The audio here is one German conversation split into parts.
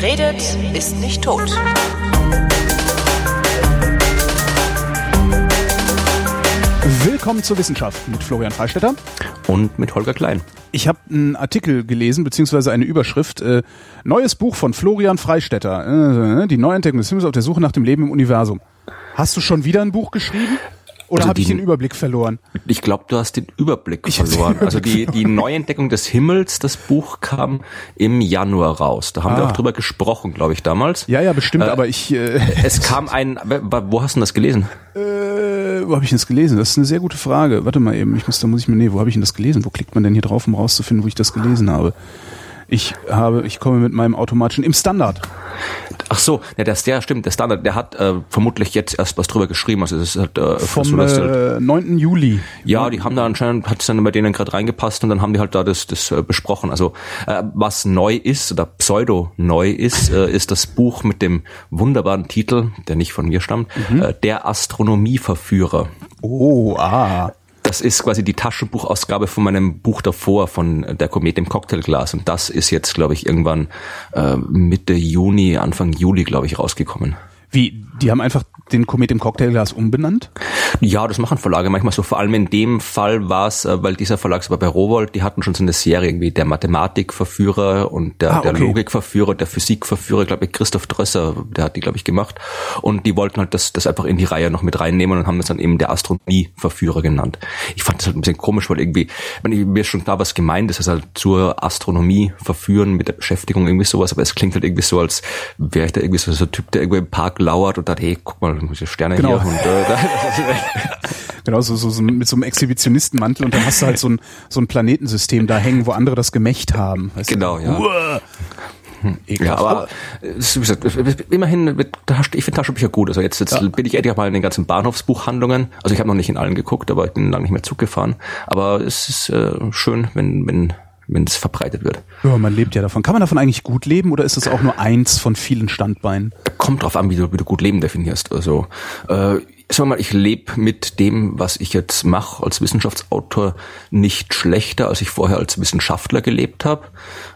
Wer redet, ist nicht tot. Willkommen zur Wissenschaft mit Florian Freistetter. Und mit Holger Klein. Ich habe einen Artikel gelesen, beziehungsweise eine Überschrift. Äh, neues Buch von Florian Freistetter. Äh, die Neuentdeckung des Himmels auf der Suche nach dem Leben im Universum. Hast du schon wieder ein Buch geschrieben? Oder Also habe ich den Überblick verloren? Ich glaube, du hast den Überblick Ich hab den verloren. Also Überblick die, die Neuentdeckung des Himmels, das Buch kam im Januar raus. Da haben wir Ah. auch drüber gesprochen, glaube ich, damals. Ja, ja, bestimmt, Äh, aber ich, äh, Es kam ein, wo hast du denn das gelesen? äh, wo habe ich denn das gelesen? Das ist eine sehr gute Frage. Warte mal eben, ich muss, da muss ich mir, nee, wo habe ich denn das gelesen? Wo klickt man denn hier drauf, um rauszufinden, wo ich das gelesen habe? Ich habe, ich komme mit meinem automatischen, im Standard. Ach so, ja, das, der stimmt, der Standard, der hat äh, vermutlich jetzt erst was drüber geschrieben. Also das ist halt, äh, Vom so, halt- äh, 9. Juli. Ja, die haben da anscheinend, hat es dann bei denen gerade reingepasst und dann haben die halt da das, das äh, besprochen. Also äh, was neu ist oder pseudo neu ist, äh, ist das Buch mit dem wunderbaren Titel, der nicht von mir stammt, äh, Der Astronomieverführer. Oh, ah. Das ist quasi die Taschenbuchausgabe von meinem Buch davor, von Der Komet im Cocktailglas. Und das ist jetzt, glaube ich, irgendwann äh, Mitte Juni, Anfang Juli, glaube ich, rausgekommen. Wie, die haben einfach den Komet im Cocktailglas umbenannt? Ja, das machen Verlage manchmal so. Vor allem in dem Fall war es, äh, weil dieser Verlag war bei Rowold, die hatten schon so eine Serie irgendwie der Mathematikverführer und der, Ah, der okay. Logikverführer, der Physikverführer, glaube ich, Christoph Drösser, der hat die, glaube ich, gemacht. Und die wollten halt das, das einfach in die Reihe noch mit reinnehmen und haben das dann eben der Astronomieverführer genannt. Ich fand das halt ein bisschen komisch, weil irgendwie, ich meine, mir ist schon klar, was gemeint ist, also halt zur Astronomie verführen mit der Beschäftigung irgendwie sowas, aber es klingt halt irgendwie so, als wäre ich da irgendwie so, so ein Typ, der irgendwo im Park lauert und sagt, hey, guck mal, die Sterne Genau. hier und äh, da, Genau, so, so, so mit so einem Exhibitionistenmantel und dann hast du halt so ein, so ein Planetensystem da hängen, wo andere das gemächt haben. Weißt du? Genau, ja. Uah. Ja, Ekelhaft. aber es ist, wie gesagt, immerhin, ich finde Taschenbücher gut. Also jetzt, jetzt bin ich endlich mal in den ganzen Bahnhofsbuchhandlungen. Also ich habe noch nicht in allen geguckt, aber ich bin lange nicht mehr Zug gefahren. Aber es ist äh, schön, wenn wenn wenn es verbreitet wird. Ja, man lebt ja davon. Kann man davon eigentlich gut leben oder ist es auch nur eins von vielen Standbeinen? Kommt drauf an, wie du, wie du gut Leben definierst. Also äh, sagen wir mal, ich lebe mit dem, was ich jetzt mache als Wissenschaftsautor, nicht schlechter, als ich vorher als Wissenschaftler gelebt habe.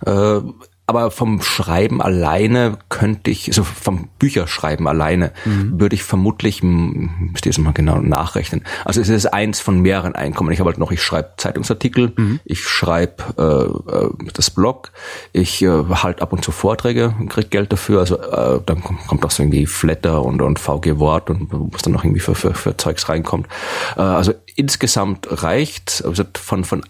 Äh, aber vom Schreiben alleine könnte ich, also vom Bücherschreiben alleine, würde ich vermutlich, hm, müsste ich jetzt mal genau nachrechnen. Also es ist eins von mehreren Einkommen. Ich habe halt noch, ich schreibe Zeitungsartikel, ich schreibe äh, äh, das Blog, ich äh, halt ab und zu Vorträge und krieg Geld dafür. Also äh, dann kommt, kommt auch so irgendwie Flatter und, und VG Wort und was dann noch irgendwie für, für, für Zeugs reinkommt. Äh, also insgesamt reicht also von, von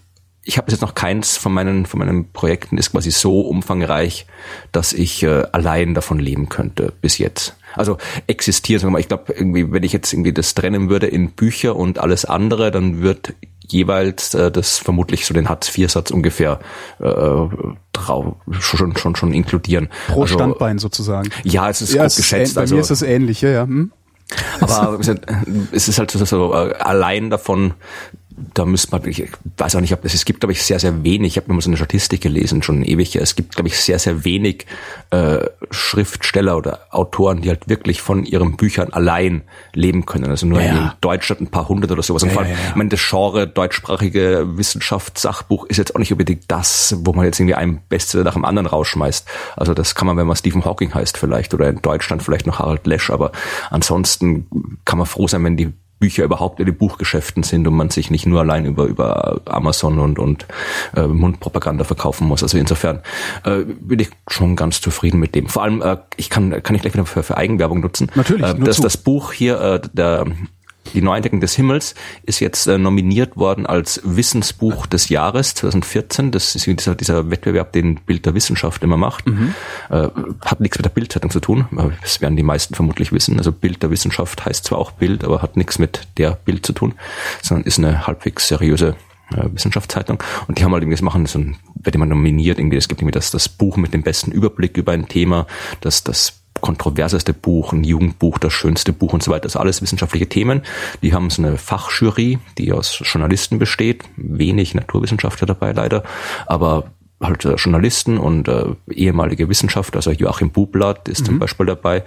ich habe jetzt noch keins von meinen von meinen Projekten ist quasi so umfangreich, dass ich äh, allein davon leben könnte bis jetzt. Also existiert, sagen wir mal, ich glaube irgendwie, wenn ich jetzt irgendwie das trennen würde in Bücher und alles andere, dann wird jeweils äh, das vermutlich so den Hartz-IV-Satz ungefähr äh, trau, schon schon schon inkludieren. Pro Also, Standbein sozusagen. Ja, es ist Ja, ist geschätzt. bei also, mir ist es ähnlich, ja, ja. Hm? aber es ist halt so, so äh, allein davon, da müsste man, ich weiß auch nicht, ob es, es gibt, glaube ich, sehr, sehr wenig, ich habe mir mal so eine Statistik gelesen, schon ewig, her. es gibt, glaube ich, sehr, sehr wenig äh, Schriftsteller oder Autoren, die halt wirklich von ihren Büchern allein leben können. Also nur Ja, in Deutschland ein paar hundert oder sowas. Und Ja, vor allem, ja, ja. ich meine, das Genre deutschsprachige Wissenschaftssachbuch ist jetzt auch nicht unbedingt das, wo man jetzt irgendwie einen Bestseller nach dem anderen rausschmeißt. Also das kann man, wenn man Stephen Hawking heißt vielleicht oder in Deutschland vielleicht noch Harald Lesch, aber ansonsten kann man froh sein, wenn die Bücher überhaupt in den Buchgeschäften sind und man sich nicht nur allein über über Amazon und und äh, Mundpropaganda verkaufen muss. Also insofern äh, bin ich schon ganz zufrieden mit dem. Vor allem äh, ich kann kann ich gleich wieder für, für Eigenwerbung nutzen. Natürlich, Äh, dass das Buch hier äh, der die Neuentdeckung des Himmels ist jetzt äh, nominiert worden als Wissensbuch des Jahres 2014. Das ist dieser, dieser Wettbewerb, den Bild der Wissenschaft immer macht. Äh, hat nichts mit der Bildzeitung zu tun. Das werden die meisten vermutlich wissen. Also Bild der Wissenschaft heißt zwar auch Bild, aber hat nichts mit der Bild zu tun, sondern ist eine halbwegs seriöse äh, Wissenschaftszeitung und die haben halt irgendwie das machen so ein, wird immer nominiert irgendwie es gibt irgendwie das das Buch mit dem besten Überblick über ein Thema das das kontroverseste Buch, ein Jugendbuch, das schönste Buch und so weiter. Das sind alles wissenschaftliche Themen. Die haben so eine Fachjury, die aus Journalisten besteht. Wenig Naturwissenschaftler dabei leider, aber halt äh, Journalisten und äh, ehemalige Wissenschaftler, also Joachim Bublatt ist zum Beispiel dabei.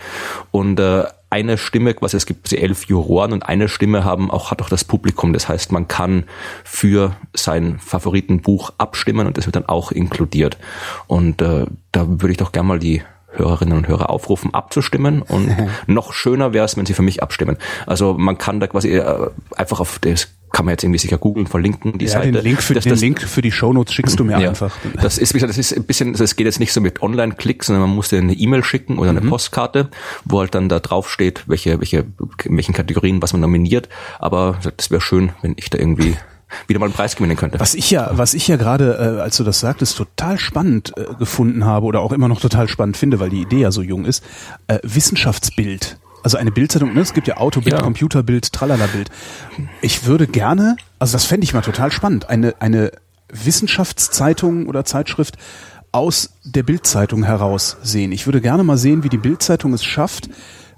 Und äh, eine Stimme, quasi es gibt elf Juroren und eine Stimme haben auch, hat auch das Publikum. Das heißt, man kann für sein Favoritenbuch abstimmen und das wird dann auch inkludiert. Und äh, da würde ich doch gerne mal die Hörerinnen und Hörer aufrufen, abzustimmen. Und noch schöner wäre es, wenn sie für mich abstimmen. Also man kann da quasi äh, einfach auf das kann man jetzt irgendwie sicher googeln, verlinken die ja, Seite. Den Link für, das, den das, Link für die Shownotes schickst du mir ja, einfach. Das ist, das ist ein bisschen, das geht jetzt nicht so mit Online-Klicks, sondern man muss dir eine E-Mail schicken oder eine mhm. Postkarte, wo halt dann da drauf steht, welche, welche, in welchen Kategorien was man nominiert. Aber das wäre schön, wenn ich da irgendwie wieder mal einen Preis gewinnen könnte. Was ich ja, was ich ja gerade, äh, als du das sagtest, total spannend äh, gefunden habe oder auch immer noch total spannend finde, weil die Idee ja so jung ist, äh, Wissenschaftsbild. Also eine Bildzeitung, ne? es gibt ja Autobild, ja. Computerbild, Tralala-Bild. Ich würde gerne, also das fände ich mal total spannend, eine, eine Wissenschaftszeitung oder Zeitschrift aus der Bildzeitung heraus sehen. Ich würde gerne mal sehen, wie die Bildzeitung es schafft,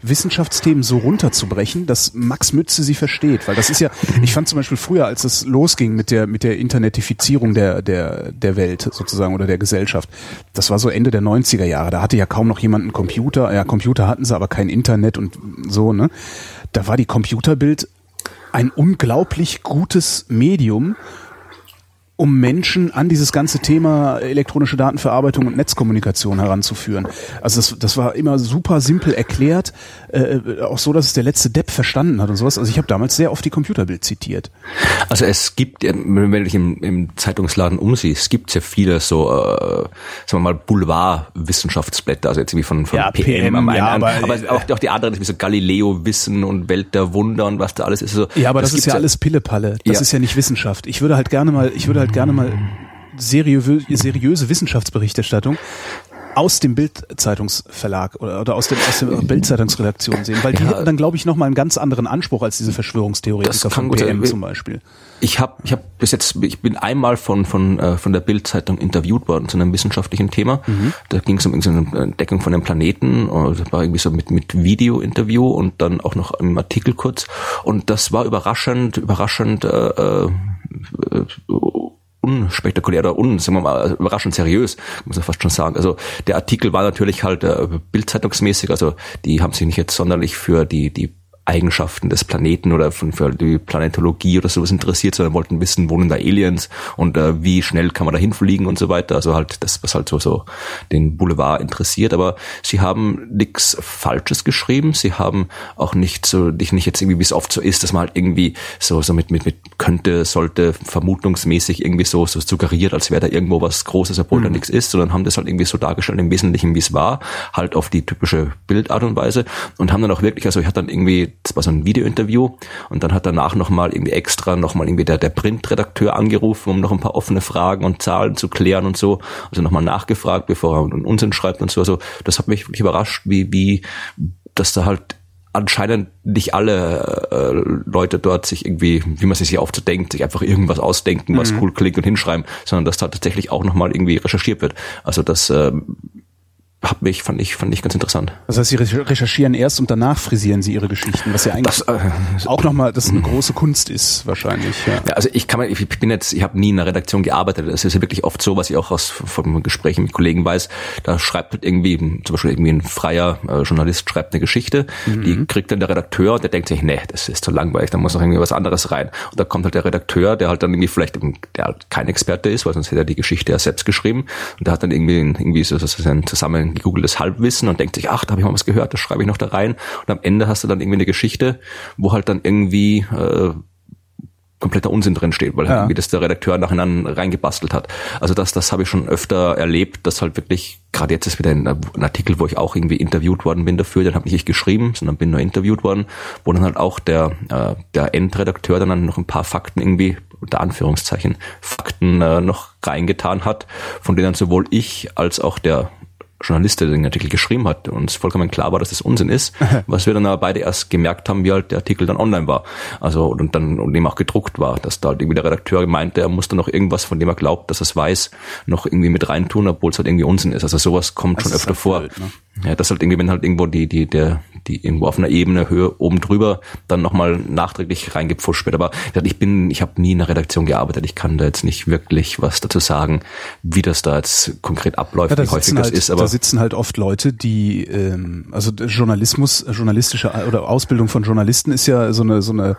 Wissenschaftsthemen so runterzubrechen, dass Max Mütze sie versteht. Weil das ist ja, ich fand zum Beispiel früher, als es losging mit der, mit der Internetifizierung der, der, der Welt sozusagen oder der Gesellschaft, das war so Ende der 90er Jahre, da hatte ja kaum noch jemand einen Computer, ja, Computer hatten sie, aber kein Internet und so, ne? Da war die Computerbild ein unglaublich gutes Medium, um Menschen an dieses ganze Thema elektronische Datenverarbeitung und Netzkommunikation heranzuführen. Also das, das war immer super simpel erklärt, äh, auch so, dass es der letzte Depp verstanden hat und sowas. Also ich habe damals sehr oft die Computerbild zitiert. Also es gibt, wenn du dich im, im Zeitungsladen umsiehst, es gibt sehr viele so, äh, sagen wir mal, Boulevard-Wissenschaftsblätter, also jetzt wie von, von ja, PM, PM am ja, einen, aber, aber auch, auch die anderen, wie so Galileo-Wissen und Welt der Wunder und was da alles ist. Also, ja, aber das, das ist ja alles Pillepalle. Das ja. ist ja nicht Wissenschaft. Ich würde halt gerne mal, ich würde halt halt gerne mal seriöse, seriöse Wissenschaftsberichterstattung aus dem Bildzeitungsverlag oder, oder aus, dem, aus der Bildzeitungsredaktion sehen, weil die ja, hätten dann, glaube ich, nochmal einen ganz anderen Anspruch als diese Verschwörungstheoretiker von PM zum Beispiel. Ich habe ich hab bis jetzt, ich bin einmal von von äh, von der Bildzeitung interviewt worden zu einem wissenschaftlichen Thema. Mhm. Da ging es um irgendeine Entdeckung von einem Planeten, und das war irgendwie so mit mit Video-Interview und dann auch noch im Artikel kurz. Und das war überraschend, überraschend. Äh, äh, unspektakulär oder un, sagen wir mal, überraschend seriös, muss man fast schon sagen. Also der Artikel war natürlich halt äh, bildzeitungsmäßig, also die haben sich nicht jetzt sonderlich für die, die Eigenschaften des Planeten oder von, für die Planetologie oder sowas interessiert, sondern wollten wissen, wohnen da Aliens und äh, wie schnell kann man da hinfliegen und so weiter. Also halt das, was halt so, so den Boulevard interessiert. Aber sie haben nichts Falsches geschrieben. Sie haben auch nicht so, nicht, nicht jetzt irgendwie, wie es oft so ist, dass man halt irgendwie so, so mit, mit, mit könnte, sollte, vermutungsmäßig irgendwie so, so suggeriert, als wäre da irgendwo was Großes, obwohl mhm. da nichts ist, sondern haben das halt irgendwie so dargestellt im Wesentlichen, wie es war, halt auf die typische Bildart und Weise und haben dann auch wirklich, also ich hatte dann irgendwie das war so ein Videointerview und dann hat danach nochmal irgendwie extra nochmal irgendwie der, der Printredakteur angerufen, um noch ein paar offene Fragen und Zahlen zu klären und so. Also nochmal nachgefragt, bevor er einen Unsinn schreibt und so. Also das hat mich wirklich überrascht, wie, wie, dass da halt anscheinend nicht alle äh, Leute dort sich irgendwie, wie man sich aufzudenkt, sich einfach irgendwas ausdenken, was mhm. cool klingt und hinschreiben, sondern dass da tatsächlich auch nochmal irgendwie recherchiert wird. Also das äh, hab mich, fand ich, fand ich ganz interessant. Das heißt, Sie recherchieren erst und danach frisieren Sie Ihre Geschichten, was ja eigentlich das, äh, auch nochmal, das eine große Kunst ist, wahrscheinlich. Ja. ja also ich kann ich bin jetzt, ich habe nie in einer Redaktion gearbeitet. Das ist ja wirklich oft so, was ich auch aus von Gesprächen mit Kollegen weiß. Da schreibt halt irgendwie, zum Beispiel irgendwie ein freier äh, Journalist schreibt eine Geschichte, mhm. die kriegt dann der Redakteur und der denkt sich, nee, das ist zu langweilig, da muss noch irgendwie was anderes rein. Und da kommt halt der Redakteur, der halt dann irgendwie vielleicht, der halt kein Experte ist, weil sonst hätte er die Geschichte ja selbst geschrieben. Und der hat dann irgendwie, irgendwie so, so ein zusammen gegoogeltes Halbwissen und denkt sich, ach, da habe ich mal was gehört, das schreibe ich noch da rein. Und am Ende hast du dann irgendwie eine Geschichte, wo halt dann irgendwie äh, kompletter Unsinn drin steht, weil halt ja. irgendwie das der Redakteur nachher reingebastelt hat. Also das, das habe ich schon öfter erlebt, dass halt wirklich, gerade jetzt ist wieder ein, ein, Artikel, wo ich auch irgendwie interviewt worden bin dafür, den habe ich nicht geschrieben, sondern bin nur interviewt worden, wo dann halt auch der, äh, der Endredakteur dann noch ein paar Fakten irgendwie, unter Anführungszeichen, Fakten äh, noch reingetan hat, von denen sowohl ich als auch der Journalist, der den Artikel geschrieben hat, uns vollkommen klar war, dass das Unsinn ist, was wir dann aber beide erst gemerkt haben, wie halt der Artikel dann online war. Also und dann und dem auch gedruckt war, dass da halt irgendwie der Redakteur meinte, er musste noch irgendwas, von dem er glaubt, dass er es weiß, noch irgendwie mit reintun, obwohl es halt irgendwie Unsinn ist. Also sowas kommt das schon öfter halt vor. Blöd, ne? Ja, das halt irgendwie, wenn halt irgendwo die, die, der, die irgendwo auf einer Ebene Höhe oben drüber dann nochmal nachträglich reingepfuscht wird. Aber ich bin, ich habe nie in der Redaktion gearbeitet. Ich kann da jetzt nicht wirklich was dazu sagen, wie das da jetzt konkret abläuft, ja, wie häufig das halt, ist. Aber da sitzen halt oft Leute, die ähm, also Journalismus, journalistische oder Ausbildung von Journalisten ist ja so eine so eine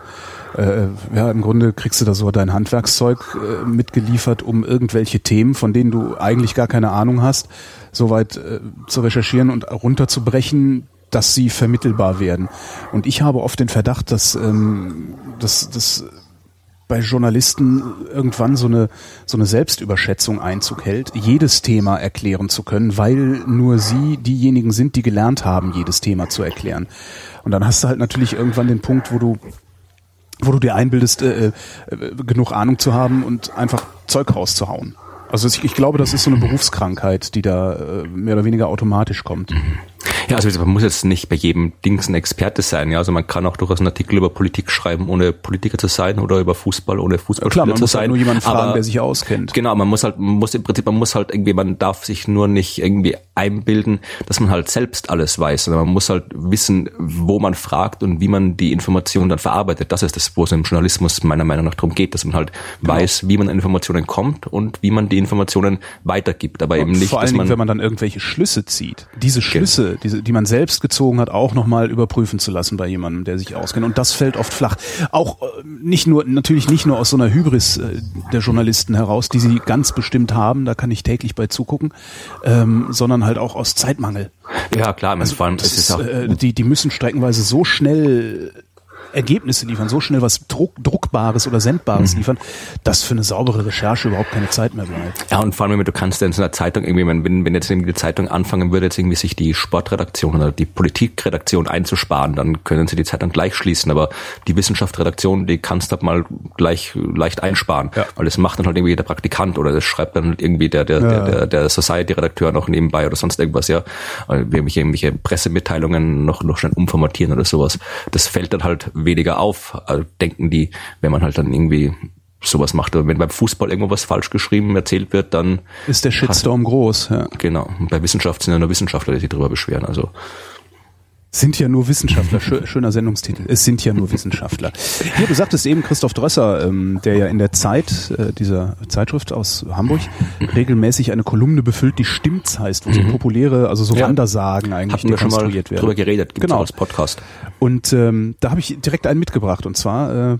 äh, ja, im Grunde kriegst du da so dein Handwerkszeug äh, mitgeliefert, um irgendwelche Themen, von denen du eigentlich gar keine Ahnung hast, soweit äh, zu recherchieren und runterzubrechen, dass sie vermittelbar werden. Und ich habe oft den Verdacht, dass, ähm, dass, dass bei Journalisten irgendwann so eine, so eine Selbstüberschätzung Einzug hält, jedes Thema erklären zu können, weil nur sie diejenigen sind, die gelernt haben, jedes Thema zu erklären. Und dann hast du halt natürlich irgendwann den Punkt, wo du wo du dir einbildest, äh, äh, genug Ahnung zu haben und einfach Zeug rauszuhauen. Also ich, ich glaube, das ist so eine Berufskrankheit, die da äh, mehr oder weniger automatisch kommt. Ja, also man muss jetzt nicht bei jedem Dings ein Experte sein. Ja, also man kann auch durchaus einen Artikel über Politik schreiben, ohne Politiker zu sein, oder über Fußball, ohne Fußballspieler Klar, man zu muss sein. halt nur jemanden fragen, Aber- der sich auskennt. Genau, man muss halt, man muss im Prinzip, man muss halt irgendwie, man darf sich nur nicht irgendwie einbilden, dass man halt selbst alles weiß, sondern man muss halt wissen, wo man fragt und wie man die Information dann verarbeitet. Das ist das, wo es im Journalismus meiner Meinung nach darum geht, dass man halt Genau. weiß, wie man an Informationen kommt und wie man die Informationen weitergibt, aber eben nicht, Vor allen Dingen, man, wenn man dann irgendwelche Schlüsse zieht. Diese Schlüsse, diese, die man selbst gezogen hat, auch nochmal überprüfen zu lassen bei jemandem, der sich auskennt. Und das fällt oft flach. Auch äh, nicht nur, natürlich nicht nur aus so einer Hybris äh, der Journalisten heraus, die sie ganz bestimmt haben, da kann ich täglich bei zugucken, ähm, sondern halt auch aus Zeitmangel. ja klar, also vor allem, Das es ist, ist auch, äh, die, die müssen streckenweise so schnell Ergebnisse liefern, so schnell was Druck, Druckbares oder Mhm. Sendbares liefern, dass für eine saubere Recherche überhaupt keine Zeit mehr bleibt. Ja, und vor allem, du kannst ja in so einer Zeitung irgendwie, wenn, wenn jetzt irgendwie die Zeitung anfangen würde, jetzt irgendwie sich die Sportredaktion oder die Politikredaktion einzusparen, dann können sie die Zeitung gleich schließen. Aber die Wissenschaftsredaktion, die kannst du halt mal gleich leicht einsparen. Ja. Weil das macht dann halt irgendwie der Praktikant oder das schreibt dann halt irgendwie der, der, der, der, der Society-Redakteur noch nebenbei oder sonst irgendwas, ja. Äh, Irgendwelche, irgendwelche Pressemitteilungen noch, noch schnell umformatieren oder sowas. Das fällt dann halt weniger auf, also denken die, wenn man halt dann irgendwie sowas macht. Wenn beim Fußball irgendwo was falsch geschrieben erzählt wird, dann Ist der Shitstorm groß, ja. genau. Und bei Wissenschaft sind ja nur Wissenschaftler, die sich darüber beschweren. Also Sind ja nur Wissenschaftler. Schö- Schöner Sendungstitel. Es sind ja nur Wissenschaftler. Hier, du sagtest eben Christoph Drösser, ähm, der ja in der Zeit, äh, dieser Zeitschrift aus Hamburg, regelmäßig eine Kolumne befüllt, die Stimmt's heißt, wo so populäre, also so Mhm. Ja. Wandersagen eigentlich hatten wir schon mal dekonstruiert werden. drüber geredet, gibt's Genau. als Podcast. Und ähm, da habe ich direkt einen mitgebracht und zwar äh,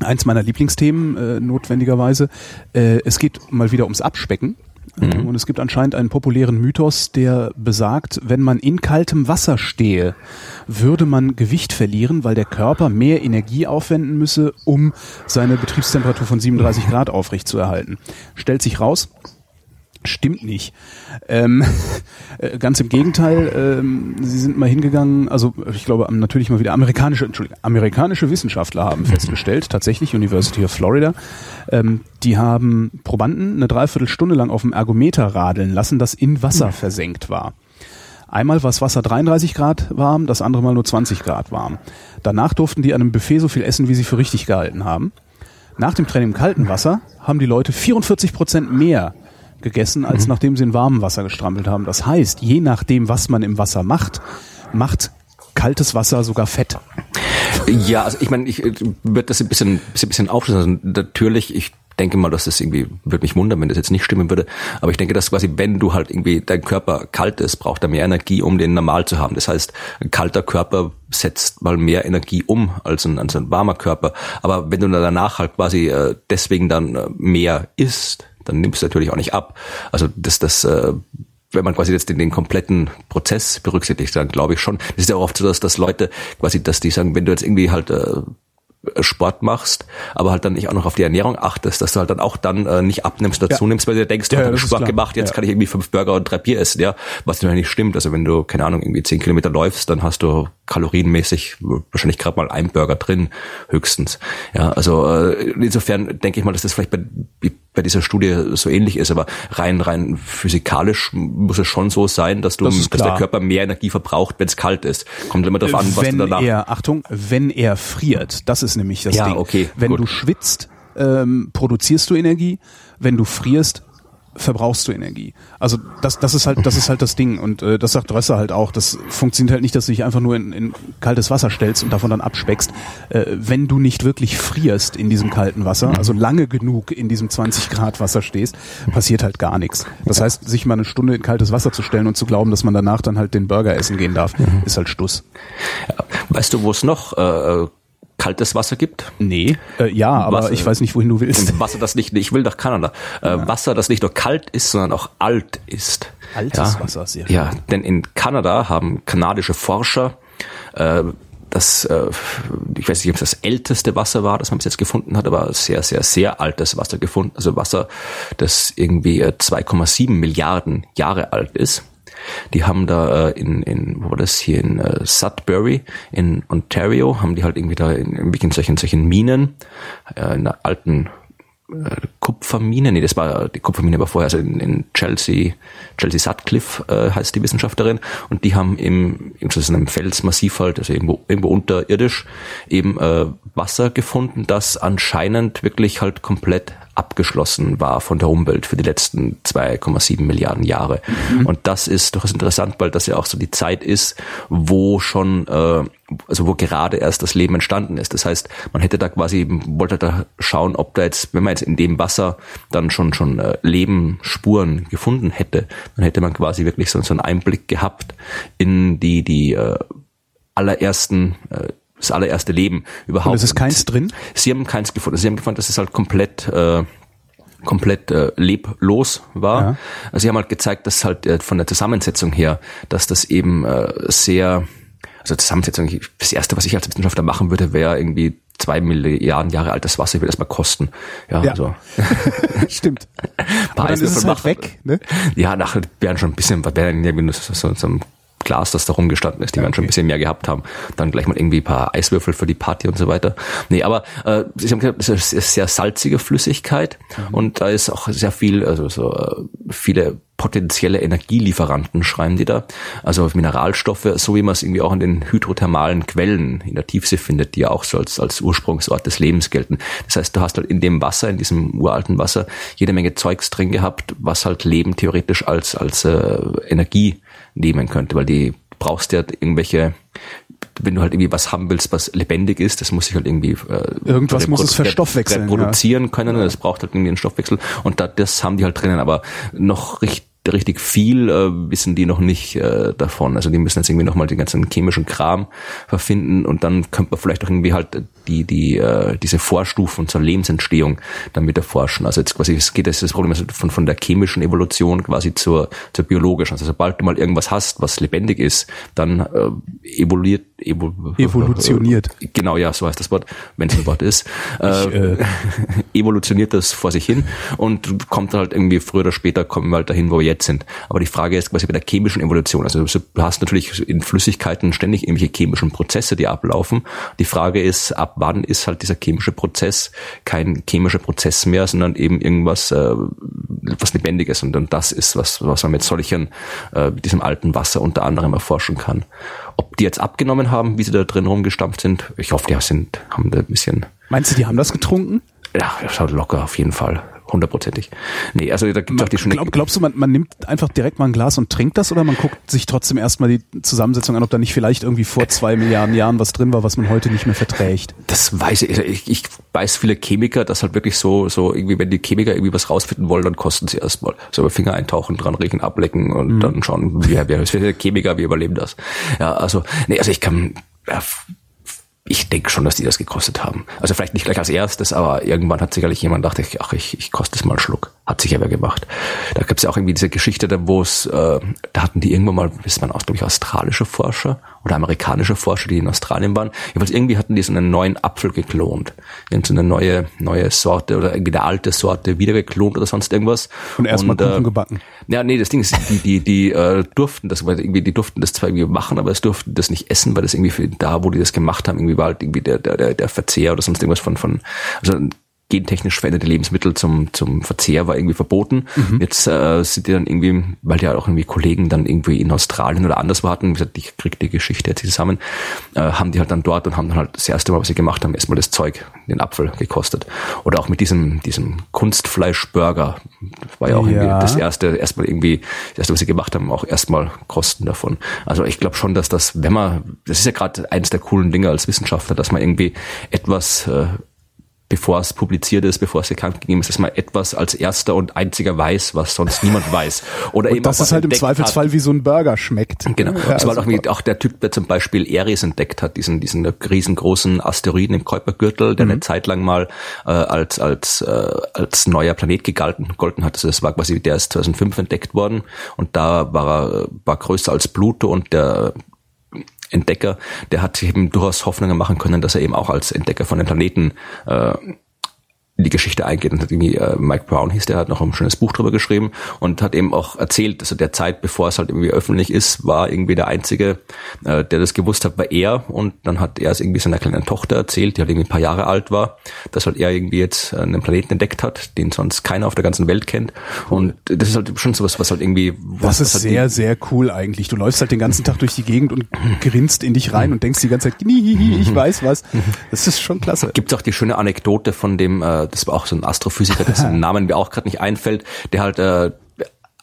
eins meiner Lieblingsthemen äh, notwendigerweise. Äh, es geht mal wieder ums Abspecken. Äh, Und es gibt anscheinend einen populären Mythos, der besagt, wenn man in kaltem Wasser stehe, würde man Gewicht verlieren, weil der Körper mehr Energie aufwenden müsse, um seine Betriebstemperatur von 37 Grad aufrechtzuerhalten. Stellt sich raus, Stimmt nicht. Ähm, äh, ganz im Gegenteil, ähm, sie sind mal hingegangen, also ich glaube natürlich mal wieder amerikanische, Entschuldigung, amerikanische Wissenschaftler haben festgestellt, tatsächlich University of Florida, ähm, die haben Probanden eine Dreiviertelstunde lang auf dem Ergometer radeln lassen, das in Wasser versenkt war. Einmal war das Wasser 33 Grad warm, das andere Mal nur 20 Grad warm. Danach durften die an einem Buffet so viel essen, wie sie für richtig gehalten haben. Nach dem Training im kalten Wasser haben die Leute 44 Prozent mehr gegessen, als nachdem sie in warmem Wasser gestrampelt haben. Das heißt, je nachdem, was man im Wasser macht, macht kaltes Wasser sogar Fett. Ja, also ich meine, ich äh, würde das ein bisschen, bisschen, bisschen aufschlüsseln. Also natürlich, ich denke mal, dass das irgendwie, würde mich wundern, wenn das jetzt nicht stimmen würde. Aber ich denke, dass quasi, wenn du halt irgendwie, dein Körper kalt ist, braucht er mehr Energie, um den normal zu haben. Das heißt, ein kalter Körper setzt mal mehr Energie um als ein, als ein warmer Körper. Aber wenn du dann danach halt quasi äh, deswegen dann äh, mehr isst, dann nimmst du natürlich auch nicht ab. Also das, das, äh, wenn man quasi jetzt den, den kompletten Prozess berücksichtigt, dann glaube ich schon. Das ist ja auch oft so, dass, dass Leute quasi, dass die sagen, wenn du jetzt irgendwie halt äh, Sport machst, aber halt dann nicht auch noch auf die Ernährung achtest, dass du halt dann auch dann äh, nicht abnimmst oder Ja. zunimmst, weil du denkst, du Ja, hast ist Sport gemacht, jetzt Ja. kann ich irgendwie fünf Burger und drei Bier essen, ja, was natürlich nicht stimmt. Also wenn du, keine Ahnung, irgendwie zehn Kilometer läufst, dann hast du kalorienmäßig wahrscheinlich gerade mal ein Burger drin, höchstens. Ja, also äh, insofern denke ich mal, dass das vielleicht bei, bei dieser Studie so ähnlich ist, aber rein rein physikalisch muss es schon so sein, dass du, Das dass der. Körper mehr Energie verbraucht, wenn es kalt ist. Kommt immer darauf an, was wenn du danach. er, Achtung, wenn er friert, das ist nämlich das Ja, Ding. okay, wenn gut. du schwitzt, ähm, produzierst du Energie. Wenn du frierst, verbrauchst du Energie. Also das, das ist halt, das ist halt das Ding. Und äh, das sagt Drösser halt auch. Das funktioniert halt nicht, dass du dich einfach nur in, in kaltes Wasser stellst und davon dann abspeckst. Äh, wenn du nicht wirklich frierst in diesem kalten Wasser, also lange genug in diesem 20 Grad Wasser stehst, passiert halt gar nichts. Das heißt, sich mal eine Stunde in kaltes Wasser zu stellen und zu glauben, dass man danach dann halt den Burger essen gehen darf, ist halt Stuss. Weißt du, wo es noch äh, kaltes Wasser gibt? Nee, äh, ja, aber Wasser, ich weiß nicht, wohin du willst. Wasser, das nicht, ich will nach Kanada. Äh, ja. Wasser, das nicht nur kalt ist, sondern auch alt ist. Altes ja, Wasser, sehr Ja, denn in Kanada haben kanadische Forscher äh, das, äh, ich weiß nicht, ob es das älteste Wasser war, das man bis jetzt gefunden hat, aber sehr, sehr, sehr altes Wasser gefunden. Also Wasser, das irgendwie 2,7 Milliarden Jahre alt ist. Die haben da äh, in, in, wo war das hier? In äh, Sudbury in Ontario, haben die halt irgendwie da in, in solchen, solchen Minen, äh, in einer alten äh, Kupfermine, nee, das war die Kupfermine war vorher, also in, in Chelsea, Chelsea Sutcliffe äh, heißt die Wissenschaftlerin, und die haben im, in so einem Felsmassiv halt, also irgendwo, irgendwo unterirdisch, eben äh, Wasser gefunden, das anscheinend wirklich halt komplett abgeschlossen war von der Umwelt für die letzten 2,7 Milliarden Jahre. Mhm. Und das ist durchaus interessant, weil das ja auch so die Zeit ist, wo schon, äh, also wo gerade erst das Leben entstanden ist. Das heißt, man hätte da quasi, wollte da schauen, ob da jetzt, wenn man jetzt in dem Wasser dann schon schon äh, Lebensspuren gefunden hätte, dann hätte man quasi wirklich so, so einen Einblick gehabt in die die äh, allerersten äh, das allererste Leben überhaupt. Und es ist keins drin? Sie haben keins gefunden. Sie haben gefunden, dass es halt komplett äh, komplett äh, leblos war. Ja. Also sie haben halt gezeigt, dass halt äh, von der Zusammensetzung her, dass das eben äh, sehr, also Zusammensetzung, das erste, was ich als Wissenschaftler machen würde, wäre irgendwie zwei Milliarden Jahre altes Wasser würde erstmal kosten. Ja, ja. also. Stimmt. Aber dann ist es halt weg, ne? Ja, nachher wären schon ein bisschen, wären irgendwie so, so, so ein Glas, das da rumgestanden ist. Die okay. werden schon ein bisschen mehr gehabt haben. Dann gleich mal irgendwie ein paar Eiswürfel für die Party und so weiter. Nee, aber äh, Sie haben gesagt, es ist eine sehr salzige Flüssigkeit mhm. und da ist auch sehr viel, also so äh, viele potenzielle Energielieferanten, schreiben die da. Also Mineralstoffe, so wie man es irgendwie auch in den hydrothermalen Quellen in der Tiefsee findet, die ja auch so als, als Ursprungsort des Lebens gelten. Das heißt, du hast halt in dem Wasser, in diesem uralten Wasser, jede Menge Zeugs drin gehabt, was halt Leben theoretisch als, als äh, Energie nehmen könnte, weil die brauchst ja irgendwelche wenn du halt irgendwie was haben willst, was lebendig ist, das muss sich halt irgendwie äh, irgendwas muss es verstoffwechseln, reproduzieren ja. können. Das braucht halt irgendwie einen Stoffwechsel und da, das haben die halt drinnen, aber noch richtig richtig viel äh, wissen die noch nicht äh, davon. Also die müssen jetzt irgendwie nochmal den ganzen chemischen Kram verfinden und dann könnte man vielleicht auch irgendwie halt die, die, äh, diese Vorstufen zur Lebensentstehung damit erforschen. Also jetzt quasi, es geht das, das Problem von, von der chemischen Evolution quasi zur, zur biologischen. Also sobald du mal irgendwas hast, was lebendig ist, dann äh, evoluiert, evol evolutioniert. Äh, genau, ja, so heißt das Wort, wenn es ein Wort ist. Äh, ich, äh, evolutioniert das vor sich hin und kommt dann halt irgendwie früher oder später kommen wir halt dahin, wo wir jetzt sind. Aber die Frage ist quasi bei der chemischen Evolution. Also du hast natürlich in Flüssigkeiten ständig irgendwelche chemischen Prozesse, die ablaufen. Die Frage ist, ab wann ist halt dieser chemische Prozess kein chemischer Prozess mehr, sondern eben irgendwas, äh, was Lebendiges. Und, und das ist was, was man mit solchen, äh, diesem alten Wasser unter anderem erforschen kann. Ob die jetzt abgenommen haben, wie sie da drin rumgestampft sind, ich hoffe, die sind, haben da ein bisschen. Meinst du, die haben das getrunken? Ja, schaut locker auf jeden Fall hundertprozentig. Nee, also da gibt es auch die schöne. Glaub, glaubst du, man, man nimmt einfach direkt mal ein Glas und trinkt das oder man guckt sich trotzdem erstmal die Zusammensetzung an, ob da nicht vielleicht irgendwie vor zwei Milliarden Jahren was drin war, was man heute nicht mehr verträgt? Das weiß ich. Ich, ich weiß viele Chemiker, dass halt wirklich so, so irgendwie, wenn die Chemiker irgendwie was rausfinden wollen, dann kosten sie erstmal. So über Finger eintauchen, dran riechen, ablecken und mhm. dann schauen, wie, wer ist der Chemiker, wie überleben das. Ja, also, nee, also ich kann, ja, ich denke schon, dass die das gekostet haben. Also vielleicht nicht gleich als erstes, aber irgendwann hat sicherlich jemand gedacht, ach, ich, ich koste es mal einen Schluck. Hat sich aber gemacht. Da gibt's ja auch irgendwie diese Geschichte, wo es, äh, da hatten die irgendwann mal, das waren auch, glaube ich, australische Forscher oder amerikanische Forscher, die in Australien waren. Jedenfalls irgendwie hatten die so einen neuen Apfel geklont. Die so eine neue, neue Sorte oder irgendwie eine alte Sorte wieder geklont oder sonst irgendwas. Und erstmal Kuchen äh, gebacken. Ja, nee, das Ding ist, die, die, die äh, durften das, weil irgendwie, die durften das zwar irgendwie machen, aber es durften das nicht essen, weil das irgendwie für da, wo die das gemacht haben, irgendwie war halt irgendwie der, der, der Verzehr oder sonst irgendwas von, von, also gentechnisch veränderte Lebensmittel zum, zum Verzehr war irgendwie verboten. Mhm. Jetzt äh, sind die dann irgendwie, weil die auch irgendwie Kollegen dann irgendwie in Australien oder anders warten, wie gesagt, ich krieg die Geschichte jetzt zusammen, äh, haben die halt dann dort und haben dann halt das erste Mal, was sie gemacht haben, erstmal das Zeug, den Apfel gekostet. Oder auch mit diesem, diesem Kunstfleischburger, war ja auch ja. irgendwie das erste, erstmal irgendwie, das erste, was sie gemacht haben, auch erstmal Kosten davon. Also ich glaube schon, dass das, wenn man, das ist ja gerade eines der coolen Dinge als Wissenschaftler, dass man irgendwie etwas äh, bevor es publiziert ist, bevor es bekannt gegeben ist, dass man etwas als erster und einziger weiß, was sonst niemand weiß. Oder und eben das ist halt im Zweifelsfall hat. wie so ein Burger schmeckt. Genau. Ja, das war also auch, auch der Typ, der zum Beispiel Eris entdeckt hat, diesen, diesen riesengroßen Asteroiden im Kuipergürtel, der mhm. eine Zeit lang mal äh, als, als, äh, als neuer Planet gegalten, gegolten hat. Also das war quasi, der ist 2005 entdeckt worden und da war er war größer als Pluto und der Entdecker, der hat eben durchaus Hoffnungen machen können, dass er eben auch als Entdecker von den Planeten äh, in die Geschichte eingeht und hat irgendwie äh, Mike Brown hieß, der hat noch ein schönes Buch drüber geschrieben und hat eben auch erzählt, also der Zeit, bevor es halt irgendwie öffentlich ist, war irgendwie der einzige, äh, der das gewusst hat, war er und dann hat er es irgendwie seiner kleinen Tochter erzählt, die halt irgendwie ein paar Jahre alt war, dass halt er irgendwie jetzt einen Planeten entdeckt hat, den sonst keiner auf der ganzen Welt kennt und das ist halt schon sowas, was halt irgendwie das ist halt sehr sehr cool eigentlich. Du läufst halt den ganzen Tag durch die Gegend und grinst in dich rein und denkst die ganze Zeit, ich weiß was. Das ist schon klasse. Gibt es auch die schöne Anekdote von dem äh, das war auch so ein Astrophysiker, dessen Namen mir auch gerade nicht einfällt, der halt äh,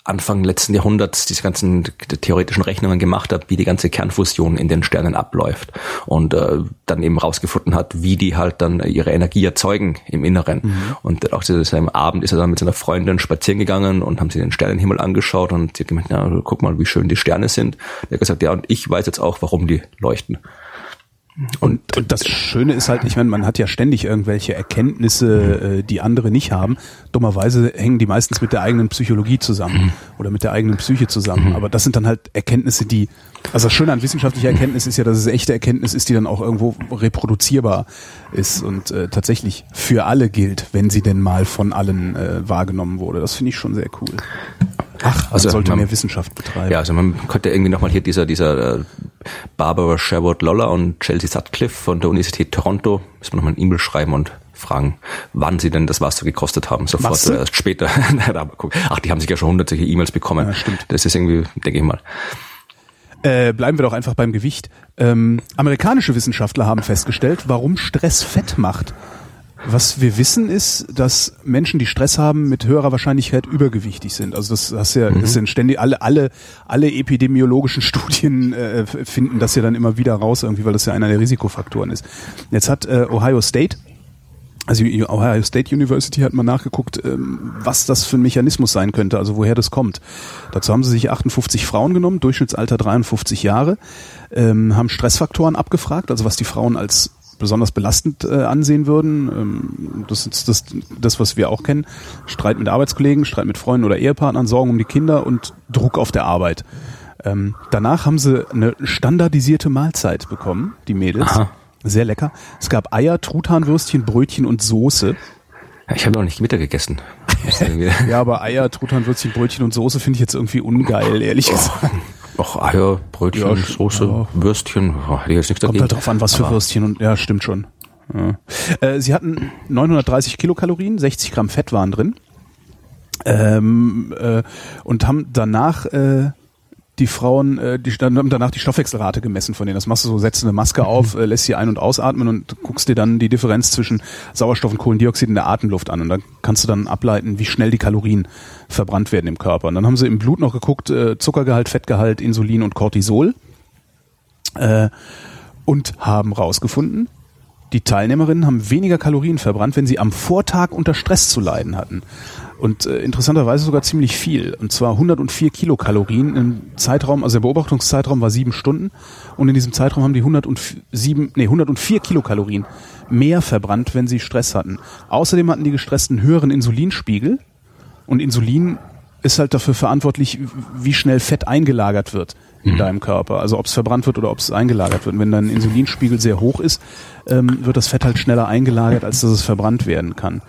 Anfang letzten Jahrhunderts diese ganzen theoretischen Rechnungen gemacht hat, wie die ganze Kernfusion in den Sternen abläuft und äh, dann eben rausgefunden hat, wie die halt dann ihre Energie erzeugen im Inneren. Mhm. Und auch zu seinem Abend ist er dann mit seiner Freundin spazieren gegangen und haben sie den Sternenhimmel angeschaut und sie hat gemeint, ja, guck mal, wie schön die Sterne sind. Er hat gesagt, ja, und ich weiß jetzt auch, warum die leuchten. Und, und das Schöne ist halt, ich meine, man hat ja ständig irgendwelche Erkenntnisse, äh, die andere nicht haben. Dummerweise hängen die meistens mit der eigenen Psychologie zusammen oder mit der eigenen Psyche zusammen. Aber das sind dann halt Erkenntnisse, die, also das Schöne an wissenschaftlicher Erkenntnis ist ja, dass es echte Erkenntnis ist, die dann auch irgendwo reproduzierbar ist und äh, tatsächlich für alle gilt, wenn sie denn mal von allen äh, wahrgenommen wurde. Das finde ich schon sehr cool. Ach, also sollte man, mehr Wissenschaft betreiben. Ja, also man könnte irgendwie nochmal hier dieser, dieser äh, Barbara Sherwood Loller und Chelsea Sutcliffe von der Universität Toronto, müssen wir nochmal ein E-Mail schreiben und fragen, wann sie denn das Wasser gekostet haben. Sofort oder erst später. Ach, die haben sich ja schon hunderte E-Mails bekommen. Ja, stimmt. Das ist irgendwie, denke ich mal. Äh, bleiben wir doch einfach beim Gewicht. Ähm, amerikanische Wissenschaftler haben festgestellt, warum Stress Fett macht. Was wir wissen ist, dass Menschen, die Stress haben, mit höherer Wahrscheinlichkeit übergewichtig sind. Also das hast ja, mhm. das sind ständig alle, alle, alle epidemiologischen Studien äh, finden das ja dann immer wieder raus, irgendwie, weil das ja einer der Risikofaktoren ist. Jetzt hat äh, Ohio State also Ohio State University hat mal nachgeguckt, ähm, was das für ein Mechanismus sein könnte, also woher das kommt. Dazu haben sie sich 58 Frauen genommen, Durchschnittsalter 53 Jahre, ähm, haben Stressfaktoren abgefragt, also was die Frauen als besonders belastend äh, ansehen würden. Ähm, das ist das, das, was wir auch kennen. Streit mit Arbeitskollegen, Streit mit Freunden oder Ehepartnern, Sorgen um die Kinder und Druck auf der Arbeit. Danach haben sie eine standardisierte Mahlzeit bekommen, die Mädels. Aha. Sehr lecker. Es gab Eier, Truthahnwürstchen, Brötchen und Soße. Ich habe noch nicht Mittag gegessen. ja, aber Eier, Truthahnwürstchen, Brötchen und Soße finde ich jetzt irgendwie ungeil, ehrlich oh. gesagt. Ach, Eier, Brötchen, ja, Soße, ja. Würstchen, oh, hätte ich jetzt nichts Kommt halt drauf an, was für Würstchen und ja, stimmt schon. Ja. Äh, sie hatten 930 Kilokalorien, 60 Gramm Fett waren drin ähm, äh, und haben danach äh, die Frauen, äh, die dann haben danach die Stoffwechselrate gemessen von denen. Das machst du so, setzt eine Maske auf, äh, lässt sie ein- und ausatmen und guckst dir dann die Differenz zwischen Sauerstoff und Kohlendioxid in der Atemluft an. Und dann kannst du dann ableiten, wie schnell die Kalorien verbrannt werden im Körper. Und dann haben sie im Blut noch geguckt, äh, Zuckergehalt, Fettgehalt, Insulin und Cortisol. Äh, und haben rausgefunden, die Teilnehmerinnen haben weniger Kalorien verbrannt, wenn sie am Vortag unter Stress zu leiden hatten. Und äh, interessanterweise sogar ziemlich viel. Und zwar 104 Kilokalorien im Zeitraum, also der Beobachtungszeitraum war sieben Stunden. Und in diesem Zeitraum haben die 107, nee, 104 Kilokalorien mehr verbrannt, wenn sie Stress hatten. Außerdem hatten die Gestressten höheren Insulinspiegel. Und Insulin ist halt dafür verantwortlich, wie schnell Fett eingelagert wird in mhm. deinem Körper. Also ob es verbrannt wird oder ob es eingelagert wird. Und wenn dein Insulinspiegel sehr hoch ist, ähm, wird das Fett halt schneller eingelagert, als dass es verbrannt werden kann.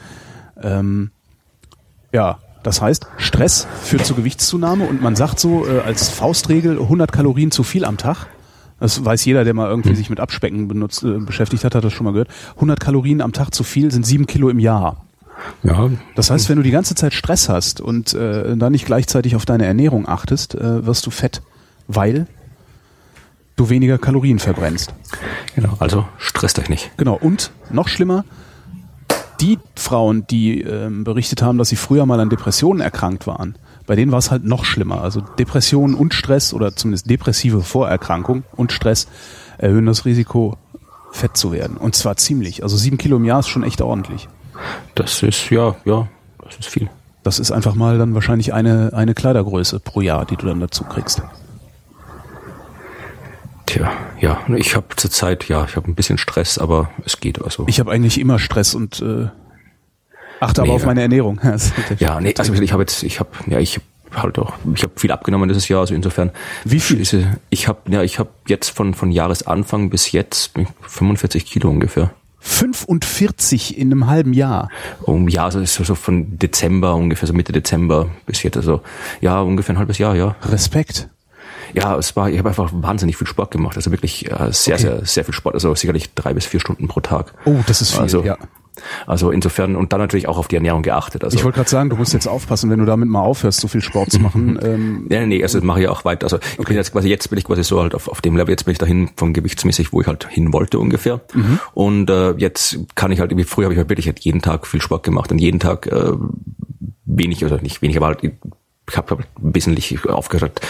Ähm, ja, das heißt, Stress führt zu Gewichtszunahme und man sagt so äh, als Faustregel 100 Kalorien zu viel am Tag. Das weiß jeder, der mal irgendwie hm. sich mit Abspecken benutzt, äh, beschäftigt hat, hat das schon mal gehört. 100 Kalorien am Tag zu viel sind sieben Kilo im Jahr. Ja. Das heißt, wenn du die ganze Zeit Stress hast und äh, dann nicht gleichzeitig auf deine Ernährung achtest, äh, wirst du fett, weil du weniger Kalorien verbrennst. Genau, also stresst euch nicht. Genau, und noch schlimmer, die Frauen, die ähm, berichtet haben, dass sie früher mal an Depressionen erkrankt waren, bei denen war es halt noch schlimmer. Also Depressionen und Stress oder zumindest depressive Vorerkrankung und Stress erhöhen das Risiko fett zu werden. Und zwar ziemlich. Also sieben Kilo im Jahr ist schon echt ordentlich. Das ist, ja, ja, das ist viel. Das ist einfach mal dann wahrscheinlich eine, eine Kleidergröße pro Jahr, die du dann dazu kriegst. Tja, ja, ich habe zurzeit, ja, ich habe ein bisschen Stress, aber es geht also. Ich habe eigentlich immer Stress und äh, achte aber auf meine Ernährung. ja, nee, also ich habe jetzt, ich habe, ja, ich halt auch, ich habe viel abgenommen dieses Jahr, also insofern. Wie viel? Ich habe, ja, ich habe jetzt von von Jahresanfang bis jetzt 45 Kilo ungefähr. 45 in einem halben Jahr. Um ja, also so, so von Dezember ungefähr, so Mitte Dezember bis jetzt, also ja, ungefähr ein halbes Jahr, ja. Respekt. Ja, es war, ich habe einfach wahnsinnig viel Sport gemacht, also wirklich äh, sehr, okay. sehr, sehr viel Sport, also sicherlich drei bis vier Stunden pro Tag. Oh, das ist viel, also, ja. Also insofern und dann natürlich auch auf die Ernährung geachtet. Also ich wollte gerade sagen, du musst jetzt aufpassen, wenn du damit mal aufhörst, so viel Sport zu machen. ähm ja, nee, also mache ich auch weiter. Also ich okay. bin jetzt quasi jetzt bin ich quasi so halt auf, auf dem Level. Jetzt bin ich dahin vom gewichtsmäßig, wo ich halt hin wollte ungefähr. Mhm. Und äh, jetzt kann ich halt wie früher habe ich halt wirklich halt jeden Tag viel Sport gemacht und jeden Tag äh, wenig oder nicht wenig, aber halt ich habe wesentlich aufgehört,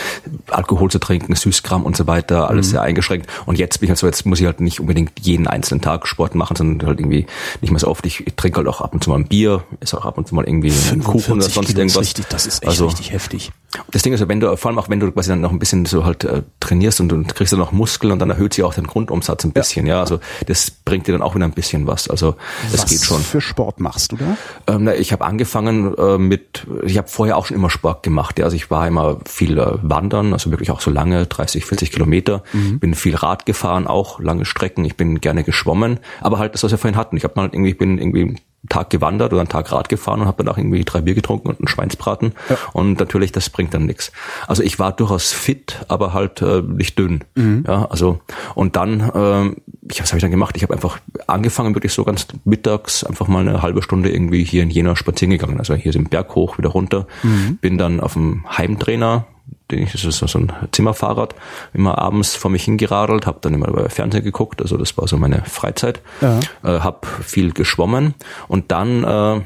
Alkohol zu trinken, Süßkram und so weiter, alles mhm. sehr eingeschränkt. Und jetzt bin ich halt so, jetzt muss ich halt nicht unbedingt jeden einzelnen Tag Sport machen, sondern halt irgendwie nicht mehr so oft. Ich, ich trinke halt auch ab und zu mal ein Bier, ist auch ab und zu mal irgendwie ein Kuchen oder sonst Kilo irgendwas. Richtig, das ist echt also, richtig heftig. Das Ding ist, wenn du, vor allem auch wenn du quasi dann noch ein bisschen so halt äh, trainierst und du kriegst dann noch Muskeln und dann erhöht sich auch dein Grundumsatz ein bisschen, ja. ja. Also das bringt dir dann auch wieder ein bisschen was. Also was geht schon. Was für Sport machst du da? Ähm, na, ich habe angefangen äh, mit, ich habe vorher auch schon immer Sport gemacht. Ja. Also ich war immer viel äh, wandern, also wirklich auch so lange, 30, 40 Kilometer. Mhm. Bin viel Rad gefahren, auch lange Strecken. Ich bin gerne geschwommen, aber halt das, was wir vorhin hatten. Ich habe mal irgendwie, ich bin irgendwie Tag gewandert oder einen Tag Rad gefahren und habe danach irgendwie drei Bier getrunken und einen Schweinsbraten. Ja. Und natürlich, das bringt dann nichts. Also ich war durchaus fit, aber halt äh, nicht dünn. Mhm. Ja, also und dann, äh, ich, was habe ich dann gemacht? Ich habe einfach angefangen, wirklich so ganz mittags einfach mal eine halbe Stunde irgendwie hier in Jena spazieren gegangen. Also hier sind Berg hoch, wieder runter. Mhm. Bin dann auf dem Heimtrainer den ich, das ist so ein Zimmerfahrrad, immer abends vor mich hingeradelt, habe dann immer bei Fernsehen geguckt, also das war so meine Freizeit, ja. äh, habe viel geschwommen und dann äh,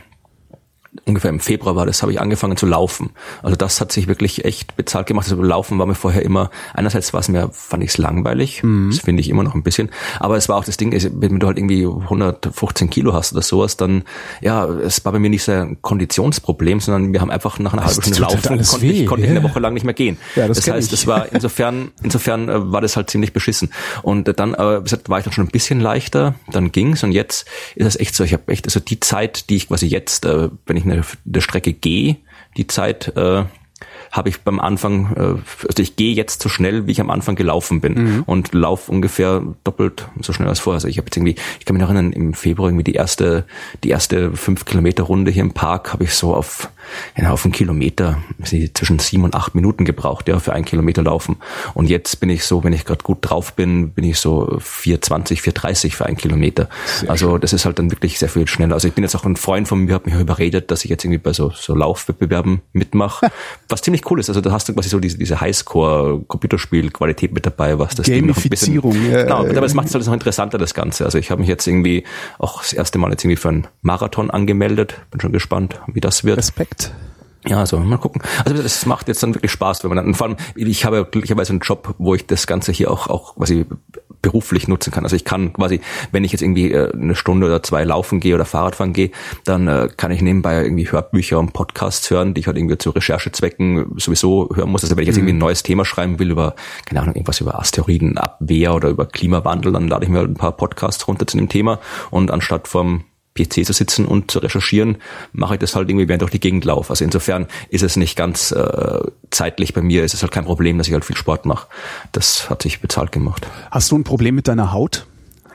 ungefähr im Februar war das, habe ich angefangen zu laufen. Also das hat sich wirklich echt bezahlt gemacht. Also Laufen war mir vorher immer, einerseits war es mir, fand ich es langweilig, mhm. das finde ich immer noch ein bisschen, aber es war auch das Ding, wenn du halt irgendwie 115 Kilo hast oder sowas, dann, ja, es war bei mir nicht so ein Konditionsproblem, sondern wir haben einfach nach einer halben Stunde laufen, konnte, ich, konnte ich eine Woche lang nicht mehr gehen. Ja, das, das heißt, es war insofern, insofern äh, war das halt ziemlich beschissen. Und dann, äh, war ich dann schon ein bisschen leichter, dann ging's und jetzt ist es echt so, ich habe echt, also die Zeit, die ich quasi jetzt, äh, wenn ich eine, eine Strecke gehe, die Zeit äh, habe ich beim Anfang, äh, also ich gehe jetzt so schnell, wie ich am Anfang gelaufen bin mhm. und lauf ungefähr doppelt so schnell als vorher. Also ich habe jetzt irgendwie, ich kann mich noch erinnern, im Februar irgendwie die erste, die erste fünf Kilometer Runde hier im Park habe ich so auf, einen Kilometer zwischen sieben und acht Minuten gebraucht, ja, für einen Kilometer laufen. Und jetzt bin ich so, wenn ich gerade gut drauf bin, bin ich so 4,20, 4,30 für einen Kilometer. Sehr also das ist halt dann wirklich sehr viel schneller. Also ich bin jetzt auch ein Freund von mir, hat mich überredet, dass ich jetzt irgendwie bei so, so Laufwettbewerben mitmache, was ziemlich ziemlich cool ist. Also da hast du quasi so diese, diese Highscore-Computerspiel-Qualität mit dabei, was das Ding noch ein bisschen, ja, genau, aber es macht es halt noch interessanter, das Ganze. Also ich habe mich jetzt irgendwie auch das erste Mal jetzt irgendwie für einen Marathon angemeldet. Bin schon gespannt, wie das wird. Respekt. Ja, also mal gucken. Also das macht jetzt dann wirklich Spaß, wenn man dann, vor allem, ich habe glücklicherweise einen Job, wo ich das Ganze hier auch, auch quasi beruflich nutzen kann. Also ich kann quasi, wenn ich jetzt irgendwie äh, eine Stunde oder zwei laufen gehe oder Fahrradfahren gehe, dann äh, kann ich nebenbei irgendwie Hörbücher und Podcasts hören, die ich halt irgendwie zu Recherchezwecken sowieso hören muss. Also wenn ich jetzt irgendwie ein mhm. neues Thema schreiben will über, keine Ahnung, irgendwas über Asteroidenabwehr oder über Klimawandel, dann lade ich mir halt ein paar Podcasts runter zu dem Thema und anstatt vom PC zu sitzen und zu recherchieren, mache ich das halt irgendwie während durch die Gegend laufe. Also insofern ist es nicht ganz äh, zeitlich bei mir, ist es halt kein Problem, dass ich halt viel Sport mache. Das hat sich bezahlt gemacht. Hast du ein Problem mit deiner Haut?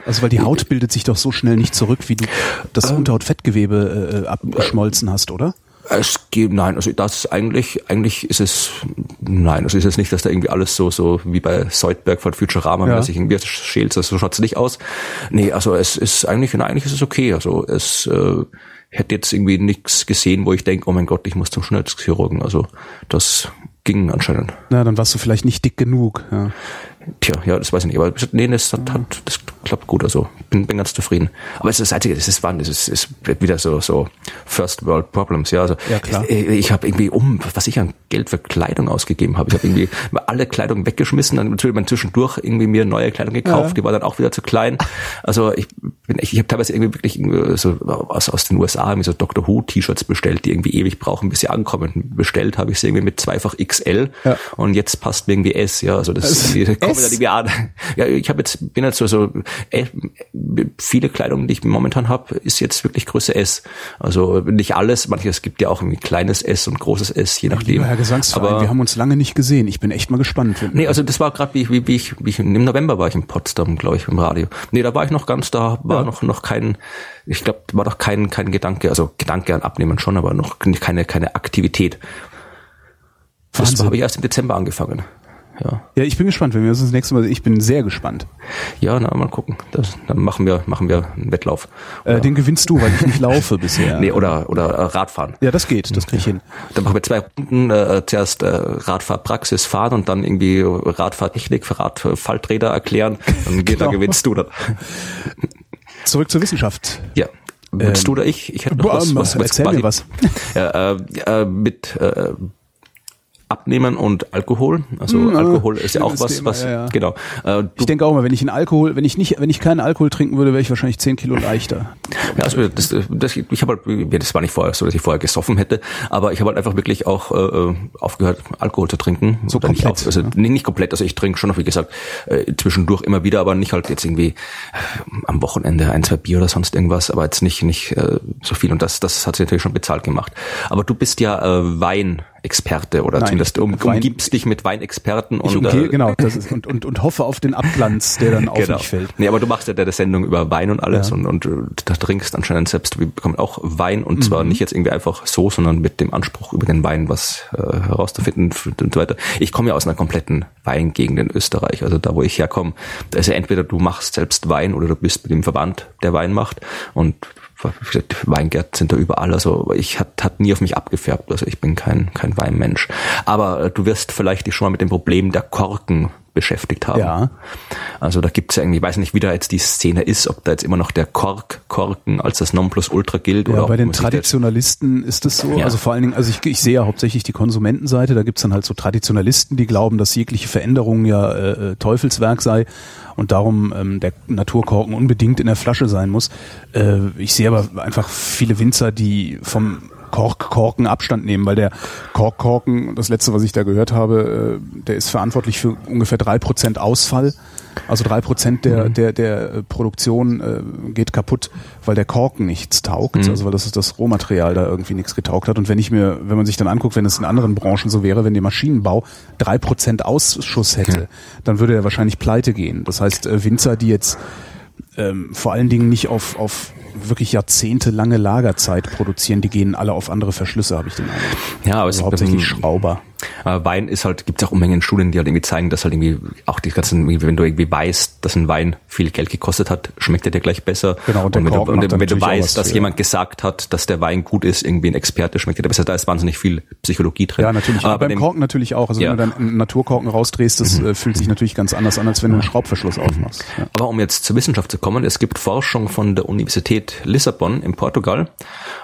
Also weil die Haut bildet sich doch so schnell nicht zurück, wie du das ähm, Unterhautfettgewebe äh, abgeschmolzen hast, oder? Es gibt, nein, also das eigentlich, eigentlich ist es, nein, also ist es nicht, dass da irgendwie alles so, so wie bei Soldberg von Futurama, ja. sich irgendwie schält, so schaut's nicht aus. Nee, also es ist eigentlich, nein, eigentlich ist es okay. Also es äh, hätte jetzt irgendwie nichts gesehen, wo ich denke, oh mein Gott, ich muss zum Schönheitschirurgen. Also das ging anscheinend. Na, dann warst du vielleicht nicht dick genug. Ja. Tja, ja, das weiß ich nicht. Aber nee, das, hat, hat, das klappt gut. Also bin, bin ganz zufrieden. Aber es ist das Einzige, das ist wann, das ist, ist wieder so so First World Problems. Ja, also Ja, klar. ich, ich habe irgendwie um, was ich an Geld für Kleidung ausgegeben habe. Ich habe irgendwie alle Kleidung weggeschmissen, dann natürlich mal zwischendurch irgendwie mir neue Kleidung gekauft. Ja. Die war dann auch wieder zu klein. Also ich bin, ich, ich habe teilweise irgendwie wirklich irgendwie so aus, aus den USA irgendwie so Doctor Who T-Shirts bestellt, die irgendwie ewig brauchen, bis sie ankommen. Bestellt habe ich sie irgendwie mit zweifach XL Ja. und jetzt passt mir irgendwie S. Ja, also das, Das- die S? dann irgendwie an. Ja, ich habe jetzt bin jetzt so so äh, viele Kleidung, die ich momentan habe, ist jetzt wirklich Größe S. Also nicht alles, manches gibt ja auch irgendwie kleines S und großes S, je nachdem. Lieber Herr Gesangsverein, Aber wir haben uns lange nicht gesehen. Ich bin echt mal gespannt. Nee, also das war gerade wie, wie, wie, ich, wie ich im November war ich in Potsdam, glaube ich, im Radio. Nee, da war ich noch ganz, da war Ja. noch noch kein, ich glaube, war noch kein kein Gedanke, also Gedanke an Abnehmen schon, aber noch keine keine Aktivität. Das Wahnsinn. habe ich erst im Dezember angefangen. Ja, ja, ich bin gespannt, wenn wir uns das nächste Mal sehen. Ich bin sehr gespannt. ja, na mal gucken. Das, dann machen wir machen wir einen Wettlauf. Äh, den gewinnst du, weil ich nicht laufe bisher. Nee, oder oder äh, Radfahren. Ja, das geht, das krieg ich hin. Dann machen wir zwei Runden, äh, zuerst äh, Radfahrpraxis fahren und dann irgendwie Radfahrtechnik für Radfalträder erklären. Dann, geht, Genau. dann gewinnst du dann. Zurück zur Wissenschaft. Ja. Willst du oder ich? Ich hätte noch was, Ähm, was, was erzähl mir was. Ja, äh, äh, mit äh, Abnehmen und Alkohol. Also Hm, äh, Alkohol ist ja auch was, Thema, was ja, ja. genau. Äh, Ich denke auch mal, wenn ich einen Alkohol, wenn ich nicht, wenn ich keinen Alkohol trinken würde, wäre ich wahrscheinlich 10 Kilo leichter. ja, also das, das, ich habe halt, ja, das war nicht vorher so, dass ich vorher gesoffen hätte, aber ich habe halt einfach wirklich auch äh, aufgehört, Alkohol zu trinken. So Oder nicht komplett, auf, also ne? nee, nicht komplett, also ich trinke schon noch, wie gesagt, äh, zwischendurch immer wieder, aber nicht halt jetzt irgendwie äh, am Wochenende ein, zwei Bier oder sonst irgendwas, aber jetzt nicht nicht äh, so viel und das das hat sich natürlich schon bezahlt gemacht. Aber du bist ja äh, Weinexperte oder Nein, zumindest um, umgibst dich mit Weinexperten und umgehe, äh, genau, das ist, und, und, und hoffe auf den Abglanz, der dann auf Genau. mich fällt. Nee, aber du machst ja deine Sendung über Wein und alles Ja. und, und äh, da trinkst anscheinend selbst, wir bekommen auch Wein und zwar Mhm. nicht jetzt irgendwie einfach so, sondern mit dem Anspruch, über den Wein was äh, herauszufinden und so weiter. Ich komme ja aus einer kompletten Weingegend in Österreich, also da, wo ich herkomme, da ist ja entweder du machst selbst Wein oder du bist mit dem Verband, der Wein macht und Weingärten sind da überall, also ich hat, hat nie auf mich abgefärbt, also ich bin kein, kein Weinmensch. Aber äh, du wirst vielleicht dich schon mal mit dem Problem der Korken beschäftigt haben. Ja. Also da gibt's ja irgendwie, ich weiß nicht, wie da jetzt die Szene ist, ob da jetzt immer noch der Kork, Korken als das Nonplusultra gilt. Ja, oder bei den Traditionalisten ist es so. Ja. Also vor allen Dingen, also ich, ich sehe ja hauptsächlich die Konsumentenseite. Da gibt's dann halt so Traditionalisten, die glauben, dass jegliche Veränderung ja äh, äh, Teufelswerk sei und darum ähm, der Naturkorken unbedingt in der Flasche sein muss. Äh, ich sehe aber einfach viele Winzer, die vom Korkkorken Abstand nehmen, weil der Korkkorken, das letzte, was ich da gehört habe, äh, der ist verantwortlich für ungefähr drei Prozent Ausfall. Also drei Prozent der, der, der äh, Produktion äh, geht kaputt, weil der Korken nichts taugt, also weil das ist das Rohmaterial da irgendwie nichts getaugt hat. Und wenn ich mir, wenn man sich dann anguckt, wenn es in anderen Branchen so wäre, wenn der Maschinenbau drei Prozent Ausschuss hätte, dann würde er wahrscheinlich pleite gehen. Das heißt, äh, Winzer, die jetzt ähm, vor allen Dingen nicht auf, auf wirklich jahrzehntelange Lagerzeit produzieren, die gehen alle auf andere Verschlüsse, habe ich den Eindruck. Ja, aber es Also hauptsächlich ähm, Schrauber. Äh, Wein ist halt, gibt's auch Unmengen Studien, die halt irgendwie zeigen, dass halt irgendwie auch die ganzen, wenn du irgendwie weißt, dass ein Wein viel Geld gekostet hat, schmeckt er dir gleich besser. Genau, und der wenn du, und wenn du weißt, dass für. jemand gesagt hat, dass der Wein gut ist, irgendwie ein Experte schmeckt er dir besser. Da ist wahnsinnig viel Psychologie drin. Ja, natürlich. Aber Aber bei beim dem- Korken natürlich auch. Also Ja. Mhm. wenn du dann einen Naturkorken rausdrehst, das äh, fühlt sich natürlich ganz anders an, als wenn du einen Schraubverschluss aufmachst. Ja. Aber um jetzt zur Wissenschaft zu kommen, es gibt Forschung von der Universität Lissabon in Portugal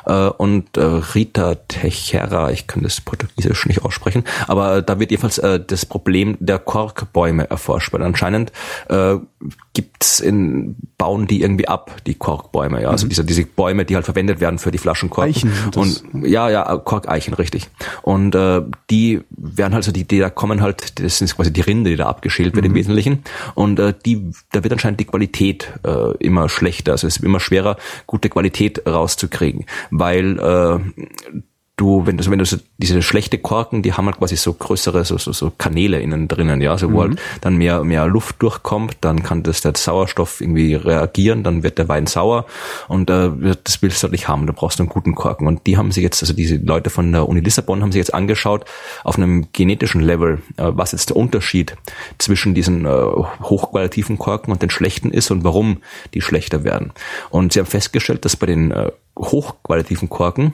äh, und äh, Rita Teixeira, ich kann das Portugiesisch nicht aussprechen, aber äh, da wird jedenfalls äh, das Problem der Korkbäume erforscht, weil anscheinend äh, gibt's in bauen die irgendwie ab, die Korkbäume, ja, also diese diese Bäume, die halt verwendet werden für die Flaschenkorken Eichen und ja, ja, Korkeichen, richtig. Und äh, die werden halt so, die, die da kommen halt, das sind quasi die Rinde, die da abgeschält wird im Wesentlichen. Und äh, die, da wird anscheinend die Qualität äh, immer schlechter. Also es ist immer schwerer, gute Qualität rauszukriegen, weil äh, du, wenn du, wenn du so diese schlechte Korken, die haben halt quasi so größere, so, so, so Kanäle innen drinnen, ja, so wo halt dann mehr, mehr Luft durchkommt, dann kann das der Sauerstoff irgendwie reagieren, dann wird der Wein sauer und äh, das willst du halt nicht haben, da brauchst du einen guten Korken. Und die haben sich jetzt, also diese Leute von der Uni Lissabon haben sich jetzt angeschaut auf einem genetischen Level, äh, was jetzt der Unterschied zwischen diesen äh, hochqualitativen Korken und den schlechten ist und warum die schlechter werden. Und sie haben festgestellt, dass bei den äh, hochqualitativen Korken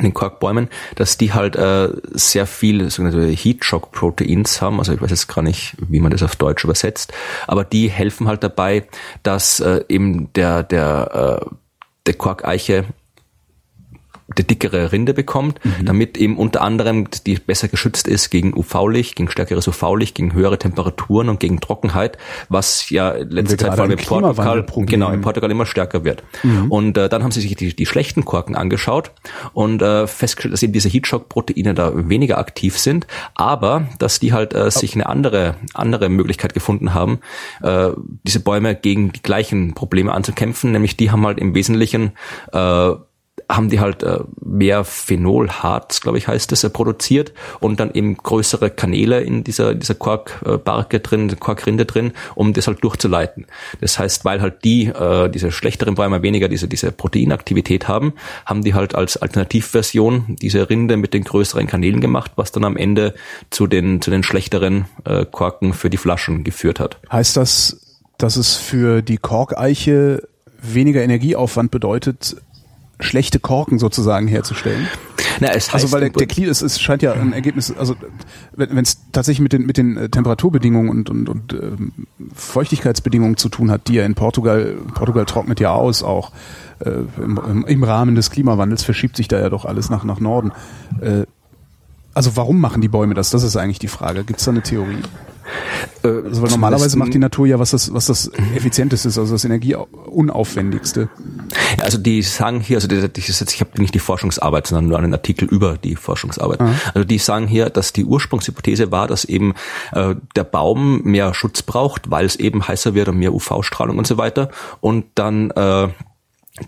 den Korkbäumen, dass die halt äh, sehr viel sogenannte Heatshock-Proteins haben. Also ich weiß jetzt gar nicht, wie man das auf Deutsch übersetzt, aber die helfen halt dabei, dass äh, eben der der äh, der Korkeiche die dickere Rinde bekommt, mhm. damit eben unter anderem die besser geschützt ist gegen UV-Licht, gegen stärkeres UV-Licht, gegen höhere Temperaturen und gegen Trockenheit, was ja letzte Zeit vor allem in Portugal, genau, in Portugal immer stärker wird. Mhm. Und äh, dann haben sie sich die, die schlechten Korken angeschaut und äh, festgestellt, dass eben diese Heatshock-Proteine da weniger aktiv sind, aber dass die halt äh, sich eine andere, andere Möglichkeit gefunden haben, äh, diese Bäume gegen die gleichen Probleme anzukämpfen, nämlich die haben halt im Wesentlichen äh, haben die halt äh, mehr Phenolharz, glaube ich, heißt es, äh, produziert und dann eben größere Kanäle in dieser, dieser Korkbarke drin, Korkrinde drin, um das halt durchzuleiten. Das heißt, weil halt die, äh, diese schlechteren Bäume weniger diese, diese Proteinaktivität haben, haben die halt als Alternativversion diese Rinde mit den größeren Kanälen gemacht, was dann am Ende zu den, zu den schlechteren äh, Korken für die Flaschen geführt hat. Heißt das, dass es für die Korkeiche weniger Energieaufwand bedeutet, schlechte Korken sozusagen herzustellen. Na, es also, heißt also weil der, der Clear ist, es scheint ja ein Ergebnis, also wenn es tatsächlich mit den mit den äh, Temperaturbedingungen und und, und ähm, Feuchtigkeitsbedingungen zu tun hat, die ja in Portugal Portugal trocknet ja aus auch äh, im, im, Rahmen des Klimawandels verschiebt sich da ja doch alles nach nach Norden. Äh, also warum machen die Bäume das? Das ist eigentlich die Frage. Gibt es da eine Theorie? Äh, also weil normalerweise macht die Natur ja was das, was das effizienteste ist, also das energieunaufwendigste. Also die sagen hier, also ich habe nicht die Forschungsarbeit, sondern nur einen Artikel über die Forschungsarbeit. Aha. Also die sagen hier, dass die Ursprungshypothese war, dass eben äh, der Baum mehr Schutz braucht, weil es eben heißer wird und mehr UV-Strahlung und so weiter. Und dann äh,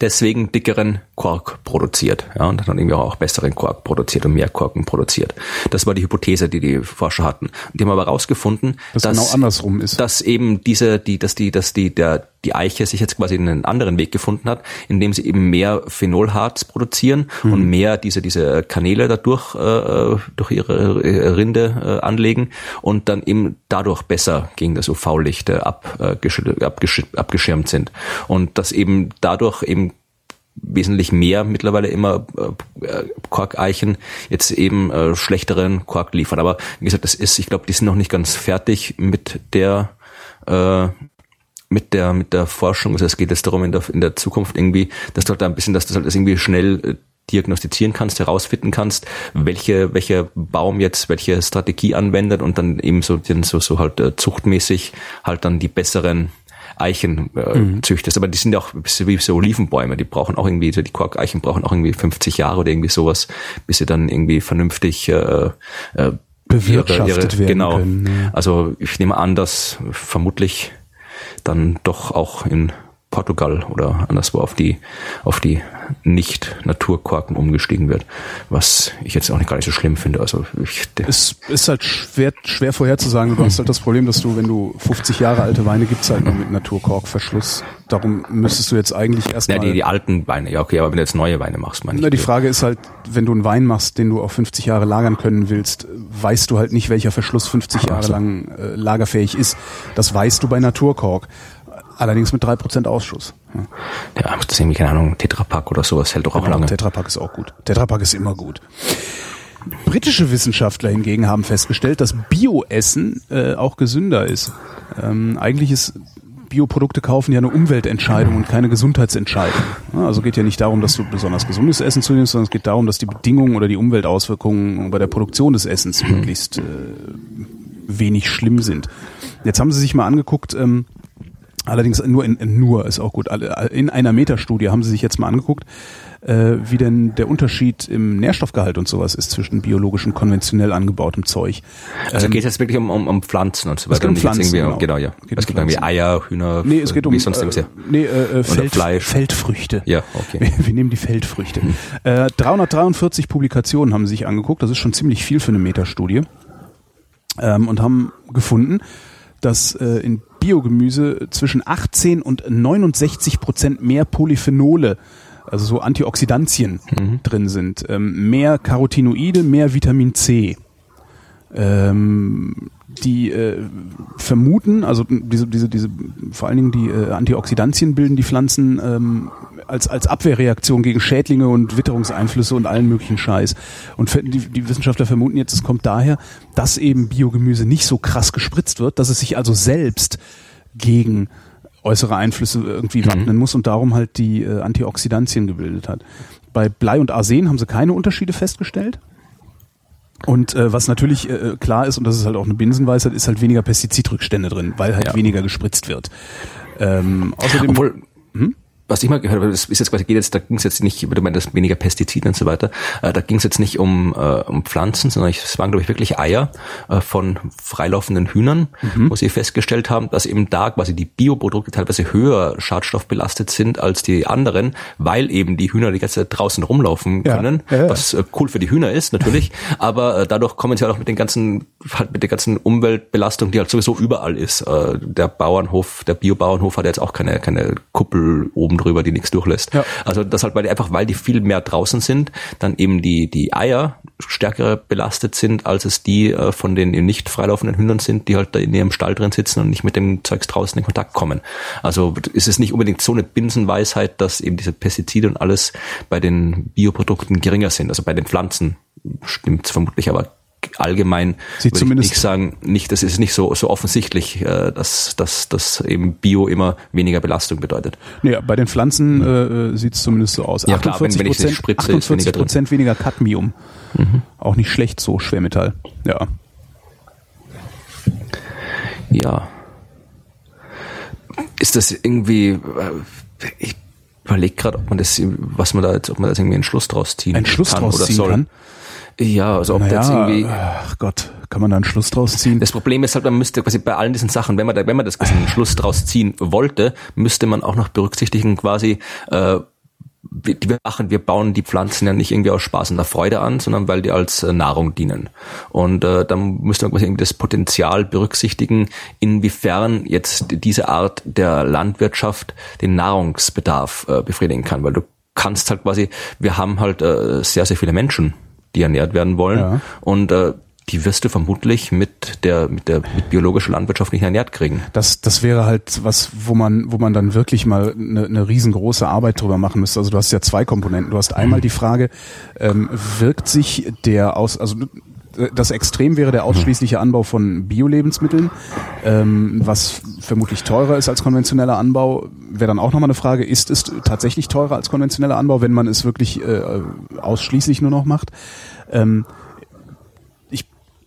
deswegen dickeren Kork produziert. Ja, und dann irgendwie auch besseren Kork produziert und mehr Korken produziert. Das war die Hypothese, die die Forscher hatten. Die haben aber herausgefunden, dass, dass genau andersrum ist. Dass eben diese, die, dass die, dass die, der, die Eiche sich jetzt quasi einen anderen Weg gefunden hat, indem sie eben mehr Phenolharz produzieren mhm. und mehr diese, diese Kanäle dadurch, äh, durch ihre Rinde äh, anlegen und dann eben dadurch besser gegen das UV-Licht äh, abgeschirmt sind. Und dass eben dadurch eben wesentlich mehr mittlerweile immer äh, Korkeichen jetzt eben äh, schlechteren Kork liefern. Aber wie gesagt, das ist, ich glaube, die sind noch nicht ganz fertig mit der äh, mit der mit der Forschung. Also es geht jetzt darum in der in der Zukunft irgendwie, dass du halt ein bisschen, dass du halt das irgendwie schnell äh, diagnostizieren kannst, herausfinden kannst, welche welcher Baum jetzt welche Strategie anwendet und dann eben so so so halt äh, zuchtmäßig halt dann die besseren Eichen äh, mhm. züchtest. Aber die sind ja auch wie so Olivenbäume, die brauchen auch irgendwie, die Korkeichen brauchen auch irgendwie 50 Jahre oder irgendwie sowas, bis sie dann irgendwie vernünftig äh, äh, bewirtschaftet ihre, werden genau. können. Ja. Also ich nehme an, dass vermutlich dann doch auch in Portugal oder anderswo auf die, auf die Nicht-Naturkorken umgestiegen wird, was ich jetzt auch nicht gar nicht so schlimm finde. Also ich, es ist halt schwer, schwer vorherzusagen. Du hast halt das Problem, dass du, wenn du 50 Jahre alte Weine gibt's halt nur mit Naturkorkverschluss. Darum müsstest du jetzt eigentlich erstmal. Ja, die, die alten Weine, ja okay, aber wenn du jetzt neue Weine machst, meine ich. Na, die Frage ist halt, wenn du einen Wein machst, den du auf 50 Jahre lagern können willst, weißt du halt nicht, welcher Verschluss 50 Jahre lang äh, lagerfähig ist. Das weißt du bei Naturkork. Allerdings mit drei Prozent Ausschuss. Ja, ja das ist irgendwie, keine Ahnung, Tetrapack oder sowas hält doch auch genau, lange. Tetrapack ist auch gut. Tetrapack ist immer gut. Britische Wissenschaftler hingegen haben festgestellt, dass Bioessen äh, auch gesünder ist. Ähm, eigentlich ist Bioprodukte kaufen ja eine Umweltentscheidung und keine Gesundheitsentscheidung. Also geht ja nicht darum, dass du besonders gesundes Essen zunimmst, sondern es geht darum, dass die Bedingungen oder die Umweltauswirkungen bei der Produktion des Essens möglichst äh, wenig schlimm sind. Jetzt haben sie sich mal angeguckt, ähm, Allerdings nur in, nur ist auch gut. In einer Metastudie haben sie sich jetzt mal angeguckt, äh, wie denn der Unterschied im Nährstoffgehalt und sowas ist zwischen biologisch und konventionell angebautem Zeug. Also ähm, geht es jetzt wirklich um, um, um Pflanzen und so weiter? Es geht um Pflanzen, genau. genau. ja. Geht es gibt irgendwie Eier, Hühner, nee, es geht um, wie sonst äh, nee, äh, Feld, Fleisch. Feldfrüchte. Ja, okay. Wir, wir nehmen die Feldfrüchte. Hm. Äh, 343 Publikationen haben sie sich angeguckt. Das ist schon ziemlich viel für eine Metastudie. Ähm, und haben gefunden, dass äh, in Biogemüse zwischen 18 und 69 Prozent mehr Polyphenole, also so Antioxidantien mhm. drin sind, ähm, mehr Carotinoide, mehr Vitamin C. Ähm, die äh, vermuten, also diese, diese, diese, vor allen Dingen die äh, Antioxidantien bilden die Pflanzen ähm, als, als Abwehrreaktion gegen Schädlinge und Witterungseinflüsse und allen möglichen Scheiß. Und die, die Wissenschaftler vermuten jetzt, es kommt daher, dass eben Biogemüse nicht so krass gespritzt wird, dass es sich also selbst gegen äußere Einflüsse irgendwie mhm. wappnen muss und darum halt die äh, Antioxidantien gebildet hat. Bei Blei und Arsen haben sie keine Unterschiede festgestellt. Und äh, was natürlich äh, klar ist, und das ist halt auch eine Binsenweisheit, ist halt weniger Pestizidrückstände drin, weil halt ja. weniger gespritzt wird. Ähm, außerdem, Obwohl, hm? Was ich mal gehört habe, das ist jetzt quasi geht jetzt, da ging es jetzt nicht, du meinst weniger Pestizide und so weiter, äh, da ging es jetzt nicht um, äh, um Pflanzen, sondern es waren, glaube ich, wirklich Eier äh, von freilaufenden Hühnern, mhm. wo sie festgestellt haben, dass eben da quasi die Bioprodukte teilweise höher schadstoffbelastet sind als die anderen, weil eben die Hühner die ganze Zeit draußen rumlaufen können, ja, ja, was äh, cool für die Hühner ist natürlich, aber äh, dadurch kommen sie halt auch mit den ganzen, halt mit der ganzen Umweltbelastung, die halt sowieso überall ist. Äh, der Bauernhof, der Biobauernhof hat jetzt auch keine, keine Kuppel oben drüber, die nichts durchlässt. Ja. Also das halt, weil die einfach, weil die viel mehr draußen sind, dann eben die, die Eier stärker belastet sind, als es die äh, von den nicht freilaufenden Hühnern sind, die halt da in ihrem Stall drin sitzen und nicht mit dem Zeugs draußen in Kontakt kommen. Also ist es nicht unbedingt so eine Binsenweisheit, dass eben diese Pestizide und alles bei den Bioprodukten geringer sind. Also bei den Pflanzen stimmt es vermutlich, aber allgemein Sie würde ich nicht sagen, nicht, das ist nicht so, so offensichtlich, äh, dass, dass, dass eben Bio immer weniger Belastung bedeutet. Nee, bei den Pflanzen äh, sieht es zumindest so aus. Ja, 48 klar, wenn, wenn Prozent, spritze, 48 Prozent weniger, weniger Cadmium. Mhm. Auch nicht schlecht, so Schwermetall. Ja. Ja. Ist das irgendwie, äh, ich überlege gerade, ob man das, was man da jetzt, ob man da irgendwie einen Schluss draus ziehen Ein Schluss kann draus oder ziehen soll. kann? Ja, also ob naja, das irgendwie. Ach Gott, kann man da einen Schluss draus ziehen? Das Problem ist halt, man müsste quasi bei allen diesen Sachen, wenn man da, wenn man das quasi einen Schluss draus ziehen wollte, müsste man auch noch berücksichtigen, quasi, äh, wir, wir machen, wir bauen die Pflanzen ja nicht irgendwie aus Spaß und der Freude an, sondern weil die als äh, Nahrung dienen. Und äh, dann müsste man quasi irgendwie das Potenzial berücksichtigen, inwiefern jetzt diese Art der Landwirtschaft den Nahrungsbedarf äh, befriedigen kann, weil du kannst halt quasi, wir haben halt äh, sehr, sehr viele Menschen die ernährt werden wollen. Ja. Und äh, die wirst du vermutlich mit der mit der mit biologischer Landwirtschaft nicht ernährt kriegen. Das das wäre halt was, wo man wo man dann wirklich mal eine, eine riesengroße Arbeit drüber machen müsste. Also du hast ja zwei Komponenten. Du hast einmal die Frage, ähm, wirkt sich der aus also das Extrem wäre der ausschließliche Anbau von Bio-Lebensmitteln, ähm, was vermutlich teurer ist als konventioneller Anbau. Wäre dann auch nochmal eine Frage, ist es tatsächlich teurer als konventioneller Anbau, wenn man es wirklich äh, ausschließlich nur noch macht? Ähm,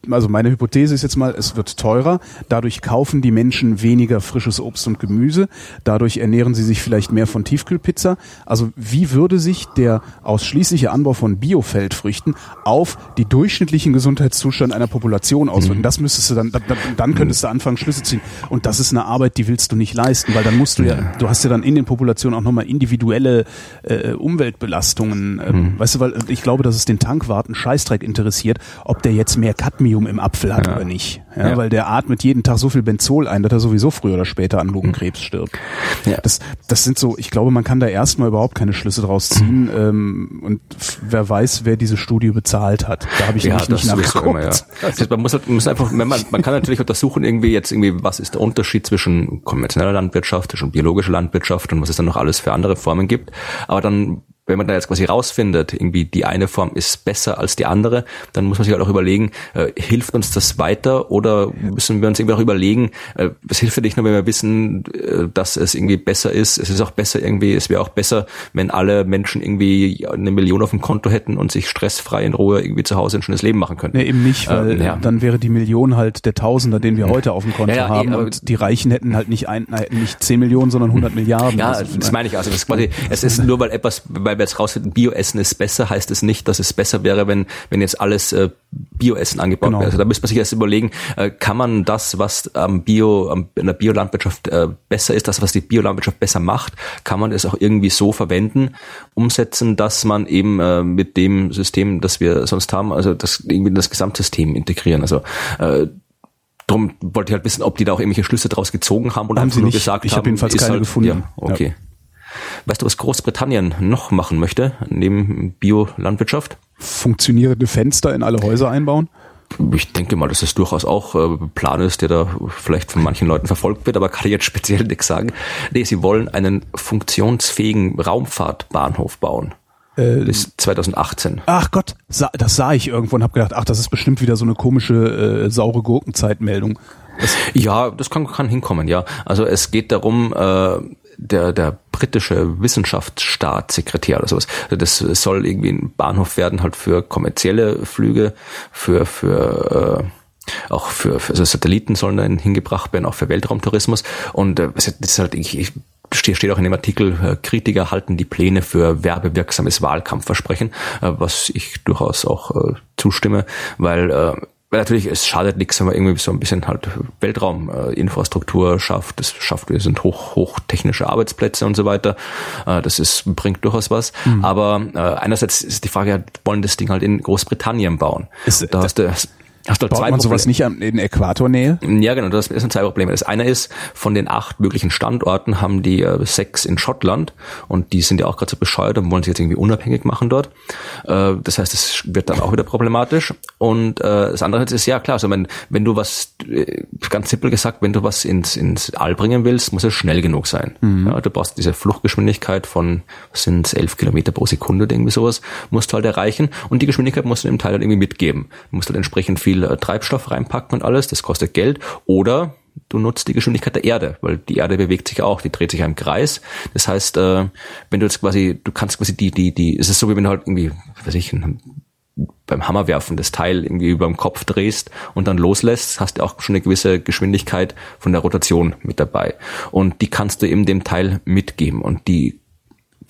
also meine Hypothese ist jetzt mal, es wird teurer. Dadurch kaufen die Menschen weniger frisches Obst und Gemüse. Dadurch ernähren sie sich vielleicht mehr von Tiefkühlpizza. Also wie würde sich der ausschließliche Anbau von Biofeldfrüchten auf die durchschnittlichen Gesundheitszustand einer Population auswirken? Mhm. Das müsstest du dann, dann, dann könntest du anfangen, Schlüsse ziehen. Und das ist eine Arbeit, die willst du nicht leisten, weil dann musst du ja, ja du hast ja dann in den Populationen auch nochmal individuelle äh, Umweltbelastungen. Ähm, mhm. Weißt du, weil ich glaube, dass es den Tankwarten Scheißdreck interessiert, ob der jetzt mehr Cadmium Cadmium im Apfel hat ja. oder nicht. Ja, ja. Weil der atmet jeden Tag so viel Benzol ein, dass er sowieso früher oder später an Lungenkrebs stirbt. Ja. Das, das sind so, ich glaube, man kann da erstmal überhaupt keine Schlüsse draus ziehen. Mhm. Ähm, und wer weiß, wer diese Studie bezahlt hat. Da habe ich ja, nicht nachgeguckt. Immer, ja. Also man muss halt, man muss einfach, wenn man, man kann natürlich untersuchen irgendwie jetzt irgendwie, was ist der Unterschied zwischen konventioneller Landwirtschaft, zwischen biologischer Landwirtschaft und was es dann noch alles für andere Formen gibt. Aber dann wenn man da jetzt quasi rausfindet, irgendwie die eine Form ist besser als die andere, dann muss man sich halt auch überlegen, äh, hilft uns das weiter oder müssen wir uns irgendwie auch überlegen, äh, es hilft ja nicht nur, wenn wir wissen, äh, dass es irgendwie besser ist, es ist auch besser irgendwie, es wäre auch besser, wenn alle Menschen irgendwie eine Million auf dem Konto hätten und sich stressfrei in Ruhe irgendwie zu Hause ein schönes Leben machen könnten. Nee, eben nicht, weil ähm, ja. dann wäre die Million halt der Tausender, den wir heute auf dem Konto ja, ja, haben eh, und die Reichen hätten halt nicht ein, nicht 10 Millionen, sondern 100 Milliarden. Ja, also, das meine ich also, das quasi, es ist nur, weil etwas, weil wir jetzt rausfinden, Bioessen ist besser, heißt es nicht, dass es besser wäre, wenn, wenn jetzt alles äh, Bioessen angebaut genau. wäre. Also da müsste man sich erst überlegen, äh, kann man das, was am Bio, am, in der Biolandwirtschaft äh, besser ist, das, was die Biolandwirtschaft besser macht, kann man es auch irgendwie so verwenden, umsetzen, dass man eben äh, mit dem System, das wir sonst haben, also das irgendwie in das Gesamtsystem integrieren. Also äh, Darum wollte ich halt wissen, ob die da auch irgendwelche Schlüsse draus gezogen haben oder haben einfach nur gesagt ich haben. Ich habe jedenfalls keine halt, gefunden. Ja, okay. Ja. Weißt du, was Großbritannien noch machen möchte, neben Biolandwirtschaft? Funktionierende Fenster in alle Häuser einbauen? ich denke mal, dass es durchaus auch äh, Plan ist, der da vielleicht von manchen Leuten verfolgt wird, aber kann ich jetzt speziell nichts sagen. Nee, sie wollen einen funktionsfähigen Raumfahrtbahnhof bauen. Äh, bis 2018. Ach Gott, das sah ich irgendwo und habe gedacht, ach, das ist bestimmt wieder so eine komische äh, saure Gurkenzeitmeldung. Das ja, das kann, kann hinkommen, ja. Also es geht darum, äh, der, der britische Wissenschaftsstaatssekretär oder sowas. Also das soll irgendwie ein Bahnhof werden, halt für kommerzielle Flüge, für, für äh, auch für, für also Satelliten sollen dann hingebracht werden, auch für Weltraumtourismus. Und äh, das ist halt, ich, ich steht auch in dem Artikel, äh, Kritiker halten die Pläne für werbewirksames Wahlkampfversprechen, äh, was ich durchaus auch äh, zustimme, weil äh, weil natürlich, es schadet nichts, wenn man irgendwie so ein bisschen halt Weltrauminfrastruktur äh, schafft. Das schafft, wir sind hoch, hochtechnische Arbeitsplätze und so weiter. Äh, das ist, bringt durchaus was. Mhm. Aber äh, einerseits ist die Frage, wollen das Ding halt in Großbritannien bauen. Ist, da hast du Hast du halt Baut zwei man sowas nicht in Äquatornähe? Ja, genau, das sind zwei Probleme. Das eine ist, von den acht möglichen Standorten haben die äh, sechs in Schottland und die sind ja auch gerade so bescheuert und wollen sich jetzt irgendwie unabhängig machen dort. Äh, das heißt, es wird dann auch wieder problematisch. Und äh, das andere ist, ja klar, also wenn, wenn du was, äh, ganz simpel gesagt, wenn du was ins, ins All bringen willst, muss es schnell genug sein. Mhm. Ja, du brauchst diese Fluchtgeschwindigkeit von, sind elf Kilometer pro Sekunde oder irgendwie sowas, musst du halt erreichen und die Geschwindigkeit musst du im Teil halt irgendwie mitgeben. Du musst halt entsprechend viel viel äh, Treibstoff reinpacken und alles, das kostet Geld. Oder du nutzt die Geschwindigkeit der Erde, weil die Erde bewegt sich auch, die dreht sich im Kreis. Das heißt, äh, wenn du jetzt quasi, du kannst quasi die, die, die, es ist so wie wenn du halt irgendwie, weiß ich, beim Hammerwerfen das Teil irgendwie über dem Kopf drehst und dann loslässt, hast du auch schon eine gewisse Geschwindigkeit von der Rotation mit dabei. Und die kannst du eben dem Teil mitgeben. Und die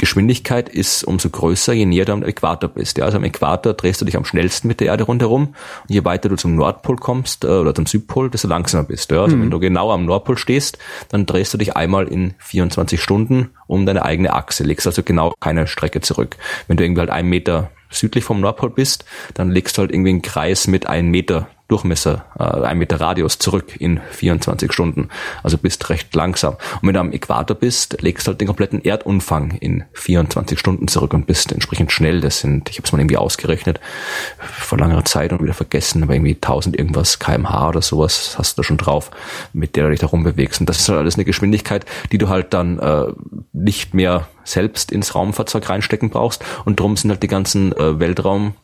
Geschwindigkeit ist umso größer, je näher du am Äquator bist. Ja, also am Äquator drehst du dich am schnellsten mit der Erde rundherum. Und je weiter du zum Nordpol kommst äh, oder zum Südpol, desto langsamer bist du. Ja. Also mhm. wenn du genau am Nordpol stehst, dann drehst du dich einmal in 24 Stunden um deine eigene Achse, legst also genau keine Strecke zurück. Wenn du irgendwie halt einen Meter südlich vom Nordpol bist, dann legst du halt irgendwie einen Kreis mit einem Meter Durchmesser, äh, ein Meter Radius zurück in 24 Stunden. Also bist recht langsam. Und wenn du am Äquator bist, legst halt den kompletten Erdumfang in 24 Stunden zurück und bist entsprechend schnell. Das sind, ich habe es mal irgendwie ausgerechnet, vor langer Zeit und wieder vergessen, aber irgendwie 1000 irgendwas kmh oder sowas hast du da schon drauf, mit der du dich da rumbewegst. Und das ist halt alles eine Geschwindigkeit, die du halt dann äh, nicht mehr selbst ins Raumfahrzeug reinstecken brauchst. Und drum sind halt die ganzen äh, Weltraum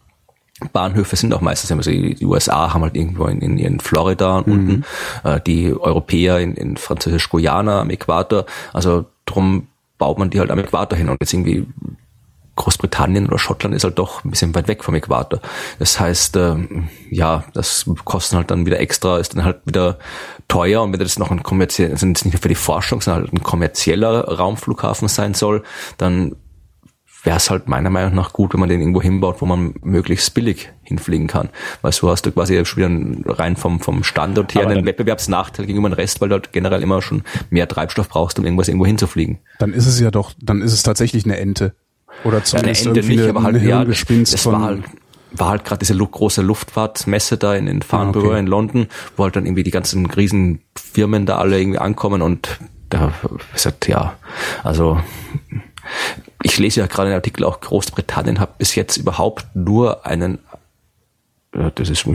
Bahnhöfe sind auch meistens, also die USA haben halt irgendwo in, in, in Florida mhm. unten, äh, die Europäer in, in Französisch-Guyana am Äquator, also drum baut man die halt am Äquator hin und jetzt irgendwie Großbritannien oder Schottland ist halt doch ein bisschen weit weg vom Äquator. Das heißt, ähm, ja, das kostet halt dann wieder extra, ist dann halt wieder teuer und wenn das noch ein kommerzieller, also nicht nur für die Forschung, sondern halt ein kommerzieller Raumflughafen sein soll, dann wäre es halt meiner Meinung nach gut, wenn man den irgendwo hinbaut, wo man möglichst billig hinfliegen kann. Weil so hast du quasi wieder rein vom, vom Standort her einen Wettbewerbsnachteil gegenüber dem Rest, weil du halt generell immer schon mehr Treibstoff brauchst, um irgendwas irgendwo hinzufliegen. Dann ist es ja doch, dann ist es tatsächlich eine Ente. Oder zumindest ja, eine Ente nicht, aber halt, ja, das war halt, war halt gerade diese große Luftfahrtmesse da in, in Farnborough okay. in London, wo halt dann irgendwie die ganzen Riesenfirmen da alle irgendwie ankommen und da gesagt, ja, also ich lese ja gerade den Artikel auch Großbritannien hat bis jetzt überhaupt nur einen das ist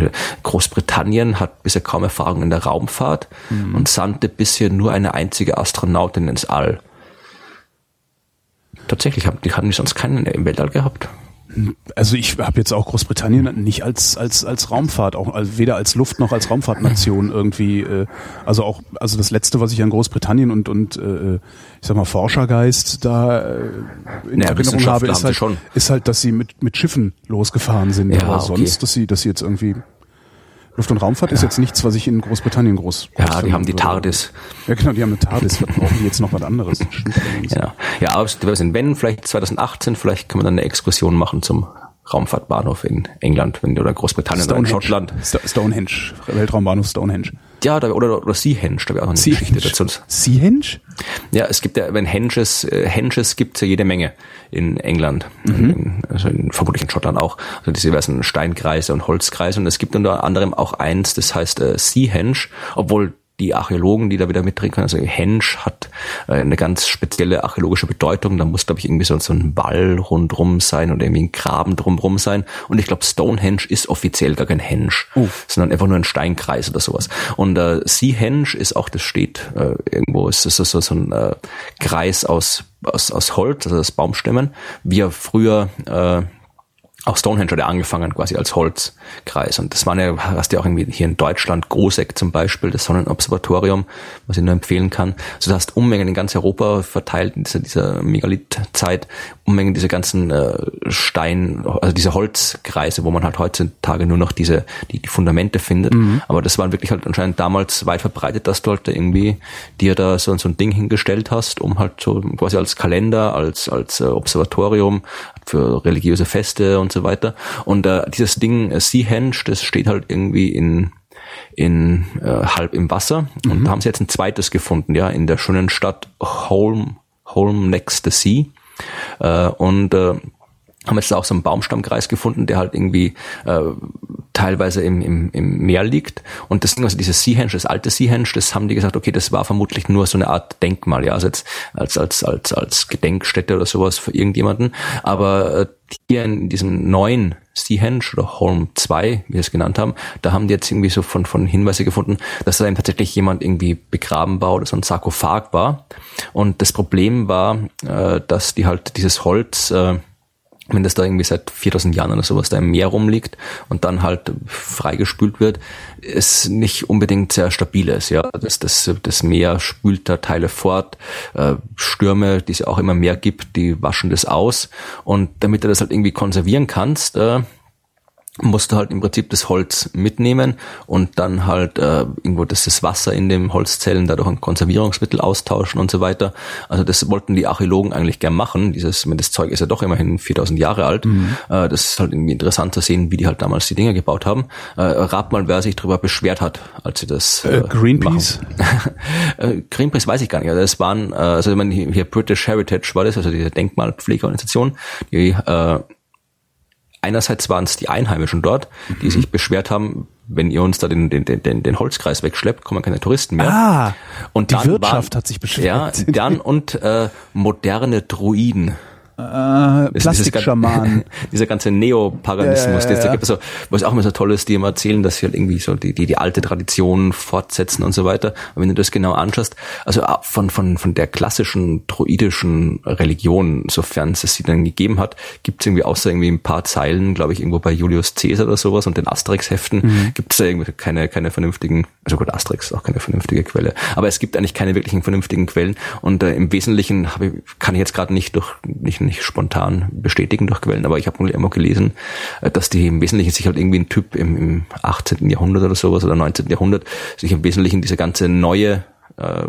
Großbritannien hat bisher kaum Erfahrung in der Raumfahrt mhm. und sandte bisher nur eine einzige Astronautin ins All. Tatsächlich haben die haben die sonst keinen im Weltall gehabt. Also ich habe jetzt auch Großbritannien nicht als als als Raumfahrt, auch also weder als Luft noch als Raumfahrtnation irgendwie. Äh, also auch also das letzte, was ich an Großbritannien und und äh, ich sag mal Forschergeist da äh, in naja, Erinnerung habe, ist halt, ist halt, dass sie mit mit Schiffen losgefahren sind. Ja, aber okay. sonst, dass sie dass sie jetzt irgendwie Luft- und Raumfahrt ja. ist jetzt nichts, was ich in Großbritannien groß. Ja, die haben die TARDIS. Ja, genau, die haben eine TARDIS. brauchen die jetzt noch was anderes? ja, ja, aber wenn vielleicht 2018, vielleicht kann man dann eine Exkursion machen zum Raumfahrtbahnhof in England, wenn oder Großbritannien oder in Schottland. Stonehenge, Weltraumbahnhof Stonehenge. Ja, da, oder, oder Seahenge, da wäre auch noch eine Sea Geschichte dazu. Seahenge? Ja, es gibt ja, wenn Henges, äh, Henges gibt es ja jede Menge in England, mhm. in, also in, vermutlich in Schottland auch, also diese diversen Steinkreise und Holzkreise und es gibt unter anderem auch eins, das heißt äh, Seahenge, obwohl die Archäologen, die da wieder mitreden können. Also Hensch hat äh, eine ganz spezielle archäologische Bedeutung. Da muss, glaube ich, irgendwie so, so ein Wall rundrum sein oder irgendwie ein Graben drumrum sein. Und ich glaube, Stonehenge ist offiziell gar kein Hensch, uh. sondern einfach nur ein Steinkreis oder sowas. Und äh, Seahenge ist auch, das steht äh, irgendwo, ist das so, so ein äh, Kreis aus, aus, aus Holz, also aus Baumstämmen, wie er früher äh, auch Stonehenge hat ja angefangen quasi als Holzkreis. Und das war ja, hast du ja auch irgendwie hier in Deutschland, Großeck zum Beispiel, das Sonnenobservatorium, was ich nur empfehlen kann. Also du hast Unmengen in ganz Europa verteilt in dieser, dieser Megalithzeit, Unmengen diese ganzen äh, Stein, also diese Holzkreise, wo man halt heutzutage nur noch diese, die, die Fundamente findet. Mhm. Aber das waren wirklich halt anscheinend damals weit verbreitet, dass du halt irgendwie dir da so, so ein Ding hingestellt hast, um halt so quasi als Kalender, als, als äh, Observatorium für religiöse Feste und so weiter. Und äh, dieses Ding äh, Seahenge, das steht halt irgendwie in in äh, halb im Wasser und mhm. da haben sie jetzt ein zweites gefunden, ja, in der schönen Stadt Holm, Holm next the Sea. Äh, und äh, haben jetzt auch so einen Baumstammkreis gefunden, der halt irgendwie äh, teilweise im, im, im Meer liegt. Und das Ding, also dieses Seahenge, das alte Seahenge, das haben die gesagt, okay, das war vermutlich nur so eine Art Denkmal, ja, also jetzt als, als, als, als Gedenkstätte oder sowas für irgendjemanden. Aber äh, hier in diesem neuen Seahenge oder Holm 2, wie wir es genannt haben, da haben die jetzt irgendwie so von, von Hinweise gefunden, dass da eben tatsächlich jemand irgendwie begraben war oder so ein Sarkophag war. Und das Problem war, äh, dass die halt dieses Holz äh, wenn das da irgendwie seit 4000 Jahren oder sowas da im Meer rumliegt und dann halt freigespült wird, ist nicht unbedingt sehr stabil ist. Ja, das, das, das Meer spült da Teile fort, äh, Stürme, die es auch immer mehr gibt, die waschen das aus und damit du das halt irgendwie konservieren kannst, musst du halt im Prinzip das Holz mitnehmen und dann halt äh, irgendwo das, das Wasser in den Holzzellen dadurch ein Konservierungsmittel austauschen und so weiter. Also das wollten die Archäologen eigentlich gern machen. Dieses, das Zeug ist ja doch immerhin 4000 Jahre alt. Mhm. Äh, das ist halt irgendwie interessant zu sehen, wie die halt damals die Dinge gebaut haben. Äh, rat mal, wer sich darüber beschwert hat, als sie das äh, äh Greenpeace. äh, Greenpeace weiß ich gar nicht. Also das waren, äh, also ich meine, hier British Heritage war das, also diese Denkmalpflegeorganisation, die äh, einerseits waren es die Einheimischen dort, die mhm. sich beschwert haben, wenn ihr uns da den, den, den, den Holzkreis wegschleppt, kommen keine Touristen mehr. Ah, und die Wirtschaft waren, hat sich beschwert. Ja, dann und äh, moderne Druiden. Äh, Plastikschamanen. Dieser ganze Neopaganismus, ja, ja, ja, ja. Also, was auch immer so toll ist, die immer erzählen, dass sie halt irgendwie so die, die, die alte Tradition fortsetzen und so weiter. Aber wenn du das genau anschaust, also von, von, von der klassischen druidischen Religion, sofern es sie dann gegeben hat, gibt es irgendwie außer irgendwie ein paar Zeilen, glaube ich, irgendwo bei Julius Caesar oder sowas und den Asterix-Heften, mhm. gibt es da irgendwie keine, keine vernünftigen, also gut, Asterix ist auch keine vernünftige Quelle, aber es gibt eigentlich keine wirklichen vernünftigen Quellen und äh, im Wesentlichen ich, kann ich jetzt gerade nicht durch, nicht nicht spontan bestätigen durch Quellen, aber ich habe immer gelesen, äh, dass die im Wesentlichen sich halt irgendwie ein Typ im, im 18. Jahrhundert oder sowas oder 19. Jahrhundert sich im Wesentlichen diese ganze neue äh,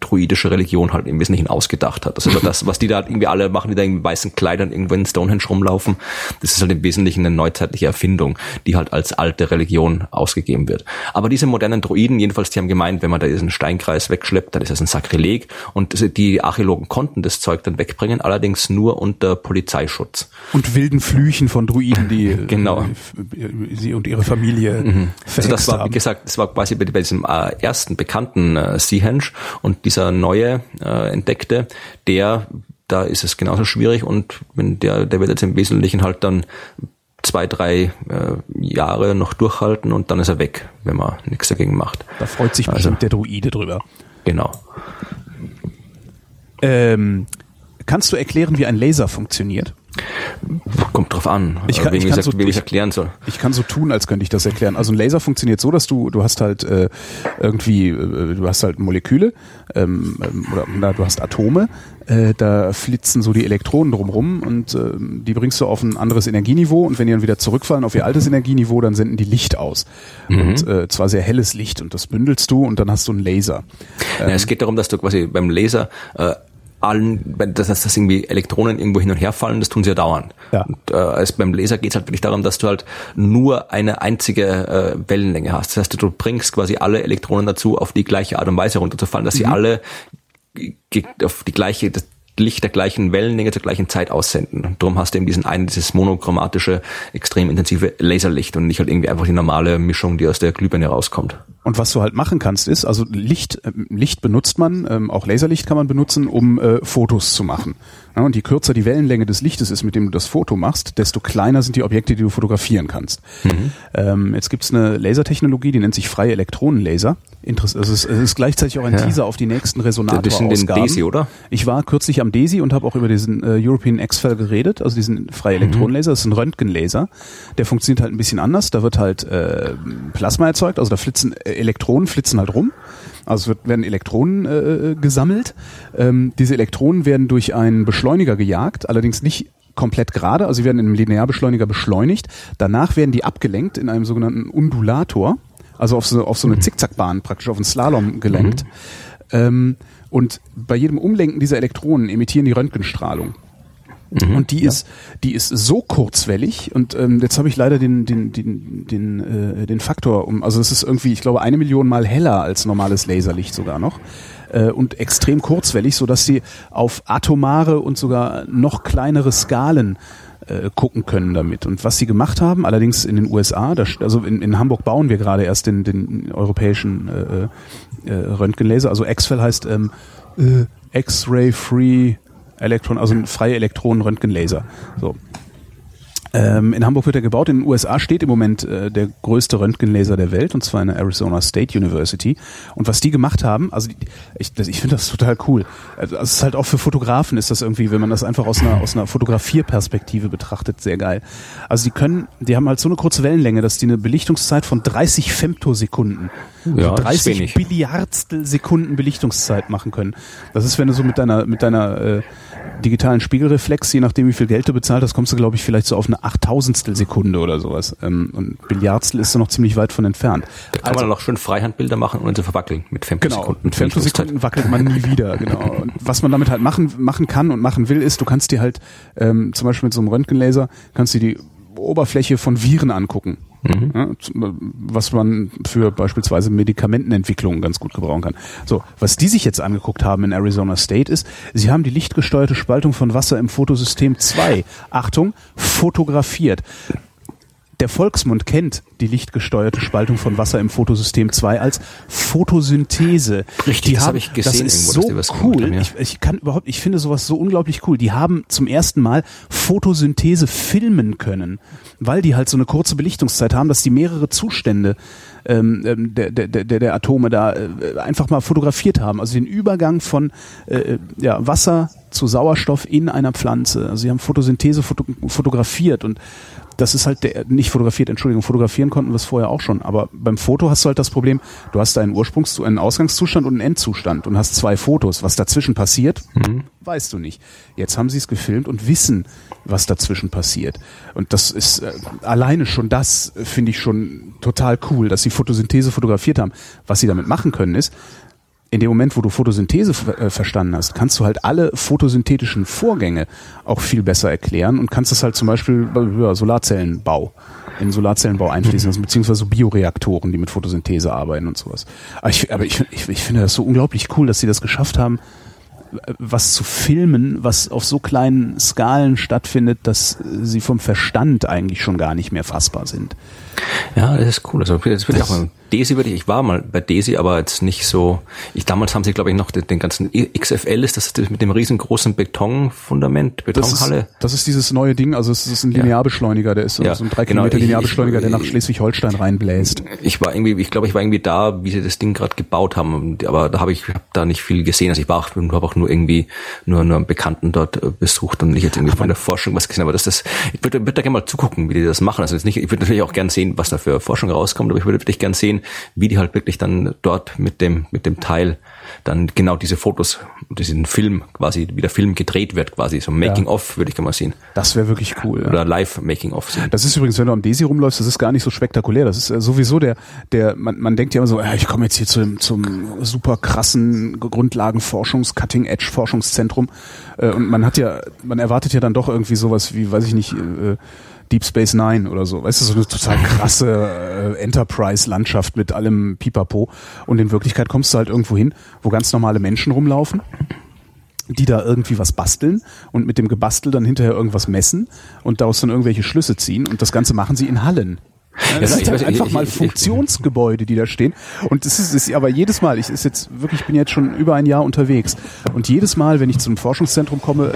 druidische Religion halt im Wesentlichen ausgedacht hat. Also das, was die da irgendwie alle machen, die da in weißen Kleidern irgendwo in Stonehenge rumlaufen, das ist halt im Wesentlichen eine neuzeitliche Erfindung, die halt als alte Religion ausgegeben wird. Aber diese modernen Druiden, jedenfalls, die haben gemeint, wenn man da diesen Steinkreis wegschleppt, dann ist das ein Sakrileg und die Archäologen konnten das Zeug dann wegbringen, allerdings nur unter Polizeischutz. Und wilden Flüchen von Druiden, die genau. Äh, sie und ihre Familie mhm. Also das war, wie gesagt, das war quasi bei, bei diesem äh, ersten bekannten äh, Seahenge und dieser neue äh, entdeckte, der, da ist es genauso schwierig und wenn der, der wird jetzt im Wesentlichen halt dann zwei, drei äh, Jahre noch durchhalten und dann ist er weg, wenn man nichts dagegen macht. Da freut sich also, bestimmt der Druide drüber. Genau. Ähm, kannst du erklären, wie ein Laser funktioniert? Kommt drauf an, ich kann, ich kann so, ich erklären soll. Ich kann so tun, als könnte ich das erklären. Also ein Laser funktioniert so, dass du du hast halt äh, irgendwie äh, du hast halt Moleküle ähm, ähm, oder na, du hast Atome, äh, da flitzen so die Elektronen drumrum und äh, die bringst du auf ein anderes Energieniveau und wenn die dann wieder zurückfallen auf ihr altes Energieniveau, dann senden die Licht aus mhm. und äh, zwar sehr helles Licht und das bündelst du und dann hast du einen Laser. Ähm, ja, es geht darum, dass du quasi beim Laser äh, allen, dass, dass irgendwie Elektronen irgendwo hin und her fallen, das tun sie ja dauernd. Ja. Und, äh, als beim Laser geht es halt wirklich darum, dass du halt nur eine einzige äh, Wellenlänge hast. Das heißt, du bringst quasi alle Elektronen dazu, auf die gleiche Art und Weise runterzufallen, dass mhm. sie alle auf die gleiche, das Licht der gleichen Wellenlänge zur gleichen Zeit aussenden. Und darum hast du eben diesen einen, dieses monochromatische, extrem intensive Laserlicht und nicht halt irgendwie einfach die normale Mischung, die aus der Glühbirne rauskommt. Und was du halt machen kannst, ist, also Licht, äh, Licht benutzt man, ähm, auch Laserlicht kann man benutzen, um äh, Fotos zu machen. Ja, und je kürzer die Wellenlänge des Lichtes ist, mit dem du das Foto machst, desto kleiner sind die Objekte, die du fotografieren kannst. Mhm. Ähm, jetzt gibt's eine Lasertechnologie, die nennt sich freie Elektronenlaser. Interess also es, ist, es ist gleichzeitig auch ein ja. Teaser auf die nächsten. Das sind den DESI, oder? Ich war kürzlich am DESI und habe auch über diesen äh, European X-Fell geredet, also diesen freie mhm. Elektronenlaser. Das ist ein Röntgenlaser. Der funktioniert halt ein bisschen anders. Da wird halt äh, Plasma erzeugt, also da flitzen äh, Elektronen flitzen halt rum. Also es wird, werden Elektronen äh, gesammelt. Ähm, diese Elektronen werden durch einen Beschleuniger gejagt, allerdings nicht komplett gerade, also sie werden in einem Linearbeschleuniger beschleunigt. Danach werden die abgelenkt in einem sogenannten Undulator, also auf so, auf so eine mhm. Zickzackbahn, praktisch auf einen Slalom gelenkt. Mhm. Ähm, und bei jedem Umlenken dieser Elektronen emittieren die Röntgenstrahlung. Mhm, und die ja. ist, die ist so kurzwellig und ähm, jetzt habe ich leider den den den den äh, den Faktor um, also es ist irgendwie, ich glaube, eine Million mal heller als normales Laserlicht sogar noch äh, und extrem kurzwellig, so dass sie auf atomare und sogar noch kleinere Skalen äh, gucken können damit. Und was sie gemacht haben, allerdings in den USA, da, also in, in Hamburg bauen wir gerade erst den, den europäischen äh, äh, Röntgenlaser, also X-Fell heißt ähm, äh, X-Ray Free Elektron, also ein freie Elektronenröntgenlaser. So. Ähm, in Hamburg wird er gebaut. In den USA steht im Moment äh, der größte Röntgenlaser der Welt, und zwar in der Arizona State University. Und was die gemacht haben, also ich, ich finde das total cool. Also es ist halt auch für Fotografen ist das irgendwie, wenn man das einfach aus einer aus einer Fotografierperspektive betrachtet, sehr geil. Also die können, die haben halt so eine kurze Wellenlänge, dass die eine Belichtungszeit von 30 Femtosekunden, ja, also 30 Billiardstel Sekunden Belichtungszeit machen können. Das ist, wenn du so mit deiner mit deiner äh, digitalen Spiegelreflex, je nachdem wie viel Geld du bezahlt hast, kommst du glaube ich vielleicht so auf eine Achttausendstel Sekunde oder sowas. Ähm, und Billiardstel ist da noch ziemlich weit von entfernt. Da kann also, man dann auch schön Freihandbilder machen und sie verwackeln mit Femtosekunden. Genau, mit Femtosekunden wackelt man nie wieder, genau. Und was man damit halt machen, machen kann und machen will, ist, du kannst dir halt ähm, zum Beispiel mit so einem Röntgenlaser, kannst du die Oberfläche von Viren angucken. Mhm. Ja, was man für beispielsweise Medikamentenentwicklung ganz gut gebrauchen kann. So, was die sich jetzt angeguckt haben in Arizona State ist, sie haben die lichtgesteuerte Spaltung von Wasser im Fotosystem 2, Achtung, fotografiert. Der Volksmund kennt die lichtgesteuerte Spaltung von Wasser im Photosystem 2 als Photosynthese. Richtig, die das habe ich gesehen. Das ist irgendwo, so cool. Haben, ja. ich, ich kann überhaupt, ich finde sowas so unglaublich cool. Die haben zum ersten Mal Photosynthese filmen können, weil die halt so eine kurze Belichtungszeit haben, dass die mehrere Zustände ähm, ähm der, der, der, der Atome da äh, einfach mal fotografiert haben. Also den Übergang von äh, ja, Wasser zu Sauerstoff in einer Pflanze. Also sie haben Photosynthese foto fotografiert und das ist halt der, nicht fotografiert, Entschuldigung, fotografieren konnten wir es vorher auch schon, aber beim Foto hast du halt das Problem, du hast einen Ursprungs-, einen Ausgangszustand und einen Endzustand und hast zwei Fotos. Was dazwischen passiert, mhm. weißt du nicht. Jetzt haben sie es gefilmt und wissen, was dazwischen passiert. Und das ist äh, alleine schon das, äh, finde ich schon total cool, dass sie Photosynthese fotografiert haben. Was sie damit machen können ist, in dem Moment, wo du Photosynthese äh, verstanden hast, kannst du halt alle photosynthetischen Vorgänge auch viel besser erklären und kannst das halt zum Beispiel ja, Solarzellenbau in Solarzellenbau einfließen lassen, beziehungsweise Bioreaktoren, die mit Photosynthese arbeiten und sowas. Aber ich, aber ich, ich, ich finde das so unglaublich cool, dass sie das geschafft haben, was zu filmen, was auf so kleinen Skalen stattfindet, dass sie vom Verstand eigentlich schon gar nicht mehr fassbar sind. Ja, das ist cool. Also das würde ich auch mal Desi würde ich, ich war mal bei Desi, aber jetzt nicht so, ich damals haben sie glaube ich noch den, den, ganzen XFL ist das, das mit dem riesengroßen Betonfundament, Betonhalle. Das ist, das ist dieses neue Ding, also es ist ein Linearbeschleuniger, der ist so, ja, so ein 3 genau, Kilometer Linearbeschleuniger, der nach Schleswig-Holstein reinbläst. Ich war irgendwie, ich glaube, ich war irgendwie da, wie sie das Ding gerade gebaut haben, aber da habe ich hab da nicht viel gesehen. Also ich war auch, habe auch nur irgendwie nur nur einen Bekannten dort äh, besucht und nicht jetzt irgendwie von der Forschung was gesehen, aber das das ich würde, würde da gerne mal zugucken, wie die das machen. Also jetzt nicht, ich würde natürlich auch gerne sehen, was da für Forschung rauskommt, aber ich würde wirklich gerne sehen, wie die halt wirklich dann dort mit dem, mit dem Teil dann genau diese Fotos, diesen Film quasi, wie der Film gedreht wird quasi, so Making-of würde ich gerne mal sehen. Das wäre wirklich cool. Oder ja. Live-Making-of sehen. Das ist übrigens, wenn du am Desi rumläufst, das ist gar nicht so spektakulär. Das ist äh, sowieso der, der, man, man denkt ja immer so, ja, ich komme jetzt hier zum, zum super krassen Grundlagen-Forschungs-Cutting-Edge-Forschungszentrum äh, und man hat ja, man erwartet ja dann doch irgendwie sowas wie, weiß ich nicht, äh, Deep Space Nine oder so. Weißt du, so eine total krasse äh, Enterprise-Landschaft mit allem Pipapo. Und in Wirklichkeit kommst du halt irgendwo hin, wo ganz normale Menschen rumlaufen die da irgendwie was basteln und mit dem Gebastel dann hinterher irgendwas messen und daraus dann irgendwelche Schlüsse ziehen und das Ganze machen sie in Hallen. Es sind halt einfach mal Funktionsgebäude, die da stehen. Und es ist, ist aber jedes Mal, ich ist jetzt wirklich, ich bin jetzt schon über ein Jahr unterwegs. Und jedes Mal, wenn ich zum Forschungszentrum komme,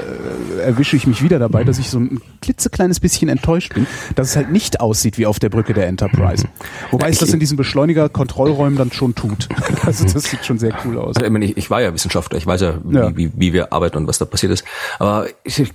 äh, erwische ich mich wieder dabei, dass ich so ein klitzekleines bisschen enttäuscht bin, dass es halt nicht aussieht wie auf der Brücke der Enterprise. Wobei es das in diesen Beschleuniger-Kontrollräumen dann schon tut. Also das sieht schon sehr cool aus. Also, ich, ich war ja Wissenschaftler, ich weiß ja wie, ja. wie, wie wir arbeiten und was da passiert ist. Aber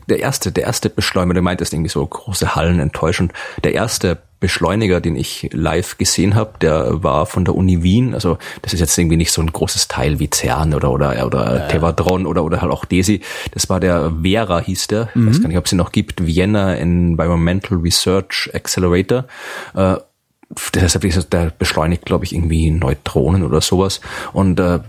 der erste, der erste Beschleuniger, du meintest irgendwie so große Hallen enttäuschend. Der erste Beschleuniger, den ich live gesehen habe, der war von der Uni Wien. Also das ist jetzt irgendwie nicht so ein großes Teil wie CERN oder oder oder ja. Tevadron oder oder halt auch DESI. Das war der Vera hieß der. Mhm. Ich weiß gar nicht, ob es ihn noch gibt. Vienna Environmental Research Accelerator. Äh, deshalb der beschleunigt, glaube ich, irgendwie Neutronen oder sowas. Und äh,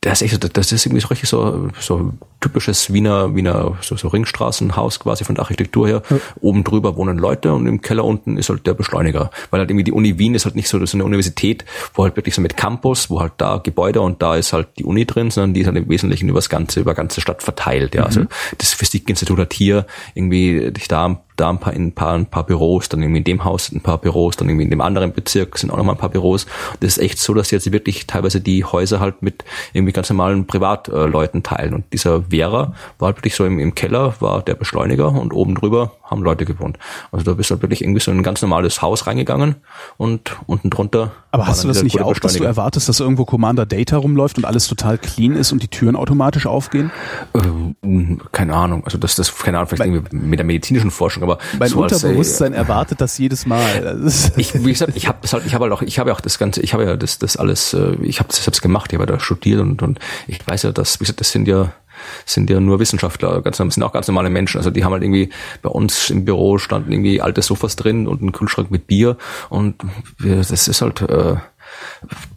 das ist echt, das ist irgendwie so richtig so, so typisches Wiener, Wiener, so, so Ringstraßenhaus quasi von der Architektur her. Ja. Oben drüber wohnen Leute und im Keller unten ist halt der Beschleuniger. Weil halt irgendwie die Uni Wien ist halt nicht so, so eine Universität, wo halt wirklich so mit Campus, wo halt da Gebäude und da ist halt die Uni drin, sondern die ist halt im Wesentlichen über das ganze, über ganze Stadt verteilt, ja. Also mhm. Also das Physikinstitut hat hier irgendwie da da ein paar, in ein paar, ein paar Büros, dann irgendwie in dem Haus ein paar Büros, dann irgendwie in dem anderen Bezirk sind auch noch mal ein paar Büros. Und das ist echt so, dass jetzt wirklich teilweise die Häuser halt mit irgendwie ganz normalen Privatleuten teilen. Und dieser Vera war halt wirklich so im, im Keller, war der Beschleuniger und oben drüber haben Leute gewohnt. Also da bist du halt wirklich irgendwie so in ein ganz normales Haus reingegangen und unten drunter. Aber hast du das nicht auch, dass du erwartest, dass irgendwo Commander Data rumläuft und alles total clean ist und die Türen automatisch aufgehen? Äh, keine Ahnung. Also das, das keine Ahnung, vielleicht mein, irgendwie mit der medizinischen Forschung, aber mein so Unterbewusstsein als, äh, erwartet das jedes Mal. Das ich, wie gesagt, ich habe halt, ich habe halt auch, ich habe ja auch das ganze, ich habe ja das, das alles, äh, ich habe das selbst gemacht, ich habe ja da studiert und und ich weiß ja, dass, wie gesagt, das sind ja sind ja nur Wissenschaftler, ganz, sind auch ganz normale Menschen. Also die haben halt irgendwie bei uns im Büro standen irgendwie alte Sofas drin und ein Kühlschrank mit Bier und das ist halt äh,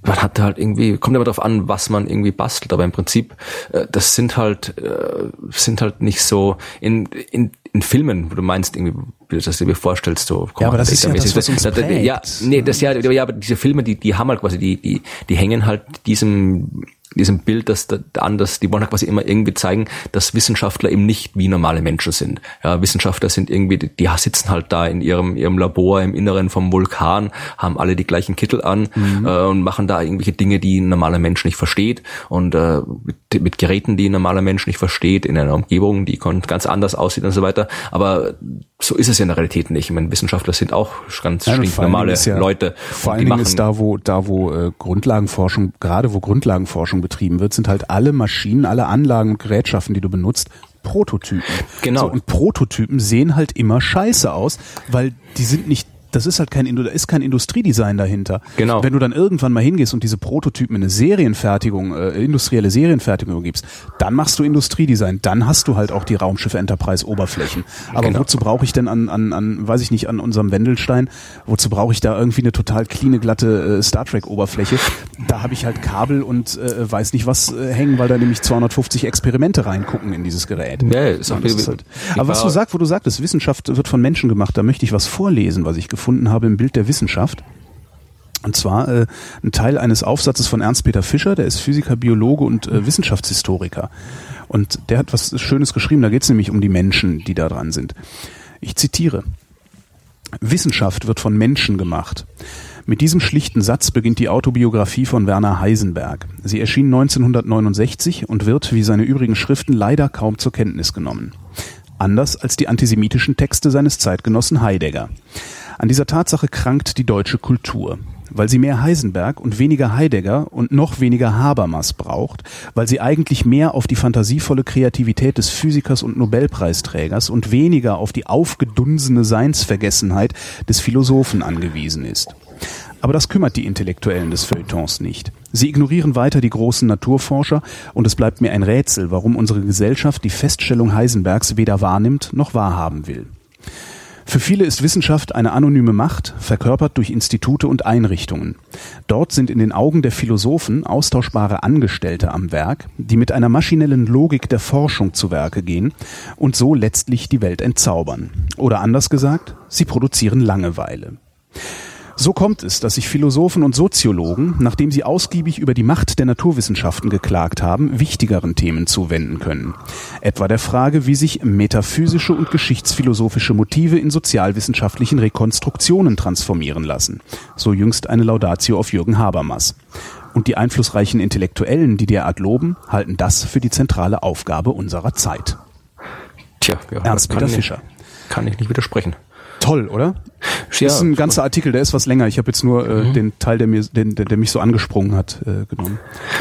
man hat halt irgendwie, kommt immer darauf an, was man irgendwie bastelt, aber im Prinzip, äh, das sind halt, äh, sind halt nicht so in, in, in Filmen, wo du meinst, irgendwie, wie du das dir vorstellst, so Ja, aber das ist ja das, was uns prägt. Ja, nee, das ja, ja, aber diese Filme, die, die haben halt quasi, die, die, die hängen halt diesem diesem Bild, dass da anders, die wollen halt quasi immer irgendwie zeigen, dass Wissenschaftler eben nicht wie normale Menschen sind. Ja, Wissenschaftler sind irgendwie, die, die sitzen halt da in ihrem, ihrem Labor im Inneren vom Vulkan, haben alle die gleichen Kittel an mhm. äh, und machen da irgendwelche Dinge, die ein normaler Mensch nicht versteht und äh, mit, mit Geräten, die ein normaler Mensch nicht versteht, in einer Umgebung, die ganz anders aussieht und so weiter. Aber so ist es ja in der Realität nicht. Ich meine, Wissenschaftler sind auch ganz ja, stinknormale ja, Leute. Vor allen Dingen ist da, wo, da, wo äh, Grundlagenforschung, gerade wo Grundlagenforschung betrieben wird, sind halt alle Maschinen, alle Anlagen und Gerätschaften, die du benutzt, Prototypen. Genau. So, und Prototypen sehen halt immer scheiße aus, weil die sind nicht das ist halt kein, da ist kein Industriedesign dahinter. Genau. Wenn du dann irgendwann mal hingehst und diese Prototypen in eine Serienfertigung, äh, industrielle Serienfertigung gibst, dann machst du Industriedesign, dann hast du halt auch die Raumschiff Enterprise Oberflächen. Aber genau. wozu brauche ich denn an, an, an, weiß ich nicht, an unserem Wendelstein, wozu brauche ich da irgendwie eine total cleane, glatte äh, Star Trek Oberfläche? Da habe ich halt Kabel und äh, weiß nicht was äh, hängen, weil da nämlich 250 Experimente reingucken in dieses Gerät. Ja, ist auch ist halt. Aber was du sagst, wo du sagtest, Wissenschaft wird von Menschen gemacht, da möchte ich was vorlesen, was ich gefunden gefunden habe im Bild der Wissenschaft. Und zwar äh, ein Teil eines Aufsatzes von Ernst-Peter Fischer, der ist Physiker, Biologe und äh, Wissenschaftshistoriker. Und der hat was Schönes geschrieben, da geht es nämlich um die Menschen, die da dran sind. Ich zitiere. Wissenschaft wird von Menschen gemacht. Mit diesem schlichten Satz beginnt die Autobiografie von Werner Heisenberg. Sie erschien 1969 und wird, wie seine übrigen Schriften, leider kaum zur Kenntnis genommen. Anders als die antisemitischen Texte seines Zeitgenossen Heidegger. An dieser Tatsache krankt die deutsche Kultur, weil sie mehr Heisenberg und weniger Heidegger und noch weniger Habermas braucht, weil sie eigentlich mehr auf die fantasievolle Kreativität des Physikers und Nobelpreisträgers und weniger auf die aufgedunsene Seinsvergessenheit des Philosophen angewiesen ist. Aber das kümmert die Intellektuellen des Feuilletons nicht. Sie ignorieren weiter die großen Naturforscher und es bleibt mir ein Rätsel, warum unsere Gesellschaft die Feststellung Heisenbergs weder wahrnimmt noch wahrhaben will. Für viele ist Wissenschaft eine anonyme Macht, verkörpert durch Institute und Einrichtungen. Dort sind in den Augen der Philosophen austauschbare Angestellte am Werk, die mit einer maschinellen Logik der Forschung zu Werke gehen und so letztlich die Welt entzaubern. Oder anders gesagt, sie produzieren Langeweile. So kommt es, dass sich Philosophen und Soziologen, nachdem sie ausgiebig über die Macht der Naturwissenschaften geklagt haben, wichtigeren Themen zuwenden können. Etwa der Frage, wie sich metaphysische und geschichtsphilosophische Motive in sozialwissenschaftlichen Rekonstruktionen transformieren lassen. So jüngst eine Laudatio auf Jürgen Habermas. Und die einflussreichen Intellektuellen, die derart loben, halten das für die zentrale Aufgabe unserer Zeit. Tja, ja, Ernst-Peter Fischer. Kann ich nicht widersprechen. Toll, oder? Ja, ist ein ganzer Artikel, der ist was länger. Ich habe jetzt nur äh, Mhm. den Teil, der mir, den, der, der mich so angesprungen hat, äh, genommen.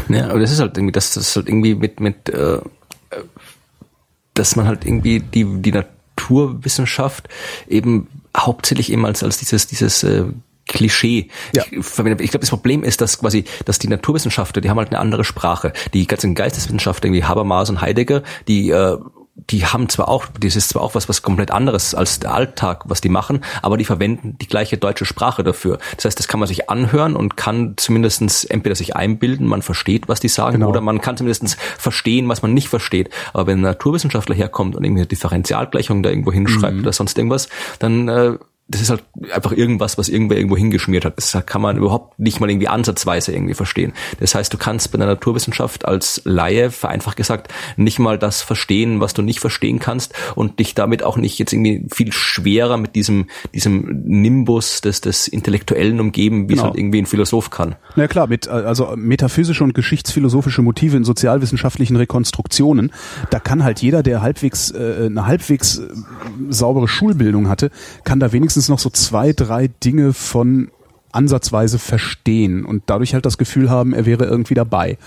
Ja, aber das ist halt irgendwie, das, das ist halt irgendwie mit, mit, äh, dass man halt irgendwie die, die Naturwissenschaft eben hauptsächlich eben als, als dieses, dieses, äh, Klischee. Ja. Ich, ich glaube, das Problem ist, dass quasi, dass die Naturwissenschaftler, die haben halt eine andere Sprache. Die ganzen Geisteswissenschaftler, wie Habermas und Heidegger, die äh, die haben zwar auch, das ist zwar auch was, was komplett anderes als der Alltag, was die machen, aber die verwenden die gleiche deutsche Sprache dafür. Das heißt, das kann man sich anhören und kann zumindestens entweder sich einbilden, man versteht, was die sagen, Genau. oder man kann zumindestens verstehen, was man nicht versteht. Aber wenn ein Naturwissenschaftler herkommt und irgendwie eine Differentialgleichung da irgendwo hinschreibt oder sonst irgendwas, dann äh, das ist halt einfach irgendwas, was irgendwer irgendwo hingeschmiert hat. Das kann man überhaupt nicht mal irgendwie ansatzweise irgendwie verstehen. Das heißt, du kannst bei der Naturwissenschaft als Laie, vereinfacht gesagt, nicht mal das verstehen, was du nicht verstehen kannst und dich damit auch nicht jetzt irgendwie viel schwerer mit diesem, diesem Nimbus des, des Intellektuellen umgeben, wie es Genau. halt irgendwie ein Philosoph kann. Na klar, mit, also metaphysische und geschichtsphilosophische Motive in sozialwissenschaftlichen Rekonstruktionen, da kann halt jeder, der halbwegs äh, eine halbwegs äh, saubere Schulbildung hatte, kann da wenigstens noch so zwei, drei Dinge von ansatzweise verstehen und dadurch halt das Gefühl haben, er wäre irgendwie dabei.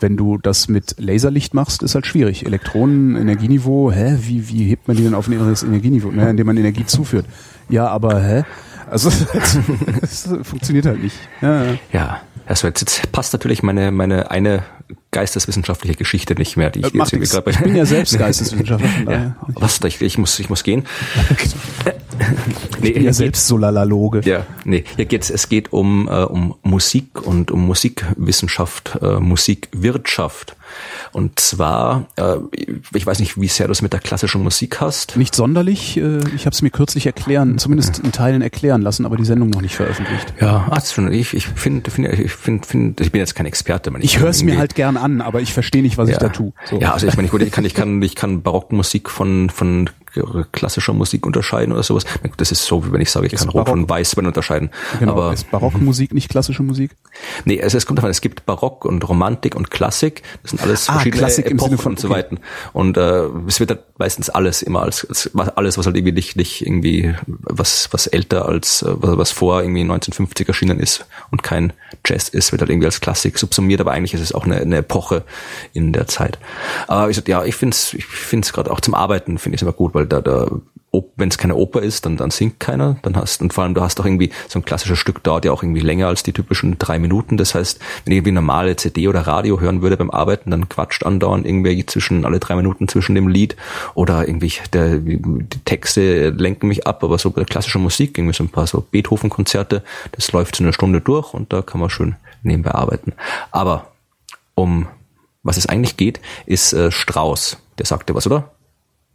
Wenn du das mit Laserlicht machst, ist halt schwierig. Elektronen, Energieniveau, hä, wie, wie hebt man die denn auf ein inneres Energieniveau? Naja, indem man Energie zuführt. Ja, aber hä? Also das funktioniert halt nicht. Ja, ja. Also jetzt, jetzt passt natürlich meine, meine eine geisteswissenschaftliche Geschichte nicht mehr, die ich Äh, jetzt nix. gerade- Ich bin ja selbst Geisteswissenschaftler. Ja. Was? Ich, ich muss, ich muss gehen. nee, Ich bin ja selbst Solalaloge. Ja, nee, hier geht's, es geht um, äh, um Musik und um Musikwissenschaft, äh, Musikwirtschaft. Und zwar, äh, ich weiß nicht, wie sehr du es mit der klassischen Musik hast. Nicht sonderlich. äh, Ich habe es mir kürzlich erklären, zumindest in Teilen erklären lassen, aber die Sendung noch nicht veröffentlicht. Ja, ist schon, ich, ich finde, finde, ich finde, finde, ich bin jetzt kein Experte. Ich kann höre es mir halt gern an, aber ich verstehe nicht, was ich da tue. So. Ja, also ich meine, gut, ich kann, ich kann, ich kann Barockmusik von, von klassischer Musik unterscheiden oder sowas. Das ist so, wie wenn ich sage, ich kann Rot Barock- von Weißwein unterscheiden. genau. Aber ist Barockmusik nicht klassische Musik? nee, also es kommt davon, es gibt Barock und Romantik und Klassik. Das sind alles Ah, verschiedene Klassik im Epochen von- und so okay. weiter. Und äh, es wird halt meistens alles immer als, als alles, was halt irgendwie nicht, nicht irgendwie was, was älter als äh, was, was vor irgendwie 1950 erschienen ist und kein Jazz ist, wird halt irgendwie als Klassik subsumiert, aber eigentlich ist es auch eine, eine Epoche in der Zeit. Aber ich sag, ja, ich finde es ich find's gerade auch zum Arbeiten finde ich immer gut, weil da, da wenn es keine Oper ist, dann, dann singt keiner. Dann hast und vor allem du hast auch irgendwie so ein klassisches Stück dauert ja auch irgendwie länger als die typischen drei Minuten. Das heißt, wenn ich irgendwie normale CD oder Radio hören würde beim Arbeiten, dann quatscht andauernd irgendwie zwischen alle drei Minuten zwischen dem Lied oder irgendwie der, die Texte lenken mich ab. Aber so bei der klassischen Musik irgendwie so ein paar so Beethoven-Konzerte, das läuft so eine Stunde durch und da kann man schön nebenbei arbeiten. Aber um was es eigentlich geht, ist äh, Strauß. Der sagte was, oder?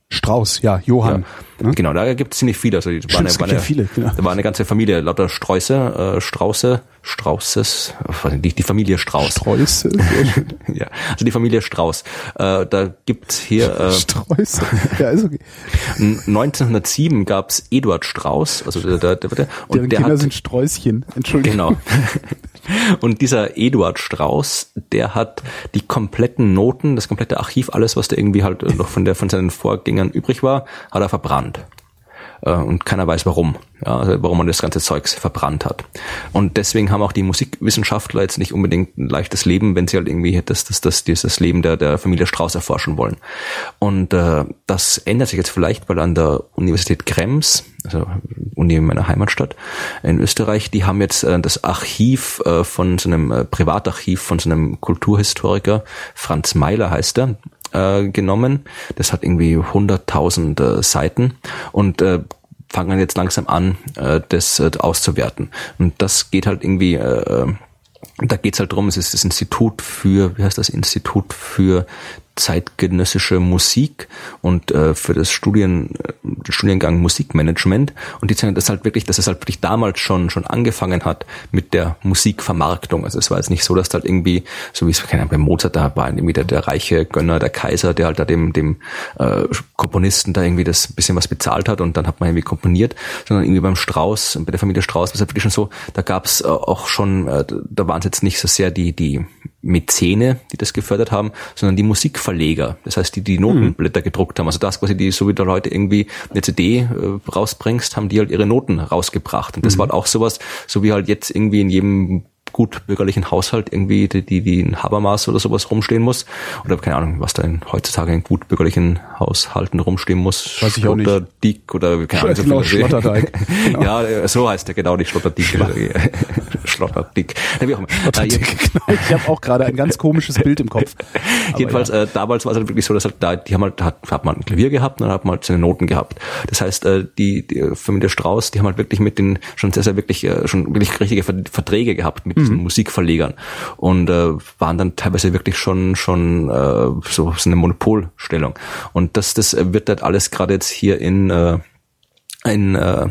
Strauß, ja, Johann. Ja. Genau, da gibt es ziemlich viele. Also die war Stimmt, eine, es war gibt ja eine, viele, genau. Da war eine ganze Familie, lauter Sträuße, äh, Strauße, Straußes, äh, die, die Familie Strauß. Schön. ja, also die Familie Strauß. Äh, da gibt's hier äh, Sträuße. Ja, ist okay. 1907 gab's Eduard Strauß, also der, der, der, der und Deren der Kinder hat sind Sträußchen. Entschuldigung. Genau. Und dieser Eduard Strauß, der hat die kompletten Noten, das komplette Archiv, alles, was da irgendwie halt noch von der von seinen Vorgängern übrig war, hat er verbrannt. Äh, Und keiner weiß warum, ja, also warum man das ganze Zeugs verbrannt hat. Und deswegen haben auch die Musikwissenschaftler jetzt nicht unbedingt ein leichtes Leben, wenn sie halt irgendwie das, das, das, dieses Leben der, der Familie Strauß erforschen wollen. Und äh, das ändert sich jetzt vielleicht, weil an der Universität Krems, also Uni in meiner Heimatstadt in Österreich, die haben jetzt äh, das Archiv äh, von so einem äh, Privatarchiv von so einem Kulturhistoriker, Franz Meiler heißt er, äh, genommen. Das hat irgendwie 100.000 äh, Seiten und äh, fangen jetzt langsam an, äh, das äh, auszuwerten. Und das geht halt irgendwie äh, da geht's halt drum, es ist das Institut für, wie heißt das, Institut für zeitgenössische Musik und äh, für das Studien, äh, Studiengang Musikmanagement und die zeigen das halt wirklich, dass es halt wirklich damals schon schon angefangen hat mit der Musikvermarktung. Also es war jetzt nicht so, dass halt irgendwie, so wie es keine Ahnung, bei Mozart da war, irgendwie der, der reiche Gönner, der Kaiser, der halt da dem, dem äh, Komponisten da irgendwie das bisschen was bezahlt hat und dann hat man irgendwie komponiert, sondern irgendwie beim Strauß, bei der Familie Strauß war es halt wirklich schon so, da gab's äh, auch schon, äh, da waren es jetzt nicht so sehr die, die Mäzene, die das gefördert haben, sondern die Musikverleger. Das heißt, die die Notenblätter gedruckt haben. Also das quasi die, so wie du Leute irgendwie eine CD äh, rausbringst, haben die halt ihre Noten rausgebracht. Und das mhm. war auch sowas, so wie halt jetzt irgendwie in jedem gut bürgerlichen Haushalt irgendwie die, die, die ein Habermas oder sowas rumstehen muss. Oder keine Ahnung, was da in, heutzutage in gut bürgerlichen Haushalten rumstehen muss. Weiß ich auch nicht. Dick oder keine Ahnung. Genau, Schlotterteig. Genau. Ja, so heißt der genau, nicht Schlotterdick. Schlotterdick. Ja, wie auch immer. Schlotterdick, genau. Ich habe auch gerade ein ganz komisches Bild im Kopf. Aber Jedenfalls, ja. äh, damals war es halt wirklich so, dass halt da, die haben halt, hat, hat man ein Klavier gehabt und dann hat man halt seine Noten gehabt. Das heißt, äh, die, die Familie Strauß, die haben halt wirklich mit den, schon sehr, sehr wirklich, äh, schon wirklich richtige Verträge gehabt mit diesen mhm. Musikverlegern und äh, waren dann teilweise wirklich schon schon äh, so, so eine Monopolstellung. Und das das wird halt alles gerade jetzt hier in äh, in, äh,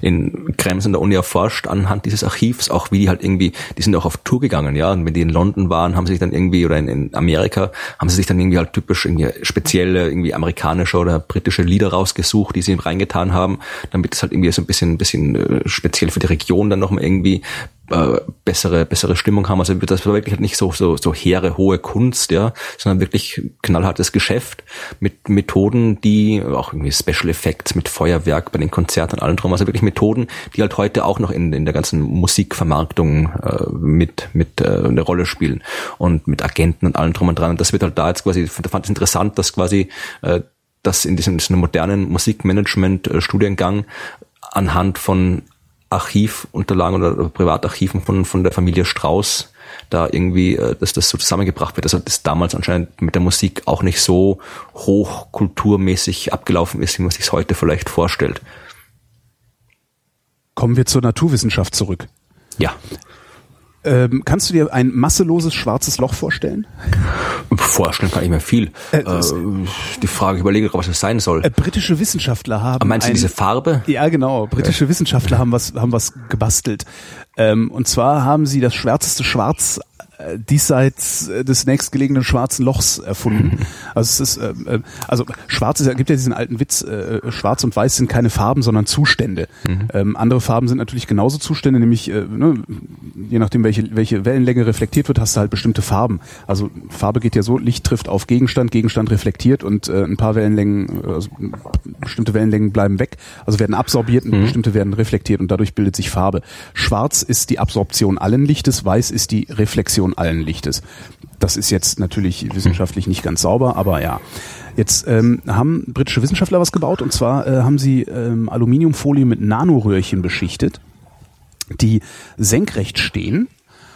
in Krems in der Uni erforscht anhand dieses Archivs, auch wie die halt irgendwie, die sind auch auf Tour gegangen, ja, und wenn die in London waren, haben sie sich dann irgendwie, oder in, in Amerika, haben sie sich dann irgendwie halt typisch irgendwie spezielle, irgendwie amerikanische oder britische Lieder rausgesucht, die sie reingetan haben, damit es halt irgendwie so ein bisschen, ein bisschen äh, speziell für die Region dann nochmal irgendwie äh, bessere bessere Stimmung haben. Also das war wirklich nicht so so so hehre hohe Kunst, ja, sondern wirklich knallhartes Geschäft mit Methoden, die auch irgendwie Special Effects mit Feuerwerk bei den Konzerten und allem drum. Also wirklich Methoden, die halt heute auch noch in in der ganzen Musikvermarktung äh, mit mit äh, eine Rolle spielen und mit Agenten und allem drum und dran. Und das wird halt da jetzt quasi, da fand ich interessant, dass quasi äh, dass in diesem, diesem modernen Musikmanagement-Studiengang anhand von Archivunterlagen oder Privatarchiven von, von der Familie Strauß da irgendwie, äh, dass das so zusammengebracht wird, dass also das damals anscheinend mit der Musik auch nicht so hochkulturmäßig abgelaufen ist, wie man sich es heute vielleicht vorstellt. Kommen wir zur Naturwissenschaft zurück. Ja. Ähm, kannst du dir ein masseloses schwarzes Loch vorstellen? Vorstellen kann ich mir viel. Äh, äh, die Frage, ich überlege, was es sein soll. Äh, britische Wissenschaftler haben. Aber meinst du ein, diese Farbe? Ja, genau. Britische Wissenschaftler haben was, haben was gebastelt. Ähm, und zwar haben sie das schwärzeste Schwarz äh, diesseits äh, des nächstgelegenen schwarzen Lochs erfunden. Also es ist äh, äh, also schwarz ist, gibt ja diesen alten Witz, äh, schwarz und weiß sind keine Farben, sondern Zustände. Mhm. Ähm, andere Farben sind natürlich genauso Zustände, nämlich äh, ne, je nachdem welche welche Wellenlänge reflektiert wird, hast du halt bestimmte Farben. Also Farbe geht ja so, Licht trifft auf Gegenstand, Gegenstand reflektiert und äh, ein paar Wellenlängen, also bestimmte Wellenlängen bleiben weg, also werden absorbiert und mhm. bestimmte werden reflektiert und dadurch bildet sich Farbe. Schwarz ist die Absorption allen Lichtes, weiß ist die Reflexion Reflexion allen Lichtes. Das ist jetzt natürlich wissenschaftlich nicht ganz sauber, aber ja. Jetzt ähm, haben britische Wissenschaftler was gebaut und zwar äh, haben sie ähm, Aluminiumfolie mit Nanoröhrchen beschichtet, die senkrecht stehen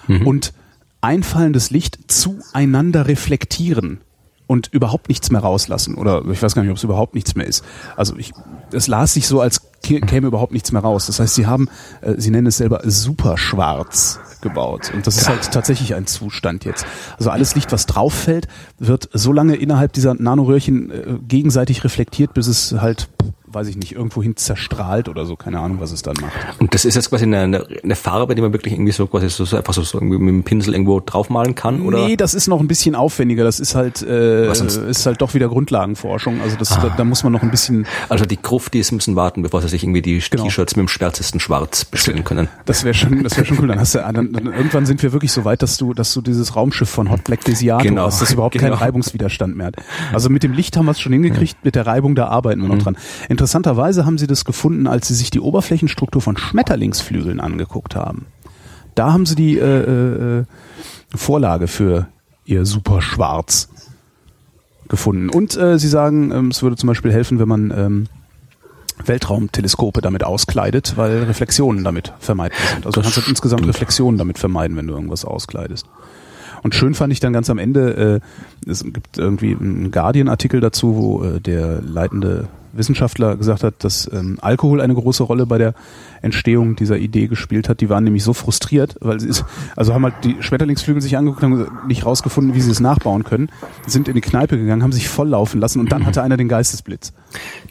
mhm. und einfallendes Licht zueinander reflektieren und überhaupt nichts mehr rauslassen. Oder ich weiß gar nicht, ob es überhaupt nichts mehr ist. Also ich, es las sich so, als käme überhaupt nichts mehr raus. Das heißt, sie haben, äh, sie nennen es selber superschwarz gebaut. Und das ist halt tatsächlich ein Zustand jetzt. Also alles Licht, was drauf fällt, wird so lange innerhalb dieser Nanoröhrchen äh, gegenseitig reflektiert, bis es halt weiß ich nicht, irgendwohin zerstrahlt oder so, keine Ahnung, was es dann macht. Und das ist jetzt quasi eine, eine Farbe, die man wirklich irgendwie so quasi so, so einfach so, so irgendwie mit dem Pinsel irgendwo draufmalen kann, oder? Nee, das ist noch ein bisschen aufwendiger. Das ist halt, äh, ist halt doch wieder Grundlagenforschung. Also das, ah. da, da, muss man noch ein bisschen. Also die Gruftis müssen warten, bevor sie sich irgendwie die genau. T-Shirts mit dem schwärzesten Schwarz bestellen können. Das wäre schon, das wäre schon cool. Dann hast du, dann, dann, irgendwann sind wir wirklich so weit, dass du, dass du dieses Raumschiff von Hot Black Desiato genau. hast, das überhaupt genau. keinen Reibungswiderstand mehr hat. Also mit dem Licht haben wir es schon hingekriegt, mit der Reibung, da arbeiten wir noch mhm. dran. Interessanterweise haben sie das gefunden, als sie sich die Oberflächenstruktur von Schmetterlingsflügeln angeguckt haben. Da haben sie die äh, äh, Vorlage für ihr Superschwarz gefunden. Und äh, sie sagen, ähm, es würde zum Beispiel helfen, wenn man ähm, Weltraumteleskope damit auskleidet, weil Reflexionen damit vermeidbar sind. Also du kannst halt insgesamt Reflexionen damit vermeiden, wenn du irgendwas auskleidest. Und schön fand ich dann ganz am Ende, äh, es gibt irgendwie einen Guardian-Artikel dazu, wo äh, der leitende Wissenschaftler gesagt hat, dass ähm, Alkohol eine große Rolle bei der Entstehung dieser Idee gespielt hat. Die waren nämlich so frustriert, weil sie ist, also haben halt die Schmetterlingsflügel sich angeguckt und nicht rausgefunden, wie sie es nachbauen können, sind in die Kneipe gegangen, haben sich volllaufen lassen und dann hatte einer den Geistesblitz.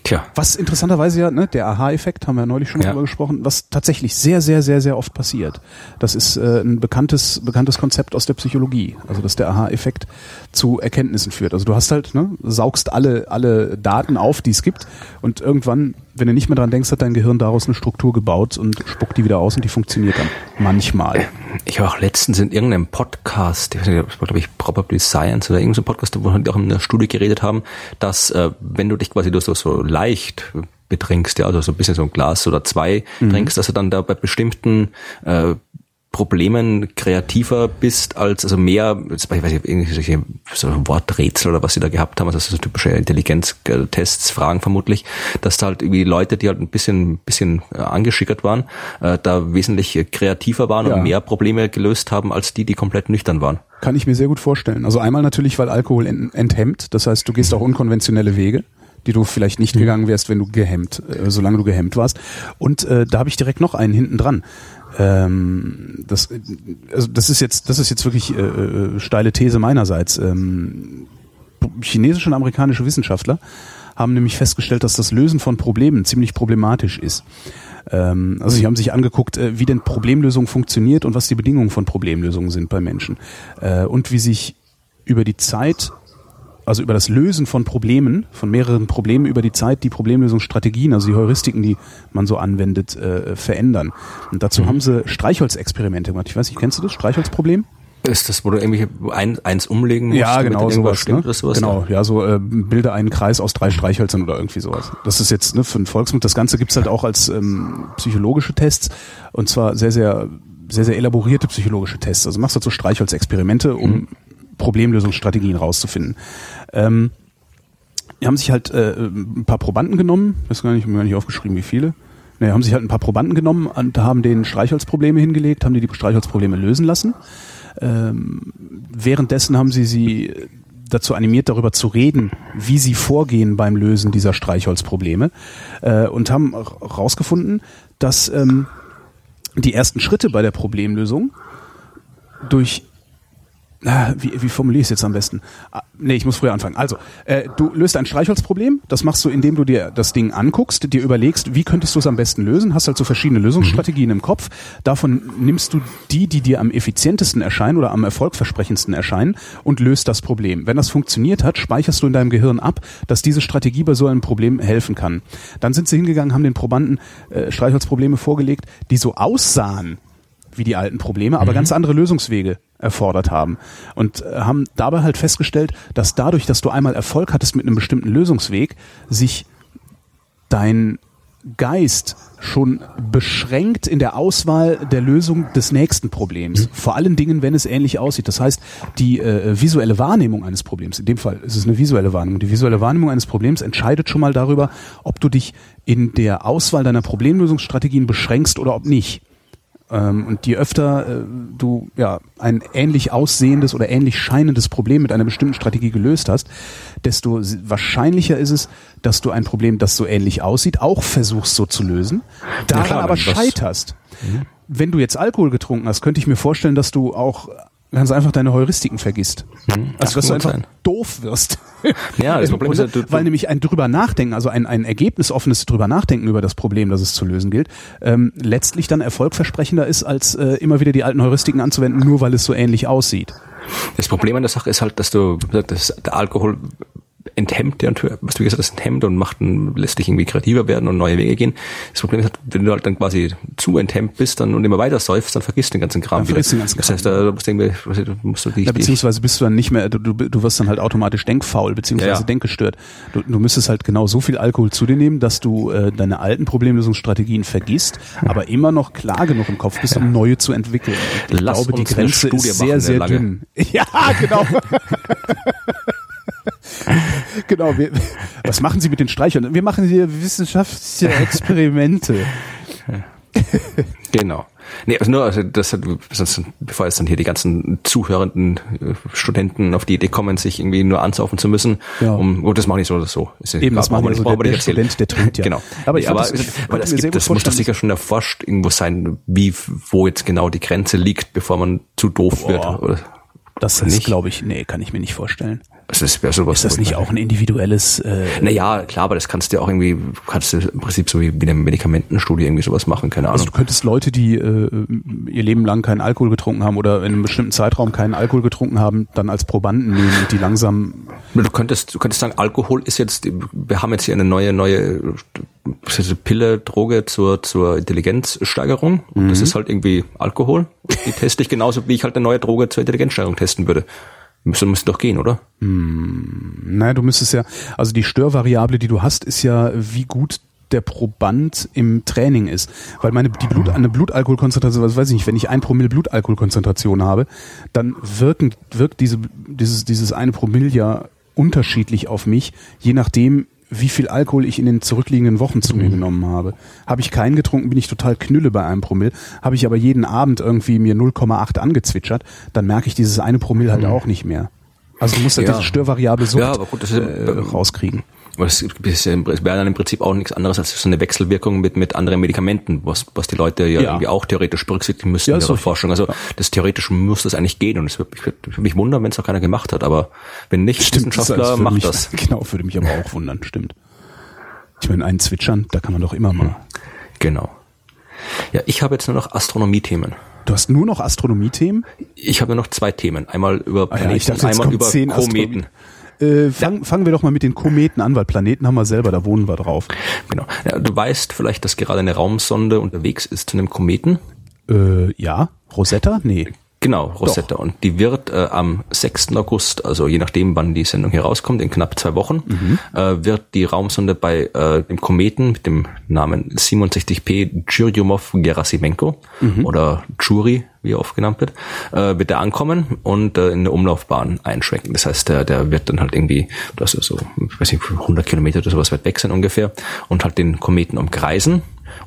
Tja. Was interessanterweise ja, ne, der Aha-Effekt, haben wir ja neulich schon ja. drüber gesprochen, was tatsächlich sehr, sehr, sehr, sehr oft passiert. Das ist äh, ein bekanntes, bekanntes Konzept aus der Psychologie. Also dass der Aha-Effekt zu Erkenntnissen führt. Also du hast halt, ne, saugst alle, alle Daten auf, die es gibt und irgendwann wenn du nicht mehr dran denkst, hat dein Gehirn daraus eine Struktur gebaut und spuckt die wieder aus und die funktioniert dann manchmal. Ich war auch letztens in irgendeinem Podcast, das war glaube ich Probably Science oder irgendein Podcast, wo wir auch in einer Studie geredet haben, dass äh, wenn du dich quasi durch so, so leicht betrinkst, ja, also so ein bisschen so ein Glas oder zwei mhm. trinkst, dass du dann da bei bestimmten äh, Problemen kreativer bist als, also mehr, ich weiß nicht, irgendwelche so Worträtsel oder was sie da gehabt haben, also so typische Intelligenztests, Fragen vermutlich, dass da halt irgendwie Leute, die halt ein bisschen, bisschen äh, angeschickert waren, äh, da wesentlich kreativer waren ja. und mehr Probleme gelöst haben als die, die komplett nüchtern waren. Kann ich mir sehr gut vorstellen. Also einmal natürlich, weil Alkohol enthemmt, das heißt, du gehst auch unkonventionelle Wege die du vielleicht nicht mhm. gegangen wärst, wenn du gehemmt, äh, solange du gehemmt warst. Und äh, da habe ich direkt noch einen hinten dran. Ähm, das, also das ist jetzt, das ist jetzt wirklich äh, äh, steile These meinerseits. Ähm, chinesische und amerikanische Wissenschaftler haben nämlich festgestellt, dass das Lösen von Problemen ziemlich problematisch ist. Ähm, also sie haben sich angeguckt, äh, wie denn Problemlösung funktioniert und was die Bedingungen von Problemlösungen sind bei Menschen äh, und wie sich über die Zeit also über das Lösen von Problemen, von mehreren Problemen über die Zeit die Problemlösungsstrategien, also die Heuristiken, die man so anwendet, äh, verändern. Und dazu mhm. haben sie Streichholzexperimente gemacht. Ich weiß nicht, kennst du das Streichholzproblem? Ist das, wo du irgendwie ein, eins umlegen musst? Ja, genau, sowas, stimmt, ne? sowas. Genau, ja, so äh, bilde einen Kreis aus drei Streichhölzern oder irgendwie sowas. Das ist jetzt ne, für einen Volksmund. Das Ganze gibt's halt auch als ähm, psychologische Tests und zwar sehr, sehr sehr, sehr elaborierte psychologische Tests. Also machst du halt so Streichholzexperimente, um mhm. Problemlösungsstrategien rauszufinden. Ähm, die haben sich halt äh, ein paar Probanden genommen, weiß gar nicht, ich habe mir gar nicht aufgeschrieben, wie viele. Ne, haben sich halt ein paar Probanden genommen und haben denen Streichholzprobleme hingelegt, haben die die Streichholzprobleme lösen lassen. Ähm, währenddessen haben sie sie dazu animiert, darüber zu reden, wie sie vorgehen beim Lösen dieser Streichholzprobleme äh, und haben herausgefunden, dass ähm, die ersten Schritte bei der Problemlösung durch wie, wie formuliere ich es jetzt am besten? Ah, nee, ich muss früher anfangen. Also, äh, du löst ein Streichholzproblem. Das machst du, indem du dir das Ding anguckst, dir überlegst, wie könntest du es am besten lösen. Hast halt so verschiedene Lösungsstrategien mhm. im Kopf. Davon nimmst du die, die dir am effizientesten erscheinen oder am erfolgversprechendsten erscheinen und löst das Problem. Wenn das funktioniert hat, speicherst du in deinem Gehirn ab, dass diese Strategie bei so einem Problem helfen kann. Dann sind sie hingegangen, haben den Probanden äh, Streichholzprobleme vorgelegt, die so aussahen wie die alten Probleme, aber mhm. ganz andere Lösungswege erfordert haben. Und äh, haben dabei halt festgestellt, dass dadurch, dass du einmal Erfolg hattest mit einem bestimmten Lösungsweg, sich dein Geist schon beschränkt in der Auswahl der Lösung des nächsten Problems. Mhm. Vor allen Dingen, wenn es ähnlich aussieht. Das heißt, die äh, visuelle Wahrnehmung eines Problems, in dem Fall ist es eine visuelle Wahrnehmung, die visuelle Wahrnehmung eines Problems entscheidet schon mal darüber, ob du dich in der Auswahl deiner Problemlösungsstrategien beschränkst oder ob nicht. Ähm, und je öfter äh, du ja ein ähnlich aussehendes oder ähnlich scheinendes Problem mit einer bestimmten Strategie gelöst hast, desto wahrscheinlicher ist es, dass du ein Problem, das so ähnlich aussieht, auch versuchst so zu lösen, daran ja, klar, aber scheiterst. Mhm. Wenn du jetzt Alkohol getrunken hast, könnte ich mir vorstellen, dass du auch ganz einfach deine Heuristiken vergisst. Hm, also dass du einfach sein. doof wirst. Ja, das Problem ist ja, du, weil nämlich ein drüber nachdenken, also ein, ein ergebnisoffenes drüber nachdenken über das Problem, das es zu lösen gilt, ähm, letztlich dann erfolgversprechender ist, als äh, immer wieder die alten Heuristiken anzuwenden, nur weil es so ähnlich aussieht. Das Problem an der Sache ist halt, dass du, dass der Alkohol enthemmt ja, was du gesagt hast, enthemmt und macht einen, lässt dich irgendwie kreativer werden und neue Wege gehen. Das Problem ist halt, wenn du halt dann quasi zu enthemmt bist dann und immer weiter säufst, dann vergisst du den ganzen Kram dann wieder. Den ganzen Kram. Das heißt, da musst du, irgendwie, musst du dich, ja, beziehungsweise bist du dann nicht mehr, du, du, du wirst dann halt automatisch denkfaul, beziehungsweise ja, ja. denkgestört. Du, du müsstest halt genau so viel Alkohol zu dir nehmen, dass du äh, deine alten Problemlösungsstrategien vergisst, aber immer noch klar genug im Kopf bist, um neue zu entwickeln. ich Lass glaube, die Grenze ist sehr, sehr dünn. Ja, genau. genau. Wir, was machen Sie mit den Streichern? Wir machen hier wissenschaftliche Experimente. Genau. Nee, also nur, also das, sonst, bevor jetzt dann hier die ganzen zuhörenden äh, Studenten auf die Idee kommen, sich irgendwie nur ansaufen zu müssen, Ja. um, gut, das mache ich so oder so. Ist Eben, das machen wir so der- der. Student, der trinkt ja. Genau. Aber ich Nee, aber, das- aber mir das, gibt, das muss doch sicher schon erforscht irgendwo sein, wie, wo jetzt genau die Grenze liegt, bevor man zu doof wird. Boah. Oder? Das ist, glaube ich, nee, kann ich mir nicht vorstellen. Also das wäre sowas. Ist das nicht auch ein individuelles, äh, Naja, klar, aber das kannst du ja auch irgendwie, kannst du im Prinzip so wie wie eine Medikamentenstudie irgendwie sowas machen, keine Ahnung. also du könntest Leute, die äh, ihr Leben lang keinen Alkohol getrunken haben oder in einem bestimmten Zeitraum keinen Alkohol getrunken haben, dann als Probanden nehmen und die langsam Du könntest, du könntest sagen, Alkohol ist jetzt, wir haben jetzt hier eine neue, neue Pille, Droge zur, zur Intelligenzsteigerung. Und das ist halt irgendwie Alkohol. Die teste ich genauso, wie ich halt eine neue Droge zur Intelligenzsteigerung testen würde. Müsste, müsste doch gehen, oder? Naja, du müsstest ja, also die Störvariable, die du hast, ist ja, wie gut der Proband im Training ist. Weil meine, die Blut, eine Blutalkoholkonzentration, was weiß ich nicht, wenn ich ein Promille Blutalkoholkonzentration habe, dann wirken, wirkt diese, dieses, dieses eine Promille ja unterschiedlich auf mich, je nachdem, wie viel Alkohol ich in den zurückliegenden Wochen zu mir genommen habe. Habe ich keinen getrunken, bin ich total knülle bei einem Promille. Habe ich aber jeden Abend irgendwie mir 0,8 angezwitschert, dann merke ich dieses eine Promille halt auch nicht mehr. Also du musst halt Ja. diese Störvariable so Ja, gut, das ist, äh, rauskriegen. Aber es ist ja dann im Prinzip auch nichts anderes als so eine Wechselwirkung mit, mit anderen Medikamenten, was, was die Leute ja, Ja. irgendwie auch theoretisch berücksichtigen müssten Ja, in ihrer. Forschung. Also das theoretisch muss das eigentlich gehen und es würde mich, würde mich wundern, wenn es auch keiner gemacht hat. Aber wenn nicht, Wissenschaftler das würde macht mich, das. Genau, würde mich aber auch wundern, stimmt. Ich meine, einen zwitschern, da kann man doch immer mal. Genau. Ja, ich habe jetzt nur noch Astronomie-Themen. Du hast nur noch Astronomie-Themen? Ich habe nur noch zwei Themen. Einmal über Ah ja, Planeten, dachte, einmal über Kometen. Äh, fang, Fangen wir doch mal mit den Kometen an, weil Planeten haben wir selber, da wohnen wir drauf. Genau. Ja, du weißt vielleicht, dass gerade eine Raumsonde unterwegs ist zu einem Kometen. Äh, ja, Rosetta? Nee. Genau, Rosetta. Und die wird äh, am 6. August, also je nachdem, wann die Sendung hier rauskommt, in knapp zwei Wochen, äh, wird die Raumsonde bei äh, dem Kometen mit dem Namen 67P Churyumov-Gerasimenko oder Churi, wie er oft genannt wird, äh, wird er ankommen und äh, in eine Umlaufbahn einschwenken. Das heißt, der, der wird dann halt irgendwie, das ist so, ich weiß nicht, 100 Kilometer oder sowas weit weg sein ungefähr und halt den Kometen umkreisen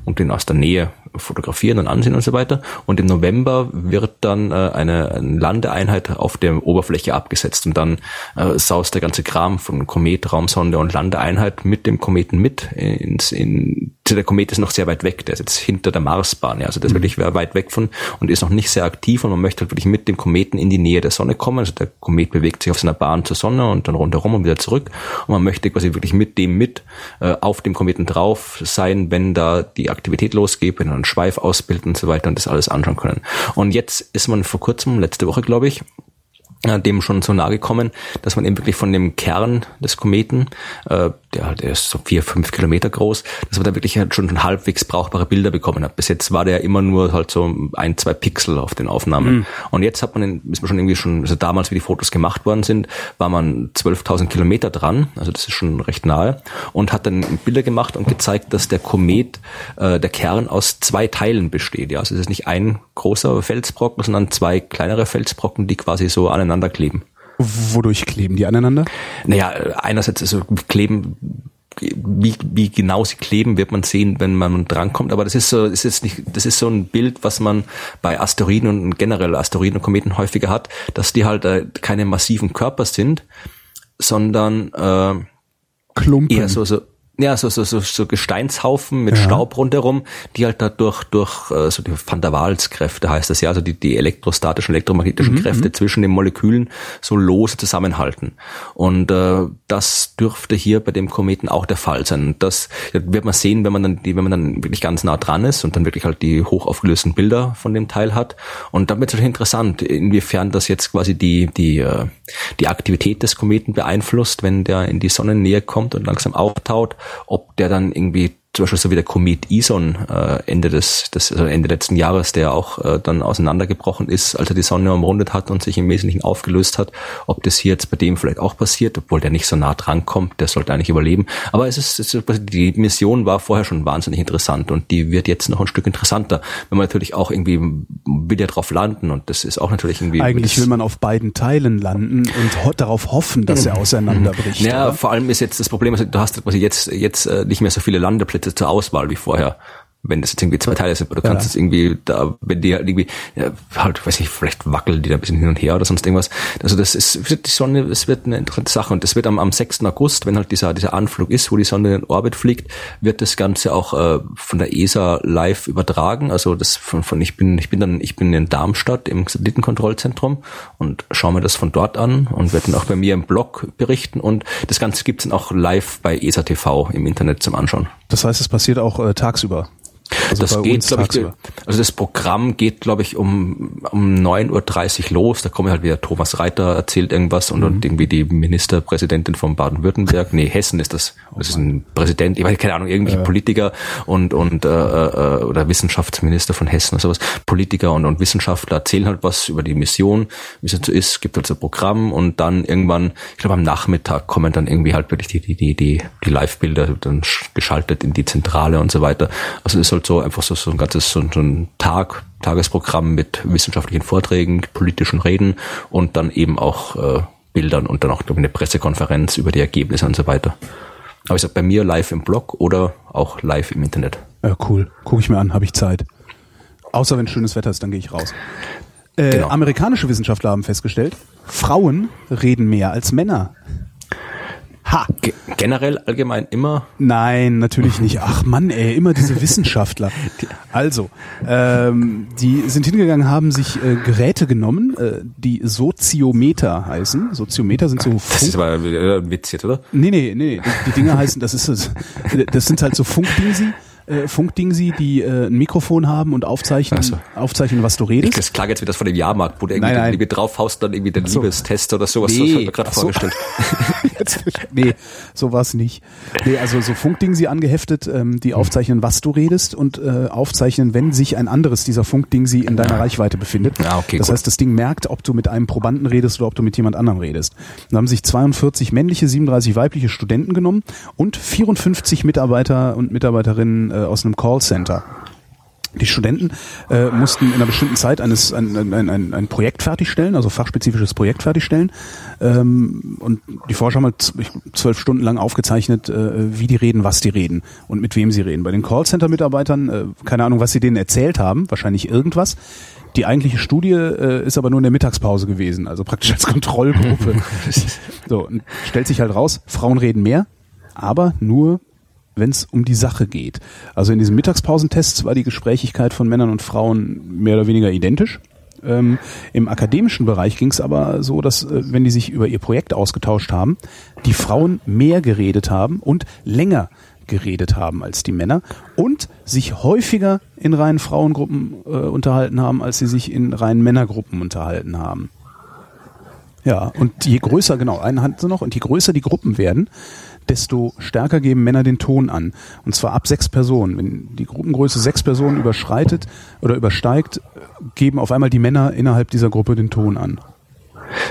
und den aus der Nähe fotografieren und ansehen und so weiter. Und im November wird dann äh, eine, Landeeinheit auf der Oberfläche abgesetzt und dann äh, saust der ganze Kram von Komet, Raumsonde und Landeeinheit mit dem Kometen mit ins in der Komet ist noch sehr weit weg, der ist jetzt hinter der Marsbahn, ja, also der ist wirklich weit weg von und ist noch nicht sehr aktiv und man möchte halt wirklich mit dem Kometen in die Nähe der Sonne kommen. Also der Komet bewegt sich auf seiner Bahn zur Sonne und dann rundherum und wieder zurück und man möchte quasi wirklich mit dem mit äh, auf dem Kometen drauf sein, wenn da die Aktivität losgeht, wenn einen Schweif ausbildet und so weiter und das alles anschauen können. Und jetzt ist man vor kurzem, letzte Woche glaube ich, dem schon so nahe gekommen, dass man eben wirklich von dem Kern des Kometen, äh, der, der ist so vier, fünf Kilometer groß, dass man da wirklich halt schon halbwegs brauchbare Bilder bekommen hat. Bis jetzt war der immer nur halt so ein, zwei Pixel auf den Aufnahmen. Und jetzt hat man, in, ist man schon irgendwie schon, also damals, wie die Fotos gemacht worden sind, war man 12.000 Kilometer dran, also das ist schon recht nahe, und hat dann Bilder gemacht und gezeigt, dass der Komet, äh, der Kern aus zwei Teilen besteht. Ja, also es ist nicht ein großer Felsbrocken, sondern zwei kleinere Felsbrocken, die quasi so aneinander kleben. Wodurch kleben die aneinander? Naja, einerseits also kleben, wie, wie genau sie kleben, wird man sehen, wenn man drankommt. Aber das ist so, ist nicht, das ist so ein Bild, was man bei Asteroiden und generell Asteroiden und Kometen häufiger hat, dass die halt äh, keine massiven Körper sind, sondern äh, Klumpen. eher so, so ja, so, so, so, so Gesteinshaufen mit Ja. Staub rundherum, die halt da durch, äh, so die Van der Waals-Kräfte heißt das ja, also die, die elektrostatischen, elektromagnetischen Kräfte zwischen den Molekülen so lose zusammenhalten. Und äh, das dürfte hier bei dem Kometen auch der Fall sein. Und das wird man sehen, wenn man dann, die, wenn man dann wirklich ganz nah dran ist und dann wirklich halt die hochaufgelösten Bilder von dem Teil hat. Und dann wird es natürlich interessant, inwiefern das jetzt quasi die, die, äh, die Aktivität des Kometen beeinflusst, wenn der in die Sonnennähe kommt und langsam auftaut, ob der dann irgendwie zum Beispiel so wie der Komet Ison äh, Ende des, des also Ende letzten Jahres, der auch äh, dann auseinandergebrochen ist, als er die Sonne umrundet hat und sich im Wesentlichen aufgelöst hat, ob das hier jetzt bei dem vielleicht auch passiert, obwohl der nicht so nah dran kommt, der sollte eigentlich überleben. Aber es ist, es ist die Mission war vorher schon wahnsinnig interessant und die wird jetzt noch ein Stück interessanter, wenn man natürlich auch irgendwie will ja drauf landen und das ist auch natürlich irgendwie Eigentlich will man auf beiden Teilen landen und ho darauf hoffen, dass er auseinanderbricht. Ja, oder? vor allem ist jetzt das Problem, also du hast quasi jetzt, jetzt äh, nicht mehr so viele Landeplätze zur Auswahl wie vorher. Wenn das jetzt irgendwie zwei Teile sind, oder du kannst es irgendwie da, wenn die halt irgendwie, ja, halt, weiß ich, vielleicht wackeln die da ein bisschen hin und her oder sonst irgendwas. Also das ist, die Sonne, es wird eine interessante Sache und das wird am, am 6. August, wenn halt dieser, dieser Anflug ist, wo die Sonne in den Orbit fliegt, wird das Ganze auch äh, von der ESA live übertragen. Also das von, von ich bin, ich bin dann, ich bin in Darmstadt im Satellitenkontrollzentrum und schaue mir das von dort an und werde dann auch bei mir im Blog berichten und das Ganze gibt's dann auch live bei ESA TV im Internet zum Anschauen. Das heißt, es passiert auch äh, tagsüber. Also das geht, glaube ich, also das Programm geht, glaube ich, um, um 9.30 Uhr los. Da kommt halt wieder Thomas Reiter, erzählt irgendwas und, mhm. und irgendwie die Ministerpräsidentin von Baden-Württemberg, nee, Hessen ist das, das ist ein Präsident, ich weiß keine Ahnung, irgendwelche äh. Politiker und, und äh, äh, oder Wissenschaftsminister von Hessen oder sowas, Politiker und, und Wissenschaftler erzählen halt was über die Mission, wie es so ist, gibt halt so ein Programm und dann irgendwann, ich glaube am Nachmittag kommen dann irgendwie halt wirklich die, die, die, die, die Live-Bilder dann geschaltet in die Zentrale und so weiter. Also es halt so einfach so, so ein ganzes so, so ein Tag, Tagesprogramm mit wissenschaftlichen Vorträgen, politischen Reden und dann eben auch äh, Bildern und dann auch eine Pressekonferenz über die Ergebnisse und so weiter. Aber ich sag bei mir live im Blog oder auch live im Internet. Ja, cool. Gucke ich mir an, habe ich Zeit. Außer wenn schönes Wetter ist, dann gehe ich raus. Äh, genau. Amerikanische Wissenschaftler haben festgestellt, Frauen reden mehr als Männer. Ha. G generell allgemein immer? Nein, natürlich nicht. Ach Mann, ey, immer diese Wissenschaftler. Also, ähm, die sind hingegangen, haben sich äh, Geräte genommen, äh, die Soziometer heißen. Soziometer sind so Funk Das ist aber ein Witz jetzt, oder? Nee, nee, nee. Die, die Dinger heißen, das ist das sind halt so Funkdingsi äh, Funkdingsi, die äh, ein Mikrofon haben und aufzeichnen, so. aufzeichnen, was du redest. Ich, das klang jetzt wie das von dem Jahrmarkt, wo du irgendwie, nein, nein. irgendwie draufhaust, dann irgendwie den so. Liebestest oder sowas. Nee. Das habe ich mir gerade vorgestellt. nee, so war's nicht. Nee, also so Funkdingsi angeheftet, ähm, die aufzeichnen, was du redest und äh, aufzeichnen, wenn sich ein anderes dieser Funkdingsi in deiner ja. Reichweite befindet. Ja, okay, das gut. heißt, das Ding merkt, ob du mit einem Probanden redest oder ob du mit jemand anderem redest. Dann haben sich 42 männliche, 37 weibliche Studenten genommen und 54 Mitarbeiter und Mitarbeiterinnen äh, aus einem Callcenter. Die Studenten äh, mussten in einer bestimmten Zeit eines, ein, ein, ein, ein Projekt fertigstellen, also fachspezifisches Projekt fertigstellen. Ähm, und die Forscher haben halt zwölf Stunden lang aufgezeichnet, äh, wie die reden, was die reden und mit wem sie reden. Bei den Callcenter-Mitarbeitern, äh, keine Ahnung, was sie denen erzählt haben, wahrscheinlich irgendwas. Die eigentliche Studie äh, ist aber nur in der Mittagspause gewesen, also praktisch als Kontrollgruppe. so, und stellt sich halt raus, Frauen reden mehr, aber nur wenn es um die Sache geht. Also in diesen Mittagspausentests war die Gesprächigkeit von Männern und Frauen mehr oder weniger identisch. Ähm, Im akademischen Bereich ging es aber so, dass äh, wenn die sich über ihr Projekt ausgetauscht haben, die Frauen mehr geredet haben und länger geredet haben als die Männer und sich häufiger in reinen Frauengruppen äh, unterhalten haben, als sie sich in reinen Männergruppen unterhalten haben. Ja, und je größer, genau, eine Hand noch, und je größer die Gruppen werden, desto stärker geben Männer den Ton an. Und zwar ab sechs Personen. Wenn die Gruppengröße sechs Personen überschreitet oder übersteigt, geben auf einmal die Männer innerhalb dieser Gruppe den Ton an.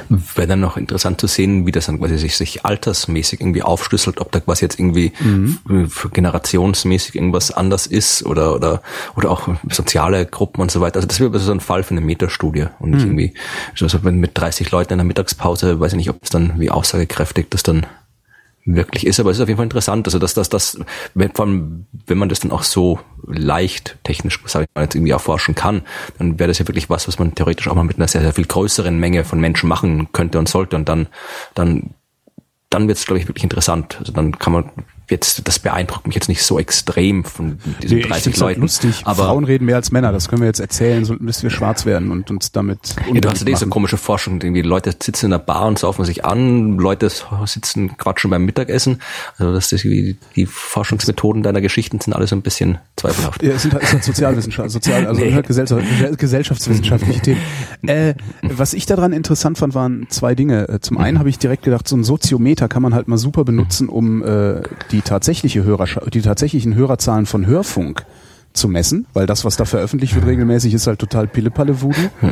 Wäre dann noch interessant zu sehen, wie das dann quasi sich, sich altersmäßig irgendwie aufschlüsselt, ob da quasi jetzt irgendwie mhm. generationsmäßig irgendwas anders ist oder, oder, oder auch soziale Gruppen und so weiter. Also das wäre so ein Fall für eine Metastudie und nicht mhm. irgendwie, also mit 30 Leuten in der Mittagspause, weiß ich nicht, ob es dann wie aussagekräftig das dann wirklich ist, aber es ist auf jeden Fall interessant, also dass das, das, wenn, von, wenn man das dann auch so leicht technisch, sage ich mal, jetzt irgendwie erforschen kann, dann wäre das ja wirklich was, was man theoretisch auch mal mit einer sehr, sehr viel größeren Menge von Menschen machen könnte und sollte und dann, dann, dann wird es, glaube ich, wirklich interessant. Also dann kann man jetzt, das beeindruckt mich jetzt nicht so extrem von diesen nee, 30 halt Leuten. Lustig. Aber Frauen reden mehr als Männer, das können wir jetzt erzählen, so bis wir schwarz werden und uns damit Ja, du hast ja diese komische Forschung, irgendwie Leute sitzen in einer Bar und saufen sich an, Leute sitzen quatschen beim Mittagessen. Also das ist die, die Forschungsmethoden deiner Geschichten sind alle so ein bisschen zweifelhaft. Ja, es sind halt, es sind Sozialwissenschaft, sozial, also nee. halt gesellschaftswissenschaftliche Themen. Äh, was ich daran interessant fand, waren zwei Dinge. Äh, zum einen habe ich direkt gedacht, so ein Soziometer kann man halt mal super benutzen, um äh, die die tatsächliche Hörer, die tatsächlichen Hörerzahlen von Hörfunk zu messen, weil das, was da veröffentlicht wird regelmäßig, ist halt total Pillepalle-Voodoo. Hm.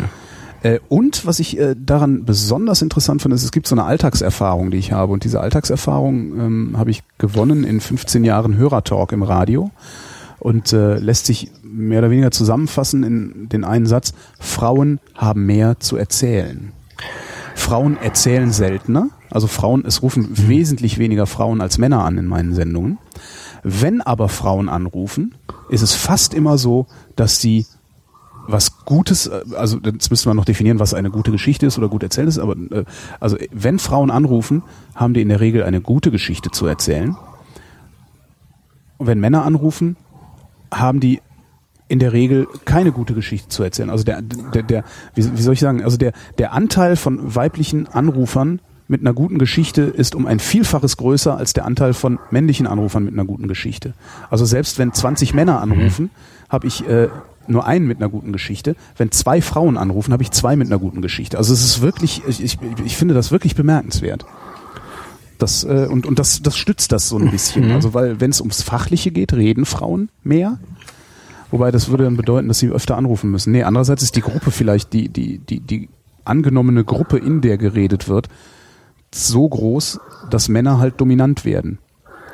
Äh, und was ich äh, daran besonders interessant finde, ist, es gibt so eine Alltagserfahrung, die ich habe. Und diese Alltagserfahrung ähm, habe ich gewonnen in 15 Jahren Hörertalk im Radio und äh, lässt sich mehr oder weniger zusammenfassen in den einen Satz, Frauen haben mehr zu erzählen. Frauen erzählen seltener, also Frauen, es rufen wesentlich weniger Frauen als Männer an in meinen Sendungen. Wenn aber Frauen anrufen, ist es fast immer so, dass sie was Gutes, äh, also jetzt müssen wir noch definieren, was eine gute Geschichte ist oder gut erzählt ist, aber äh, also wenn Frauen anrufen, haben die in der Regel eine gute Geschichte zu erzählen. Und wenn Männer anrufen, haben die in der Regel keine gute Geschichte zu erzählen. Also der, der, der wie, wie soll ich sagen, also der, der Anteil von weiblichen Anrufern mit einer guten Geschichte ist um ein Vielfaches größer als der Anteil von männlichen Anrufern mit einer guten Geschichte. Also selbst wenn 20 Männer anrufen, habe ich äh, nur einen mit einer guten Geschichte. Wenn zwei Frauen anrufen, habe ich zwei mit einer guten Geschichte. Also es ist wirklich, ich, ich, ich finde das wirklich bemerkenswert. Das, äh, und und das, das stützt das so ein bisschen. Mhm. Also weil wenn es ums Fachliche geht, reden Frauen mehr. Wobei das würde dann bedeuten, dass sie öfter anrufen müssen. Nee, andererseits ist die Gruppe vielleicht, die, die, die, die angenommene Gruppe, in der geredet wird, so groß, dass Männer halt dominant werden.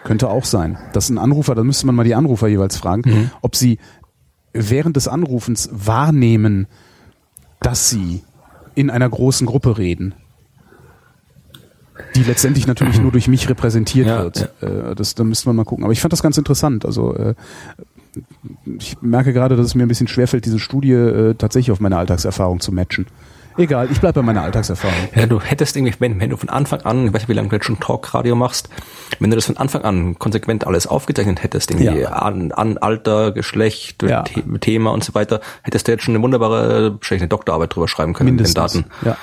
Könnte auch sein. Dass ein Anrufer, da müsste man mal die Anrufer jeweils fragen, Mhm. ob sie während des Anrufens wahrnehmen, dass sie in einer großen Gruppe reden. Die letztendlich natürlich nur durch mich repräsentiert Ja, wird. Äh, Das, da müsste man mal gucken. Aber ich fand das ganz interessant. Also äh, ich merke gerade, dass es mir ein bisschen schwerfällt, diese Studie äh, tatsächlich auf meine Alltagserfahrung zu matchen. Egal, ich bleibe bei meiner Alltagserfahrung. Ja, du hättest irgendwie, wenn, wenn du von Anfang an, ich weiß nicht, wie lange du jetzt schon Talkradio machst, wenn du das von Anfang an konsequent alles aufgezeichnet hättest, irgendwie Ja. an, an Alter, Geschlecht, Ja. The Thema und so weiter, hättest du jetzt schon eine wunderbare, wahrscheinlich eine Doktorarbeit drüber schreiben können mit den Mindestens. Daten. Ja.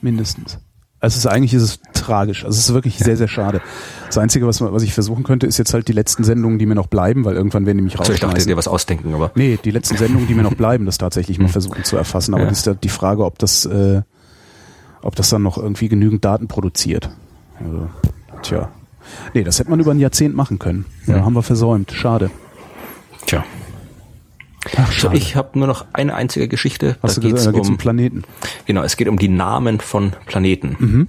Mindestens. Also es ist eigentlich ist es tragisch. Also es ist wirklich sehr, sehr schade. Das Einzige, was, was ich versuchen könnte, ist jetzt halt die letzten Sendungen, die mir noch bleiben, weil irgendwann werden die mich Also ich dachte, rausschmeißen. dir was ausdenken, aber Nee, die letzten Sendungen, die mir noch bleiben, das tatsächlich mal versuchen zu erfassen. Aber Ja. das ist ja die Frage, ob das, äh, ob das dann noch irgendwie genügend Daten produziert. Also, tja. Nee, das hätte man über ein Jahrzehnt machen können. Ja, Ja. haben wir versäumt. Schade. tja. Ach, So, ich habe nur noch eine einzige Geschichte. Hast da du gesagt, geht's da geht's um um, Planeten. Genau, es geht um die Namen von Planeten. Mhm.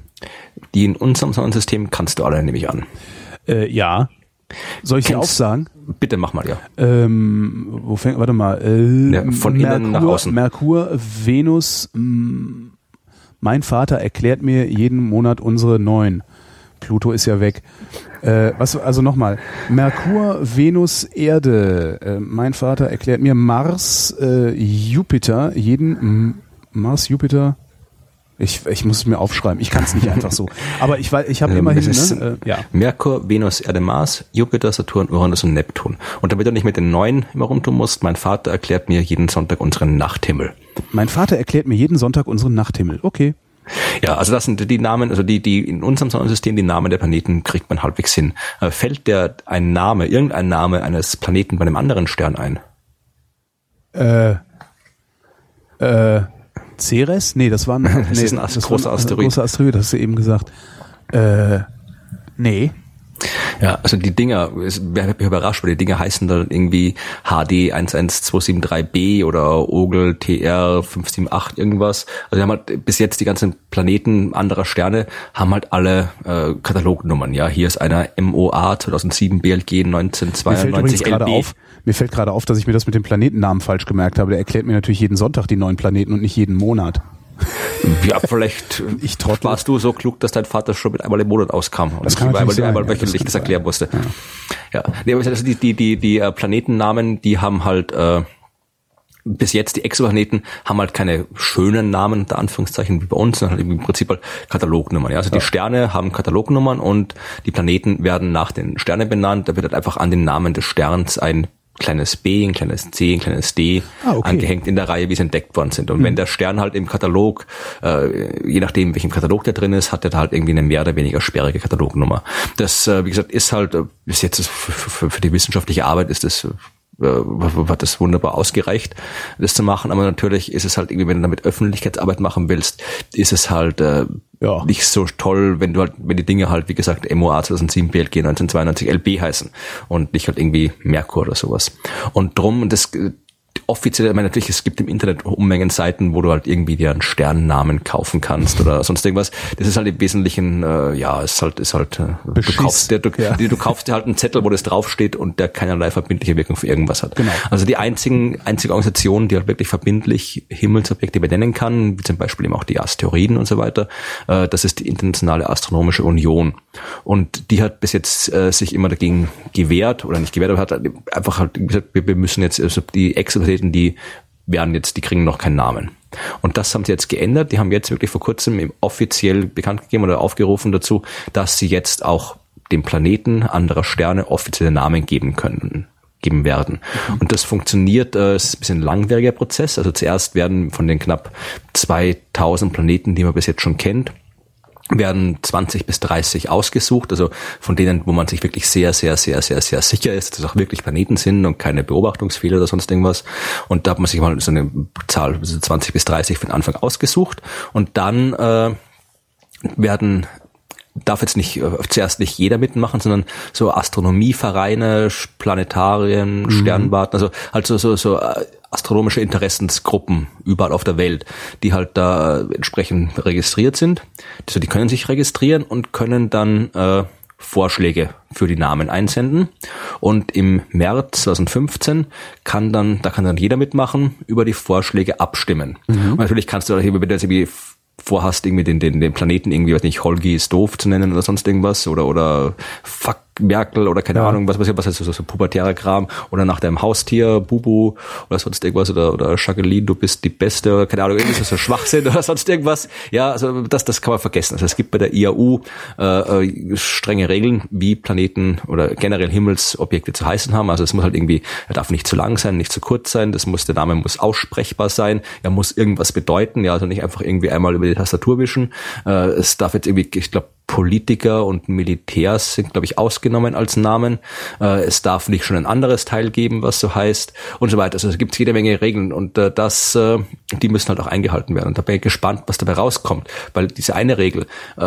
Die in unserem Sonnensystem kannst du alle, nehme ich an. Äh, ja. Soll ich sie aufsagen? Bitte mach mal, ja. Ähm, wo fängt, warte mal, äh, Ja, von innen nach außen. Merkur, Venus, mh, mein Vater erklärt mir jeden Monat unsere neun. Pluto ist ja weg. Äh, was, also nochmal, Merkur, Venus, Erde. Äh, mein Vater erklärt mir Mars, äh, Jupiter, jeden Mars, Jupiter. Ich, ich muss es mir aufschreiben. Ich kann es nicht einfach so. Aber ich weiß, ich habe Ähm, immerhin, ne, äh, ja. Merkur, Venus, Erde, Mars, Jupiter, Saturn, Uranus und Neptun. Und damit du nicht mit den neun immer rumtun musst, mein Vater erklärt mir jeden Sonntag unseren Nachthimmel. Mein Vater erklärt mir jeden Sonntag unseren Nachthimmel. Okay. Ja, also das sind die Namen, also die, die in unserem Sonnensystem, die Namen der Planeten kriegt man halbwegs hin. Äh, Fällt der ein Name, irgendein Name eines Planeten bei einem anderen Stern ein? Äh, äh, Ceres? Nee, das war ein, nee, ist ein Ast- das großer Asteroid. Großer Asteroid, hast du eben gesagt. Äh, nee. Ja, also die Dinger, wäre mich überrascht, weil die Dinger heißen dann irgendwie HD 11273b oder Ogel TR 578 irgendwas. Also die haben halt bis jetzt die ganzen Planeten anderer Sterne haben halt alle äh, Katalognummern. Ja, hier ist einer MOA 2007 BLG Mir fällt übrigens 1992 gerade LB. auf, mir fällt gerade auf, dass ich mir das mit dem Planetennamen falsch gemerkt habe. Der erklärt mir natürlich jeden Sonntag die neuen Planeten und nicht jeden Monat. Ja, vielleicht Ich trottel. warst du so klug, dass dein Vater schon mit einmal im Monat auskam und Das kann einmal, sein, einmal ja, wöchentlich das das, kann erklären musste. Ja, nee, aber also die, die, die, die äh, Planetennamen, die haben halt äh, bis jetzt die Exoplaneten haben halt keine schönen Namen, unter Anführungszeichen, wie bei uns, sondern halt im Prinzip halt Katalognummern. Ja? Also die Sterne haben Katalognummern und die Planeten werden nach den Sternen benannt. Da wird halt einfach an den Namen des Sterns ein kleines B, ein kleines C, ein kleines D Ah, okay. angehängt in der Reihe, wie sie entdeckt worden sind. Und wenn der Stern halt im Katalog, äh, je nachdem, welchem Katalog der drin ist, hat der da halt irgendwie eine mehr oder weniger sperrige Katalognummer. Das, äh, wie gesagt, ist halt, äh, bis jetzt ist für, für, für die wissenschaftliche Arbeit ist das äh, hat das wunderbar ausgereicht, das zu machen. Aber natürlich ist es halt irgendwie, wenn du damit Öffentlichkeitsarbeit machen willst, ist es halt äh, Ja. nicht so toll, wenn du halt, wenn die Dinge halt, wie gesagt, MOA 2007 BLG 1992 LB heißen und nicht halt irgendwie Merkur oder sowas. Und drum, und das, äh, offiziell, ich meine, natürlich, es gibt im Internet Unmengen Seiten, wo du halt irgendwie dir einen Sternnamen kaufen kannst oder sonst irgendwas. Das ist halt im Wesentlichen, äh, ja, ist halt, ist halt, äh, du kaufst, dir, du, ja. du kaufst dir halt einen Zettel, wo das draufsteht und der keinerlei verbindliche Wirkung für irgendwas hat. Genau. Also die einzigen, einzige Organisation, die halt wirklich verbindlich Himmelsobjekte benennen kann, wie zum Beispiel eben auch die Asteroiden und so weiter, äh, das ist die Internationale Astronomische Union. Und die hat bis jetzt äh, sich immer dagegen gewehrt oder nicht gewehrt, aber hat einfach halt gesagt, wir, wir müssen jetzt, also die Exoplaneten, die werden jetzt, die kriegen noch keinen Namen. Und das haben sie jetzt geändert. Die haben jetzt wirklich vor kurzem offiziell bekannt gegeben oder aufgerufen dazu, dass sie jetzt auch dem Planeten anderer Sterne offizielle Namen geben können geben werden. Mhm. Und das funktioniert, äh, ist ein bisschen ein langwieriger Prozess. Also zuerst werden von den knapp 2000 Planeten, die man bis jetzt schon kennt, werden 20 bis 30 ausgesucht, also von denen, wo man sich wirklich sehr, sehr, sehr, sehr, sehr sicher ist, dass es auch wirklich Planeten sind und keine Beobachtungsfehler oder sonst irgendwas. Und da hat man sich mal so eine Zahl, also 20 bis 30 von Anfang ausgesucht. Und dann äh, werden darf jetzt nicht äh, zuerst nicht jeder mitmachen, sondern so Astronomievereine, Planetarien, mhm. Sternwarten, also halt so, so, so äh, astronomische Interessensgruppen überall auf der Welt, die halt da entsprechend registriert sind. Also die können sich registrieren und können dann äh, Vorschläge für die Namen einsenden. Und im März 2015 kann dann, da kann dann jeder mitmachen, über die Vorschläge abstimmen. Mhm. Und natürlich kannst du, wenn du jetzt irgendwie vorhast, irgendwie den, den, den Planeten irgendwie, weiß nicht, Holgi ist doof zu nennen oder sonst irgendwas oder, oder fuck Merkel oder keine ja. Ahnung, was, was, was heißt so, so pubertärer Kram oder nach deinem Haustier, Bubu oder sonst irgendwas oder, oder Jacqueline, du bist die Beste oder keine Ahnung, irgendwas so Schwachsinn oder sonst irgendwas. Ja, also das, das kann man vergessen. Also es gibt bei der IAU äh, äh, strenge Regeln, wie Planeten oder generell Himmelsobjekte zu heißen haben. Also es muss halt irgendwie, er darf nicht zu lang sein, nicht zu kurz sein, das muss, der Name muss aussprechbar sein, er muss irgendwas bedeuten, ja, also nicht einfach irgendwie einmal über die Tastatur wischen. Äh, es darf jetzt irgendwie, ich glaube, Politiker und Militärs sind, glaube ich, ausgenommen als Namen. Äh, es darf nicht schon ein anderes Teil geben, was so heißt und so weiter. Also es gibt jede Menge Regeln und äh, das, äh, die müssen halt auch eingehalten werden. Und da bin ich gespannt, was dabei rauskommt, weil diese eine Regel, äh,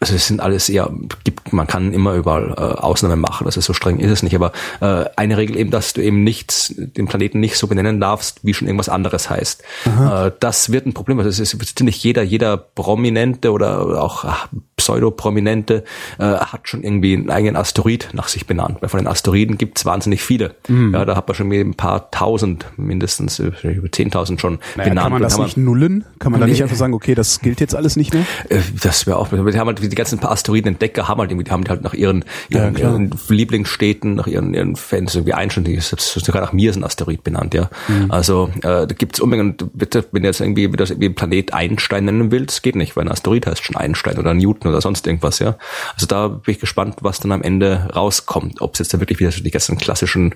also es sind alles eher, gibt, man kann immer überall äh, Ausnahmen machen, also so streng ist es nicht, aber äh, eine Regel eben, dass du eben nichts, den Planeten nicht so benennen darfst, wie schon irgendwas anderes heißt. Äh, das wird ein Problem. Also es ist nicht jeder, jeder Prominente oder auch ach, Pseudoprominente äh, hat schon irgendwie einen eigenen Asteroid nach sich benannt. Weil von den Asteroiden gibt es wahnsinnig viele. Mhm. Ja, da hat man schon ein paar tausend, mindestens äh, über zehntausend schon naja, benannt. Kann man das nicht nullen? Kann man nee. da nicht einfach sagen, okay, das gilt jetzt alles nicht mehr? Äh, das wäre auch, wir haben halt die ganzen paar Asteroidenentdecker haben halt irgendwie, die haben halt nach ihren, ihren, ja, ihren Lieblingsstädten, nach ihren, ihren Fans irgendwie einstellen, sogar nach mir ist ein Asteroid benannt, ja. Mhm. Also äh, da gibt es Unmengen, bitte, wenn du jetzt irgendwie, wenn du das irgendwie Planet Einstein nennen willst, geht nicht, weil ein Asteroid heißt schon Einstein oder Newton oder sonst irgendwas, ja. Also da bin ich gespannt, was dann am Ende rauskommt. Ob es jetzt da wirklich wieder die ganzen klassischen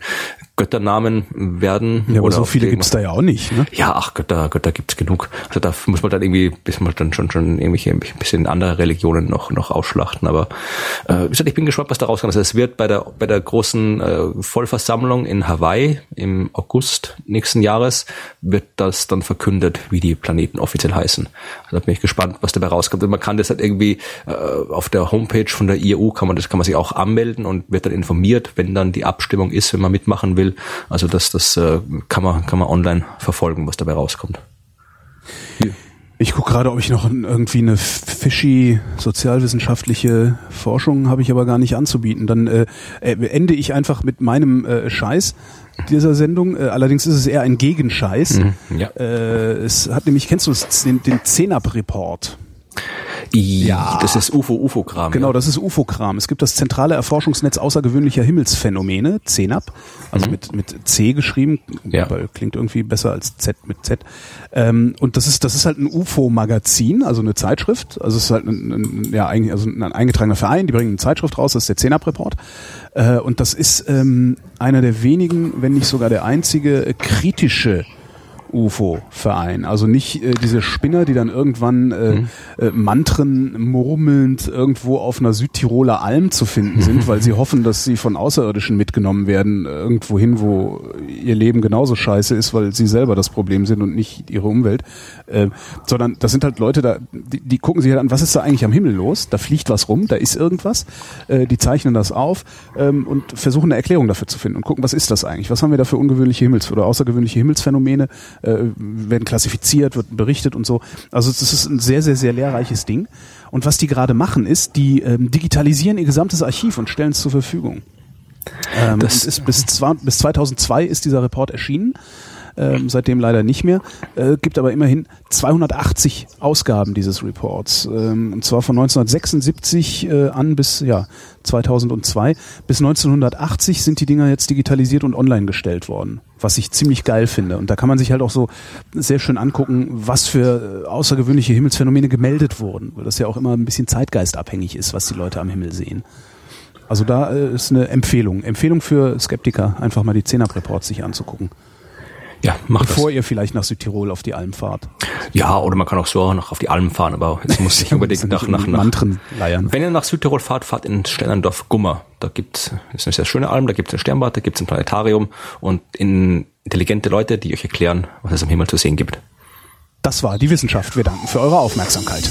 Götternamen werden. Ja, aber so viele gibt's da ja auch nicht, ne? Ja, ach, Götter, Götter gibt's genug. Also da muss man dann irgendwie, bis man dann schon, schon irgendwelche, ein bisschen andere Religionen noch, noch ausschlachten. Aber, äh, wie gesagt, ich bin gespannt, was da rauskommt. Also es wird bei der, bei der großen äh, Vollversammlung in Hawaii im August nächsten Jahres wird das dann verkündet, wie die Planeten offiziell heißen. Also da bin ich gespannt, was dabei rauskommt. Und man kann das halt irgendwie, äh, auf der Homepage von der IAU kann man das kann man sich auch anmelden und wird dann informiert, wenn dann die Abstimmung ist, wenn man mitmachen will. Also das das äh, kann man kann man online verfolgen, was dabei rauskommt. Hier. Ich gucke gerade, ob ich noch irgendwie eine fishy sozialwissenschaftliche Forschung habe ich aber gar nicht anzubieten. Dann äh, äh, ende ich einfach mit meinem äh, Scheiß dieser Sendung. Äh, allerdings ist es eher ein Gegenscheiß. Mhm, ja. äh, es hat nämlich, kennst du es, den, den Ja. Das ist UFO-UFO-Kram. Genau, das ist UFO-Kram. Es gibt das zentrale Erforschungsnetz außergewöhnlicher Himmelsphänomene, CENAP, also mhm. mit, mit C geschrieben, ja. klingt irgendwie besser als Z mit Z. Ähm, und das ist, das ist halt ein UFO-Magazin, also eine Zeitschrift. Also es ist halt ein, ein, ja, eigentlich, also ein eingetragener Verein, die bringen eine Zeitschrift raus, das ist der CENAP-Report. Äh, und das ist ähm, einer der wenigen, wenn nicht sogar der einzige kritische UFO-Verein. Also nicht äh, diese Spinner, die dann irgendwann äh, mhm. äh, Mantren murmelnd irgendwo auf einer Südtiroler Alm zu finden sind, weil sie hoffen, dass sie von Außerirdischen mitgenommen werden, irgendwo hin, wo ihr Leben genauso scheiße ist, weil sie selber das Problem sind und nicht ihre Umwelt. Äh, sondern das sind halt Leute, da, die, die gucken sich halt an, was ist da eigentlich am Himmel los? Da fliegt was rum, da ist irgendwas. Äh, die zeichnen das auf ähm, und versuchen eine Erklärung dafür zu finden und gucken, was ist das eigentlich? Was haben wir da für ungewöhnliche Himmels- oder außergewöhnliche Himmelsphänomene? Äh, werden klassifiziert, wird berichtet und so. Also das ist ein sehr, sehr, sehr lehrreiches Ding. Und was die gerade machen, ist, die ähm, digitalisieren ihr gesamtes Archiv und stellen es zur Verfügung. Ähm, das ist bis, zwei, bis 2002 ist dieser Report erschienen ähm, seitdem leider nicht mehr, äh, gibt aber immerhin 280 Ausgaben dieses Reports. Ähm, und zwar von 1976 äh, an bis ja 2002. Bis 1980 sind die Dinger jetzt digitalisiert und online gestellt worden, was ich ziemlich geil finde. Und da kann man sich halt auch so sehr schön angucken, was für äh, außergewöhnliche Himmelsphänomene gemeldet wurden, weil das ja auch immer ein bisschen zeitgeistabhängig ist, was die Leute am Himmel sehen. Also da äh, ist eine Empfehlung. Empfehlung für Skeptiker, einfach mal die CENAP-Reports sich anzugucken. Ja, macht Bevor das. ihr vielleicht nach Südtirol auf die Alm fahrt. Ja, oder man kann auch so noch auf die Alm fahren, aber jetzt muss ich unbedingt nach, nach, nach, Mantren leiern. Wenn ihr nach Südtirol fahrt, fahrt in Stellendorf Gummer. Da gibt's, ist eine sehr schöne Alm, da gibt's ein Sternbad, da gibt's ein Planetarium und in intelligente Leute, die euch erklären, was es am Himmel zu sehen gibt. Das war die Wissenschaft. Wir danken für eure Aufmerksamkeit.